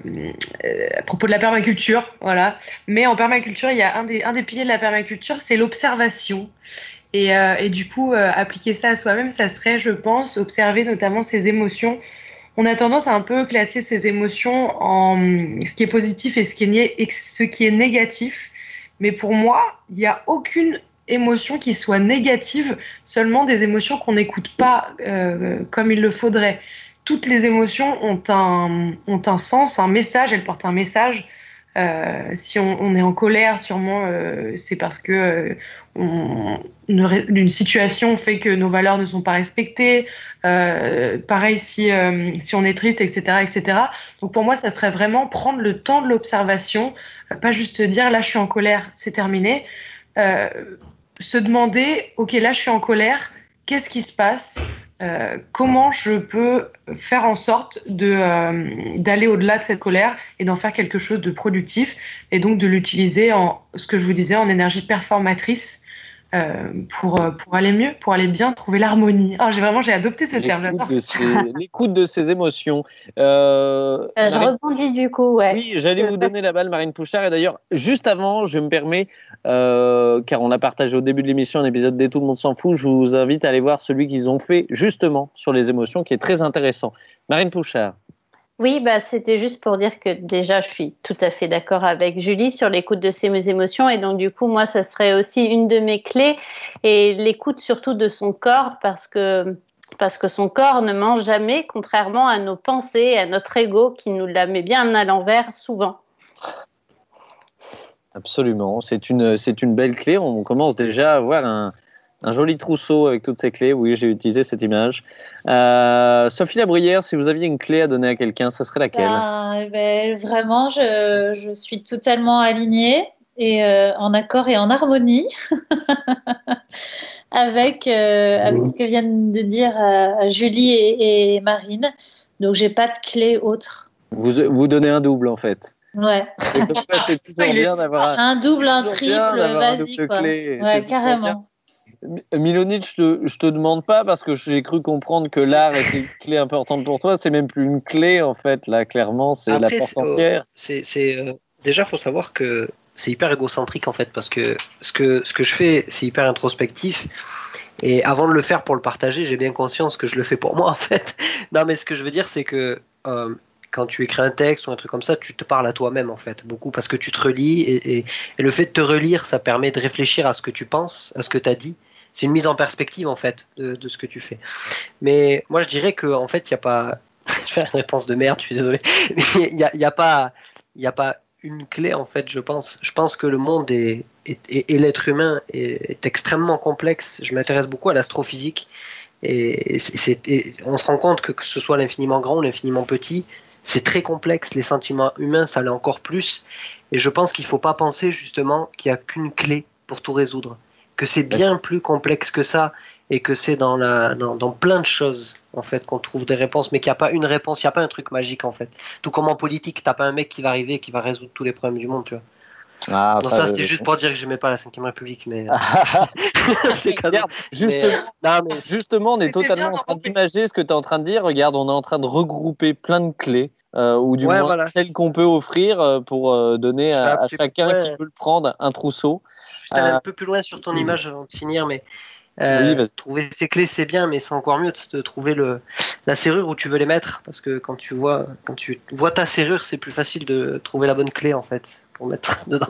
euh, à propos de la permaculture, voilà. Mais en permaculture, il y a un des, un des piliers de la permaculture, c'est l'observation. Et, et du coup, appliquer ça à soi-même, ça serait, je pense, observer notamment ses émotions on a tendance à un peu classer ces émotions en ce qui est positif et ce qui est, et ce qui est négatif. Mais pour moi, il n'y a aucune émotion qui soit négative, seulement des émotions qu'on n'écoute pas euh, comme il le faudrait. Toutes les émotions ont un, ont un sens, un message, elles portent un message. Euh, si on, est en colère, sûrement, euh, c'est parce que euh, situation fait que nos valeurs ne sont pas respectées. Euh, pareil si, si on est triste, etc., etc. Donc pour moi, ça serait vraiment prendre le temps de l'observation, pas juste dire là je suis en colère, c'est terminé. Se demander, ok, là je suis en colère, qu'est-ce qui se passe? Euh, Comment je peux faire en sorte euh, d'aller au-delà de cette colère et d'en faire quelque chose de productif et donc de l'utiliser en ce que je vous disais en énergie performatrice euh, pour, euh, pour aller mieux, pour aller bien, trouver l'harmonie. Ah, j'ai vraiment j'ai adopté ce terme, L'écoute de ses- L'écoute de ses émotions. Euh, Euh, je Marine- rebondis du coup, ouais. Oui, j'allais vous donner la balle, Marine Pouchard. Et d'ailleurs, juste avant, je me permets, euh, car on a partagé au début de l'émission un épisode des Tout le monde s'en fout, je vous invite à aller voir celui qu'ils ont fait justement sur les émotions, qui est très intéressant. Marine Pouchard. Oui, bah, c'était juste pour dire que déjà, je suis tout à fait d'accord avec Julie sur l'écoute de ses émotions. Et donc, du coup, moi, ça serait aussi une de mes clés. Et l'écoute surtout de son corps parce que, son corps ne ment jamais, contrairement à nos pensées, à notre ego qui nous la met bien à l'envers souvent. Absolument, c'est une, c'est une belle clé. On commence déjà à avoir un, un joli trousseau avec toutes ces clés. Oui, j'ai utilisé cette image. Euh, Sophie Labrière, si vous aviez une clé à donner à quelqu'un, ce serait laquelle? Ben, eh ben, vraiment, je, je suis totalement alignée et euh, en accord et en harmonie avec, euh, avec ce que viennent de dire euh, Julie et, et Marine. Donc, j'ai pas de clé autre. vous, vous donnez un double en fait. Ouais. Et comme ça, c'est toujours bien d'avoir Un double, un triple, vas-y quoi. clé. Ouais, carrément. Mi- Milonic, je te, je te demande pas parce que j'ai cru comprendre que l'art était une clé importante pour toi. C'est même plus une clé en fait, là, clairement, c'est la porte oh, entière. c'est, c'est, euh, déjà, faut savoir que c'est hyper égocentrique en fait, parce que ce que, ce que je fais, c'est hyper introspectif. Et avant de le faire pour le partager, j'ai bien conscience que je le fais pour moi en fait. Non, mais ce que je veux dire, c'est que euh, quand tu écris un texte ou un truc comme ça, tu te parles à toi-même en fait, beaucoup, parce que tu te relis et, et- et le fait de te relire, ça permet de réfléchir à ce que tu penses, à ce que tu as dit. C'est une mise en perspective en fait de, ce que tu fais. Mais moi, je dirais que en fait, il n'y a pas. je faire une réponse de merde, je suis désolé. Il a, pas, a pas une clé en fait. Je pense. Je pense que le monde est, et l'être humain est, extrêmement complexe. Je m'intéresse beaucoup à l'astrophysique et on se rend compte que que ce soit l'infiniment grand ou l'infiniment petit, c'est très complexe. Les sentiments humains, ça l'est encore plus. Et je pense qu'il ne faut pas penser justement qu'il n'y a qu'une clé pour tout résoudre. Que c'est bien plus complexe que ça et que c'est dans, la, dans, dans plein de choses en fait qu'on trouve des réponses, mais qu'il n'y a pas une réponse, il n'y a pas un truc magique en fait. Tout comme en politique, t'as pas un mec qui va arriver et qui va résoudre tous les problèmes du monde, tu vois. Ah, Non, ça, ça, euh, c'était juste pour dire que j'aimais pas la 5 République, mais. c'est cadeau. Regarde, Justement, Mais, non, mais justement, on est totalement en train d'imager ce que tu es en train de dire. Regarde, on est en train de regrouper plein de clés, euh, ou du Ouais, moins voilà. celles qu'on peut offrir euh, pour euh, donner à, à chacun ouais. qui veut le prendre un trousseau. Je vais aller Euh, un peu plus loin sur ton image avant de finir, mais euh, Oui, trouver ces clés c'est bien, mais c'est encore mieux de, trouver le, la serrure où tu veux les mettre, parce que quand tu vois quand tu vois ta serrure, c'est plus facile de trouver la bonne clé en fait pour mettre dedans.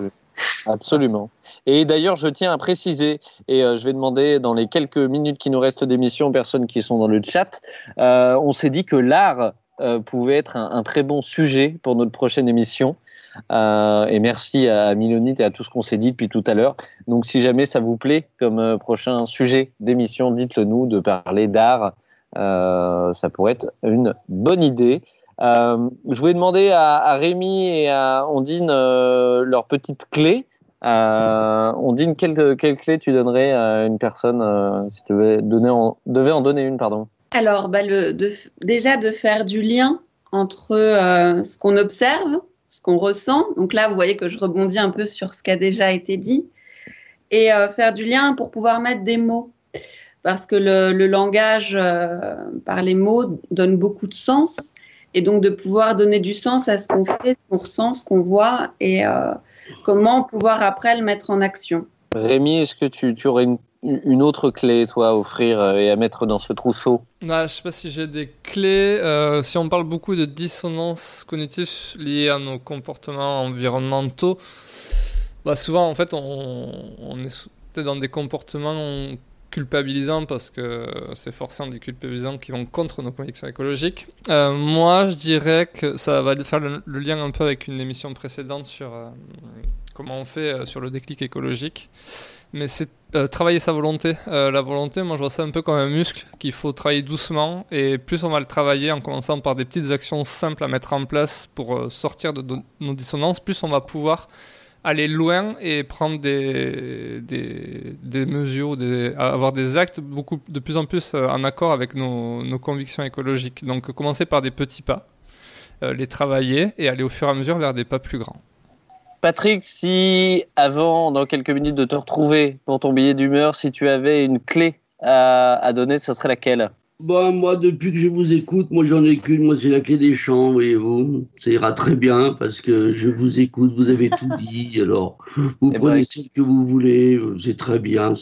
Absolument. Et d'ailleurs, je tiens à préciser, et euh, je vais demander dans les quelques minutes qui nous restent d'émission aux personnes qui sont dans le chat, euh, on s'est dit que l'art euh, pouvait être un, un très bon sujet pour notre prochaine émission. Euh, et merci à Milonite et à tout ce qu'on s'est dit depuis tout à l'heure. Donc, si jamais ça vous plaît comme euh, prochain sujet d'émission, dites-le nous de parler d'art. Euh, ça pourrait être une bonne idée. Je voulais demander à, à Rémi et à Ondine leur petite clé. Euh, Ondine, quelle, quelle clé tu donnerais à une personne si tu devais, en, devais en donner une, pardon? Alors, bah, déjà de faire du lien entre ce qu'on observe, ce qu'on ressent. Donc là, vous voyez que je rebondis un peu sur ce qui a déjà été dit. Et euh, faire du lien pour pouvoir mettre des mots. Parce que le, langage euh, par les mots donne beaucoup de sens. Et donc de pouvoir donner du sens à ce qu'on fait, ce qu'on ressent, ce qu'on voit et euh, comment pouvoir après le mettre en action. Rémi, est-ce que tu, tu aurais une, une autre clé, toi, à offrir euh, et à mettre dans ce trousseau? Ah, je sais pas si j'ai des clés. Euh, si on parle beaucoup de dissonance cognitive liée à nos comportements environnementaux, bah souvent en fait on, on est dans des comportements culpabilisants parce que c'est forcément des culpabilisants qui vont contre nos convictions écologiques. Euh, moi je dirais que ça va faire le, lien un peu avec une émission précédente sur comment on fait sur le déclic écologique. Mais c'est euh, travailler sa volonté. Euh, la volonté, moi je vois ça un peu comme un muscle qu'il faut travailler doucement. Et plus on va le travailler en commençant par des petites actions simples à mettre en place pour euh, sortir de, nos dissonances, plus on va pouvoir aller loin et prendre des, des, mesures, des, avoir des actes beaucoup de plus en plus en accord avec nos, convictions écologiques. Donc commencer par des petits pas, les travailler et aller au fur et à mesure vers des pas plus grands. Patrick, si avant, dans quelques minutes, de te retrouver pour ton billet d'humeur, si tu avais une clé à, à donner, ce serait laquelle? Bah, moi, depuis que je vous écoute, moi, j'en ai qu'une. Moi, c'est la clé des champs, voyez-vous. Ça ira très bien parce que je vous écoute, vous avez tout dit. Alors, vous Eh prenez ben, celle que vous voulez. C'est très bien.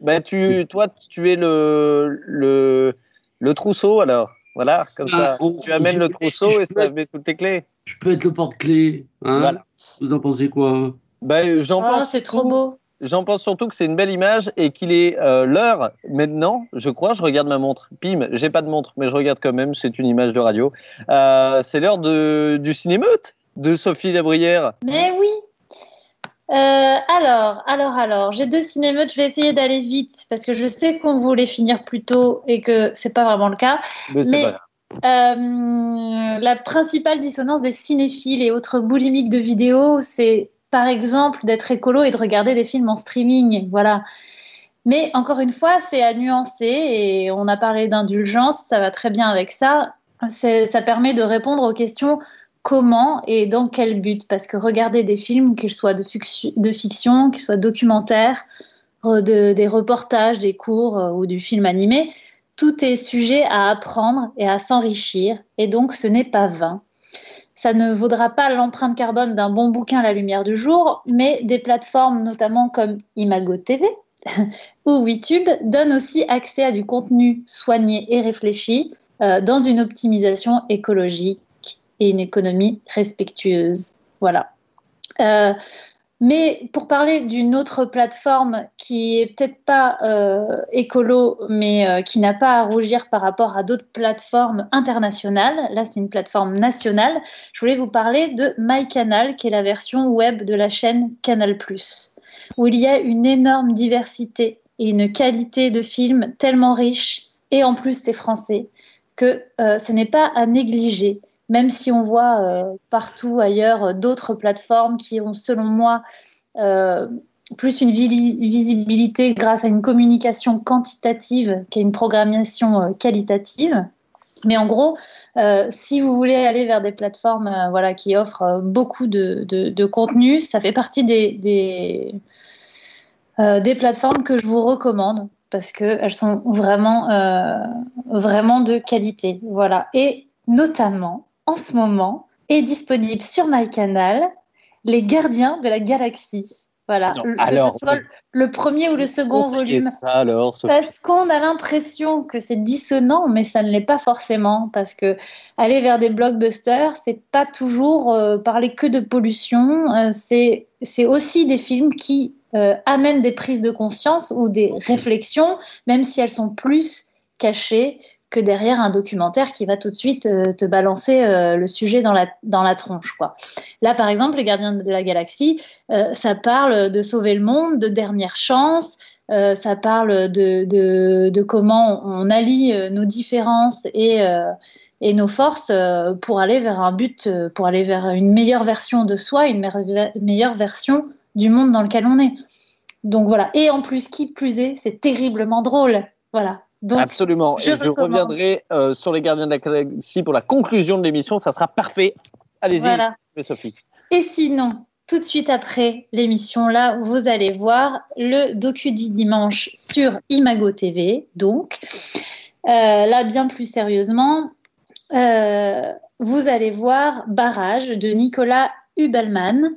Bah, tu, Toi, tu es le, le, le trousseau, alors. Voilà, comme Ah, ça. on- tu amènes le trousseau et ça met toutes tes clés. Je peux être le porte-clés. Hein? Voilà. Vous en pensez quoi Bah, j'en Oh, pense c'est trop beau. J'en pense surtout que c'est une belle image et qu'il est euh, l'heure maintenant. Je crois, je regarde ma montre. Pim, j'ai pas de montre, mais je regarde quand même. C'est une image de radio. Euh, c'est l'heure de du cinémeute de Sophie Labrière. Mais oui. Euh, alors, alors, alors, j'ai deux cinémeutes. Je vais essayer d'aller vite parce que je sais qu'on voulait finir plus tôt et que c'est pas vraiment le cas. Mais c'est Mais-. Euh, la principale dissonance des cinéphiles et autres boulimiques de vidéos, c'est par exemple d'être écolo et de regarder des films en streaming. Voilà. Mais encore une fois, c'est à nuancer et on a parlé d'indulgence, ça va très bien avec ça. Ça permet de répondre aux questions comment et dans quel but. Parce que regarder des films, qu'ils soient de, fiction- qu'ils soient documentaires, re- de- des reportages, des cours euh, ou du film animé, tout est sujet à apprendre et à s'enrichir, et donc ce n'est pas vain. Ça ne vaudra pas l'empreinte carbone d'un bon bouquin à la lumière du jour, mais des plateformes notamment comme Imago TV ou YouTube donnent aussi accès à du contenu soigné et réfléchi euh, dans une optimisation écologique et une économie respectueuse. Voilà. Euh, mais pour parler d'une autre plateforme qui est peut-être pas euh, écolo, mais euh, qui n'a pas à rougir par rapport à d'autres plateformes internationales, là c'est une plateforme nationale, je voulais vous parler de MyCanal, qui est la version web de la chaîne Canal+, où il y a une énorme diversité et une qualité de films tellement riche, et en plus c'est français, que euh, ce n'est pas à négliger même si on voit euh, partout ailleurs euh, d'autres plateformes qui ont, selon moi, euh, plus une visi- visibilité grâce à une communication quantitative qu'à une programmation qualitative. Mais en gros, si vous voulez aller vers des plateformes voilà, qui offrent beaucoup de, contenu, ça fait partie des, plateformes que je vous recommande parce qu'elles sont vraiment, vraiment de qualité. Voilà. Et notamment, en ce moment, est disponible sur MyCanal Les Gardiens de la Galaxie. Voilà. Non, Le- que ce soit le premier ou le second volume. ça alors, Sophie. Parce qu'on a l'impression que c'est dissonant, mais ça ne l'est pas forcément. Parce que aller vers des blockbusters, c'est pas toujours euh, parler que de pollution. euh, c'est c'est aussi des films qui euh, amènent des prises de conscience ou des réflexions, même si elles sont plus cachées que derrière un documentaire qui va tout de suite euh, te balancer euh, le sujet dans la, dans la tronche. Quoi. Là, par exemple, Les Gardiens de la Galaxie, euh, ça parle de sauver le monde, de dernière chance, ça parle de, de, comment on allie nos différences et, et nos forces pour aller vers un but, pour aller vers une meilleure version de soi, une meilleure version du monde dans lequel on est. Donc voilà. Et en plus, qui plus est, c'est terriblement drôle. Voilà. Donc, Absolument. je et je reviendrai euh, sur les gardiens de la galaxie pour la conclusion de l'émission. Ça sera parfait. Allez-y, Voilà. Sophie. Et sinon, tout de suite après l'émission, là, vous allez voir le docu du dimanche sur Imago TV. Donc, Euh, là, bien plus sérieusement, euh, vous allez voir Barrage de Nicolas Hubelmann.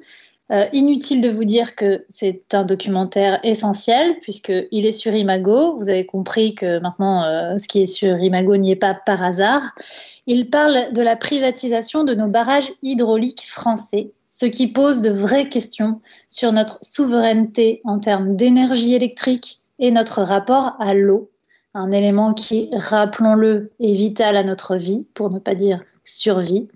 Euh, inutile de vous dire que c'est un documentaire essentiel puisqu'il est sur Imago. Vous avez compris que maintenant, euh, ce qui est sur Imago n'y est pas par hasard. Il parle de la privatisation de nos barrages hydrauliques français, ce qui pose de vraies questions sur notre souveraineté en termes d'énergie électrique et notre rapport à l'eau, un élément qui, rappelons-le, est vital à notre vie, pour ne pas dire survie.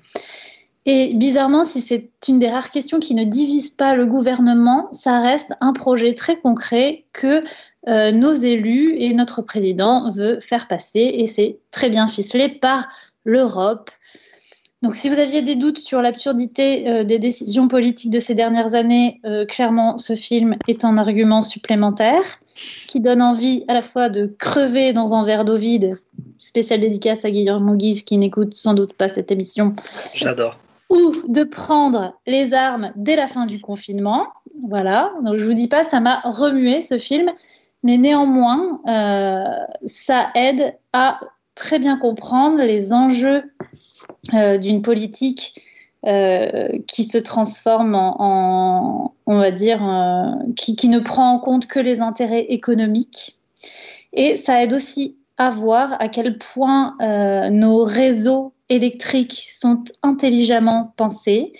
Et bizarrement, si c'est une des rares questions qui ne divise pas le gouvernement, ça reste un projet très concret que euh, nos élus et notre président veut faire passer et c'est très bien ficelé par l'Europe. Donc si vous aviez des doutes sur l'absurdité euh, des décisions politiques de ces dernières années, euh, clairement ce film est un argument supplémentaire qui donne envie à la fois de crever dans un verre d'eau vide, spécial dédicace à Guillermo Guise qui n'écoute sans doute pas cette émission. J'adore de prendre les armes dès la fin du confinement. Voilà, donc je vous dis pas, ça m'a remué ce film, mais néanmoins, euh, ça aide à très bien comprendre les enjeux euh, d'une politique euh, qui se transforme en, on va dire, qui, qui, ne prend en compte que les intérêts économiques. Et ça aide aussi à voir à quel point nos réseaux électriques sont intelligemment pensés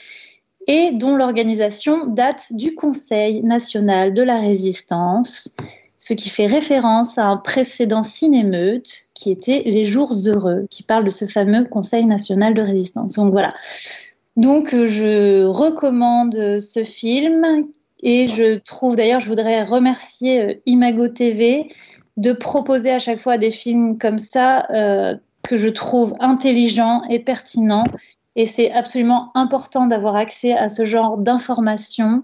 et dont l'organisation date du Conseil national de la résistance, ce qui fait référence à un précédent cinémeute qui était Les Jours heureux, qui parle de ce fameux Conseil national de résistance. Donc voilà. Donc je recommande ce film et je trouve d'ailleurs, je voudrais remercier euh, Imago TV de proposer à chaque fois des films comme ça. Euh, que je trouve intelligent et pertinent. Et c'est absolument important d'avoir accès à ce genre d'informations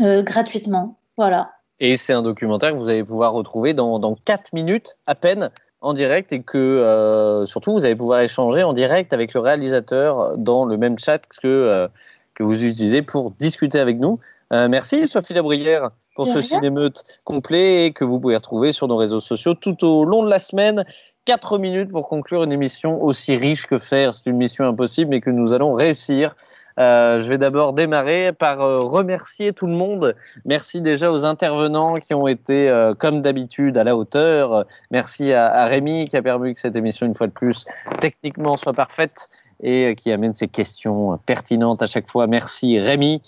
euh, gratuitement. Voilà. Et c'est un documentaire que vous allez pouvoir retrouver dans, dans 4 minutes à peine en direct et que euh, surtout vous allez pouvoir échanger en direct avec le réalisateur dans le même chat que, que vous utilisez pour discuter avec nous. merci Sophie Labrière pour ce cinémeute complet que vous pouvez retrouver sur nos réseaux sociaux tout au long de la semaine. 4 minutes pour conclure une émission aussi riche que faire. C'est une mission impossible, mais que nous allons réussir. Euh, je vais d'abord démarrer par euh, remercier tout le monde. Merci déjà aux intervenants qui ont été, euh, comme d'habitude, à la hauteur. Merci à, à, Rémi qui a permis que cette émission, une fois de plus, techniquement soit parfaite et qui amène ses questions pertinentes à chaque fois. Merci Rémi.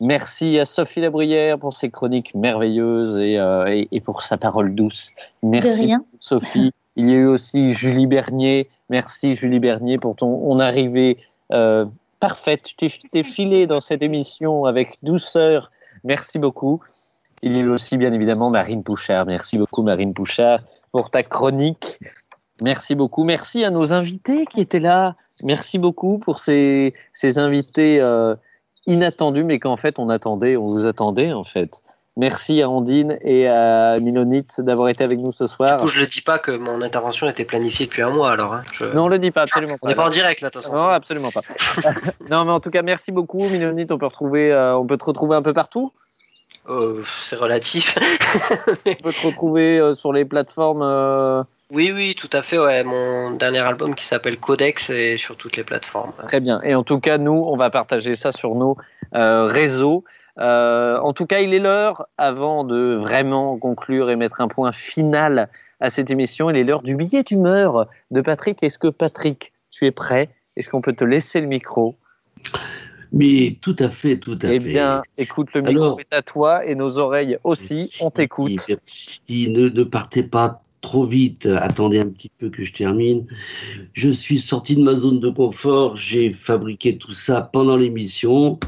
Merci à Sophie Labrière pour ses chroniques merveilleuses et, euh, et, et pour sa parole douce. Merci Sophie. Il y a eu aussi Julie Bernier. Merci Julie Bernier pour ton arrivée euh, parfaite. Tu t'es filé dans cette émission avec douceur. Merci beaucoup. Il y a eu aussi bien évidemment Marine Pouchard. Merci beaucoup Marine Pouchard pour ta chronique. Merci beaucoup. Merci à nos invités qui étaient là. Merci beaucoup pour ces, ces invités. Euh, inattendu, mais qu'en fait on attendait, on vous attendait en fait. Merci à Andine et à Milonite d'avoir été avec nous ce soir. Du coup, je le dis pas que mon intervention était planifiée depuis un mois alors. Hein. Non, on le dit pas, absolument pas. On n'est pas en direct là, attention. Non, absolument pas. non, mais en tout cas, merci beaucoup, Milonite. On peut retrouver, euh, on peut te retrouver un peu partout. Euh, c'est relatif. on peut te retrouver euh, sur les plateformes. Oui, oui, tout à fait. Ouais. Mon dernier album qui s'appelle Codex est sur toutes les plateformes. Très bien. Et en tout cas, nous, on va partager ça sur nos euh, réseaux. Euh, en tout cas, il est l'heure, avant de vraiment conclure et mettre un point final à cette émission, il est l'heure du billet d'humeur de Patrick. Est-ce que Patrick, tu es prêt? Est-ce qu'on peut te laisser le micro? Mais tout à fait, tout à eh fait. Eh bien, écoute, le micro Alors, est à toi et nos oreilles aussi. On t'écoute. Merci. Ne, ne partez pas trop vite. Attendez un petit peu que je termine. Je suis sorti de ma zone de confort. J'ai fabriqué tout ça pendant l'émission.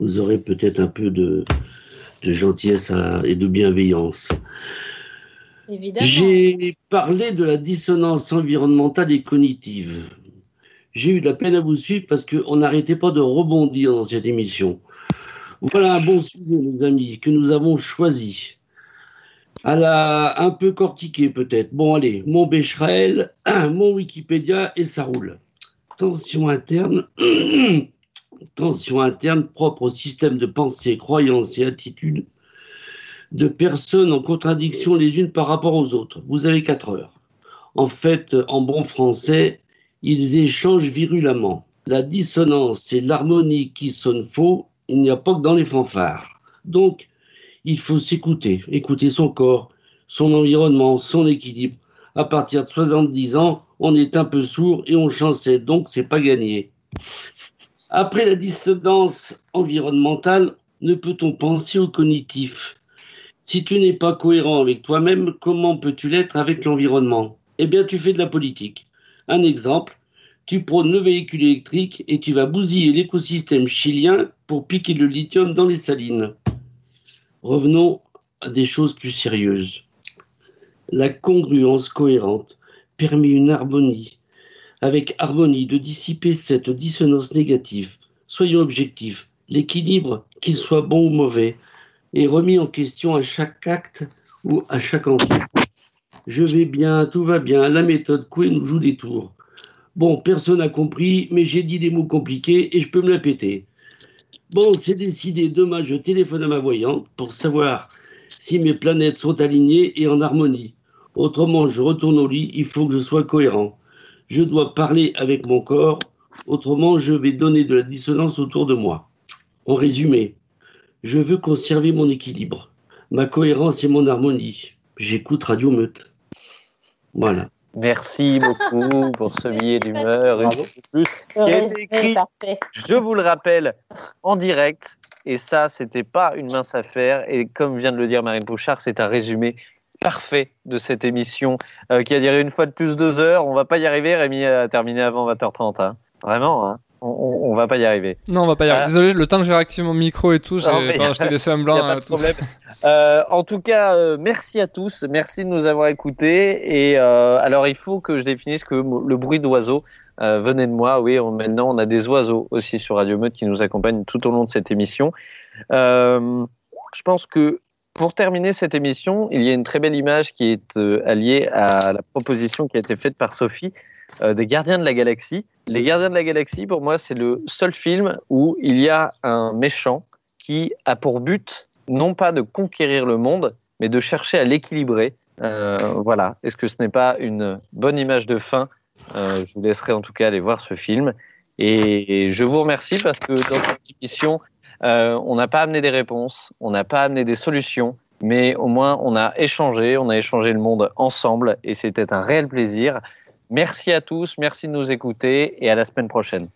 Vous aurez peut-être un peu de, de gentillesse et de bienveillance. J'ai parlé de la dissonance environnementale et cognitive. J'ai eu de la peine à vous suivre parce qu'on n'arrêtait pas de rebondir dans cette émission. Voilà un bon sujet, mes amis, que nous avons choisi. Elle a un peu cortiqué peut-être. Bon, allez, mon Becherel, mon Wikipédia et ça roule. Tension interne, tension interne propre au système de pensée, croyances et attitudes de personnes en contradiction les unes par rapport aux autres. Vous avez quatre heures. En fait, en bon français, ils échangent virulemment. La dissonance et l'harmonie qui sonnent faux il n'y a pas que dans les fanfares. Donc, il faut s'écouter, écouter son corps, son environnement, son équilibre. À partir de 70 ans, on est un peu sourd et on chancelle, donc c'est pas gagné. Après la dissonance environnementale, ne peut-on penser au cognitif? Si tu n'es pas cohérent avec toi-même, comment peux-tu l'être avec l'environnement? Eh bien, tu fais de la politique. Un exemple, tu prônes le véhicule électrique et tu vas bousiller l'écosystème chilien pour piquer le lithium dans les salines. Revenons à des choses plus sérieuses. La congruence cohérente permet une harmonie, avec harmonie de dissiper cette dissonance négative. Soyons objectifs, l'équilibre, qu'il soit bon ou mauvais, est remis en question à chaque acte ou à chaque enfant. Je vais bien, tout va bien, la méthode Coué nous joue des tours. Bon, personne n'a compris, mais j'ai dit des mots compliqués et je peux me la péter. Bon, c'est décidé, demain je téléphone à ma voyante pour savoir si mes planètes sont alignées et en harmonie. Autrement, je retourne au lit, il faut que je sois cohérent. Je dois parler avec mon corps, autrement je vais donner de la dissonance autour de moi. En résumé, je veux conserver mon équilibre, ma cohérence et mon harmonie. J'écoute Radio Meute. Voilà. Merci beaucoup pour ce billet d'humeur. une fois de plus, qui écrit, je vous le rappelle, en direct. Et ça, c'était pas une mince affaire. Et comme vient de le dire Marine Bouchard, c'est un résumé parfait de cette émission euh, qui a duré une fois de plus deux heures. On va pas y arriver, Rémi a terminé avant 20h30. hein. Vraiment, hein. On, on, va pas y arriver. Non, on va pas y arriver. Ah. Désolé, le temps que j'ai réactivé mon micro et tout, j'ai- je t'ai laissé un blanc. pas euh, de tout problème. Euh, en tout cas, euh, merci à tous, merci de nous avoir écoutés. Et euh, alors, il faut que je définisse que le bruit d'oiseaux euh, venait de moi. Oui, on- maintenant on a des oiseaux aussi sur Radio Meute qui nous accompagnent tout au long de cette émission. Euh, je pense que pour terminer cette émission, il y a une très belle image qui est euh, alliée à la proposition qui a été faite par Sophie euh, des Gardiens de la Galaxie. Les Gardiens de la Galaxie, pour moi, c'est le seul film où il y a un méchant qui a pour but non pas de conquérir le monde, mais de chercher à l'équilibrer. Euh, voilà. Est-ce que ce n'est pas une bonne image de fin? Euh, Je vous laisserai en tout cas aller voir ce film. Et je vous remercie parce que dans cette émission, euh, on n'a pas amené des réponses, on n'a pas amené des solutions, mais au moins on a échangé, on a échangé le monde ensemble et c'était un réel plaisir. Merci à tous, merci de nous écouter et à la semaine prochaine.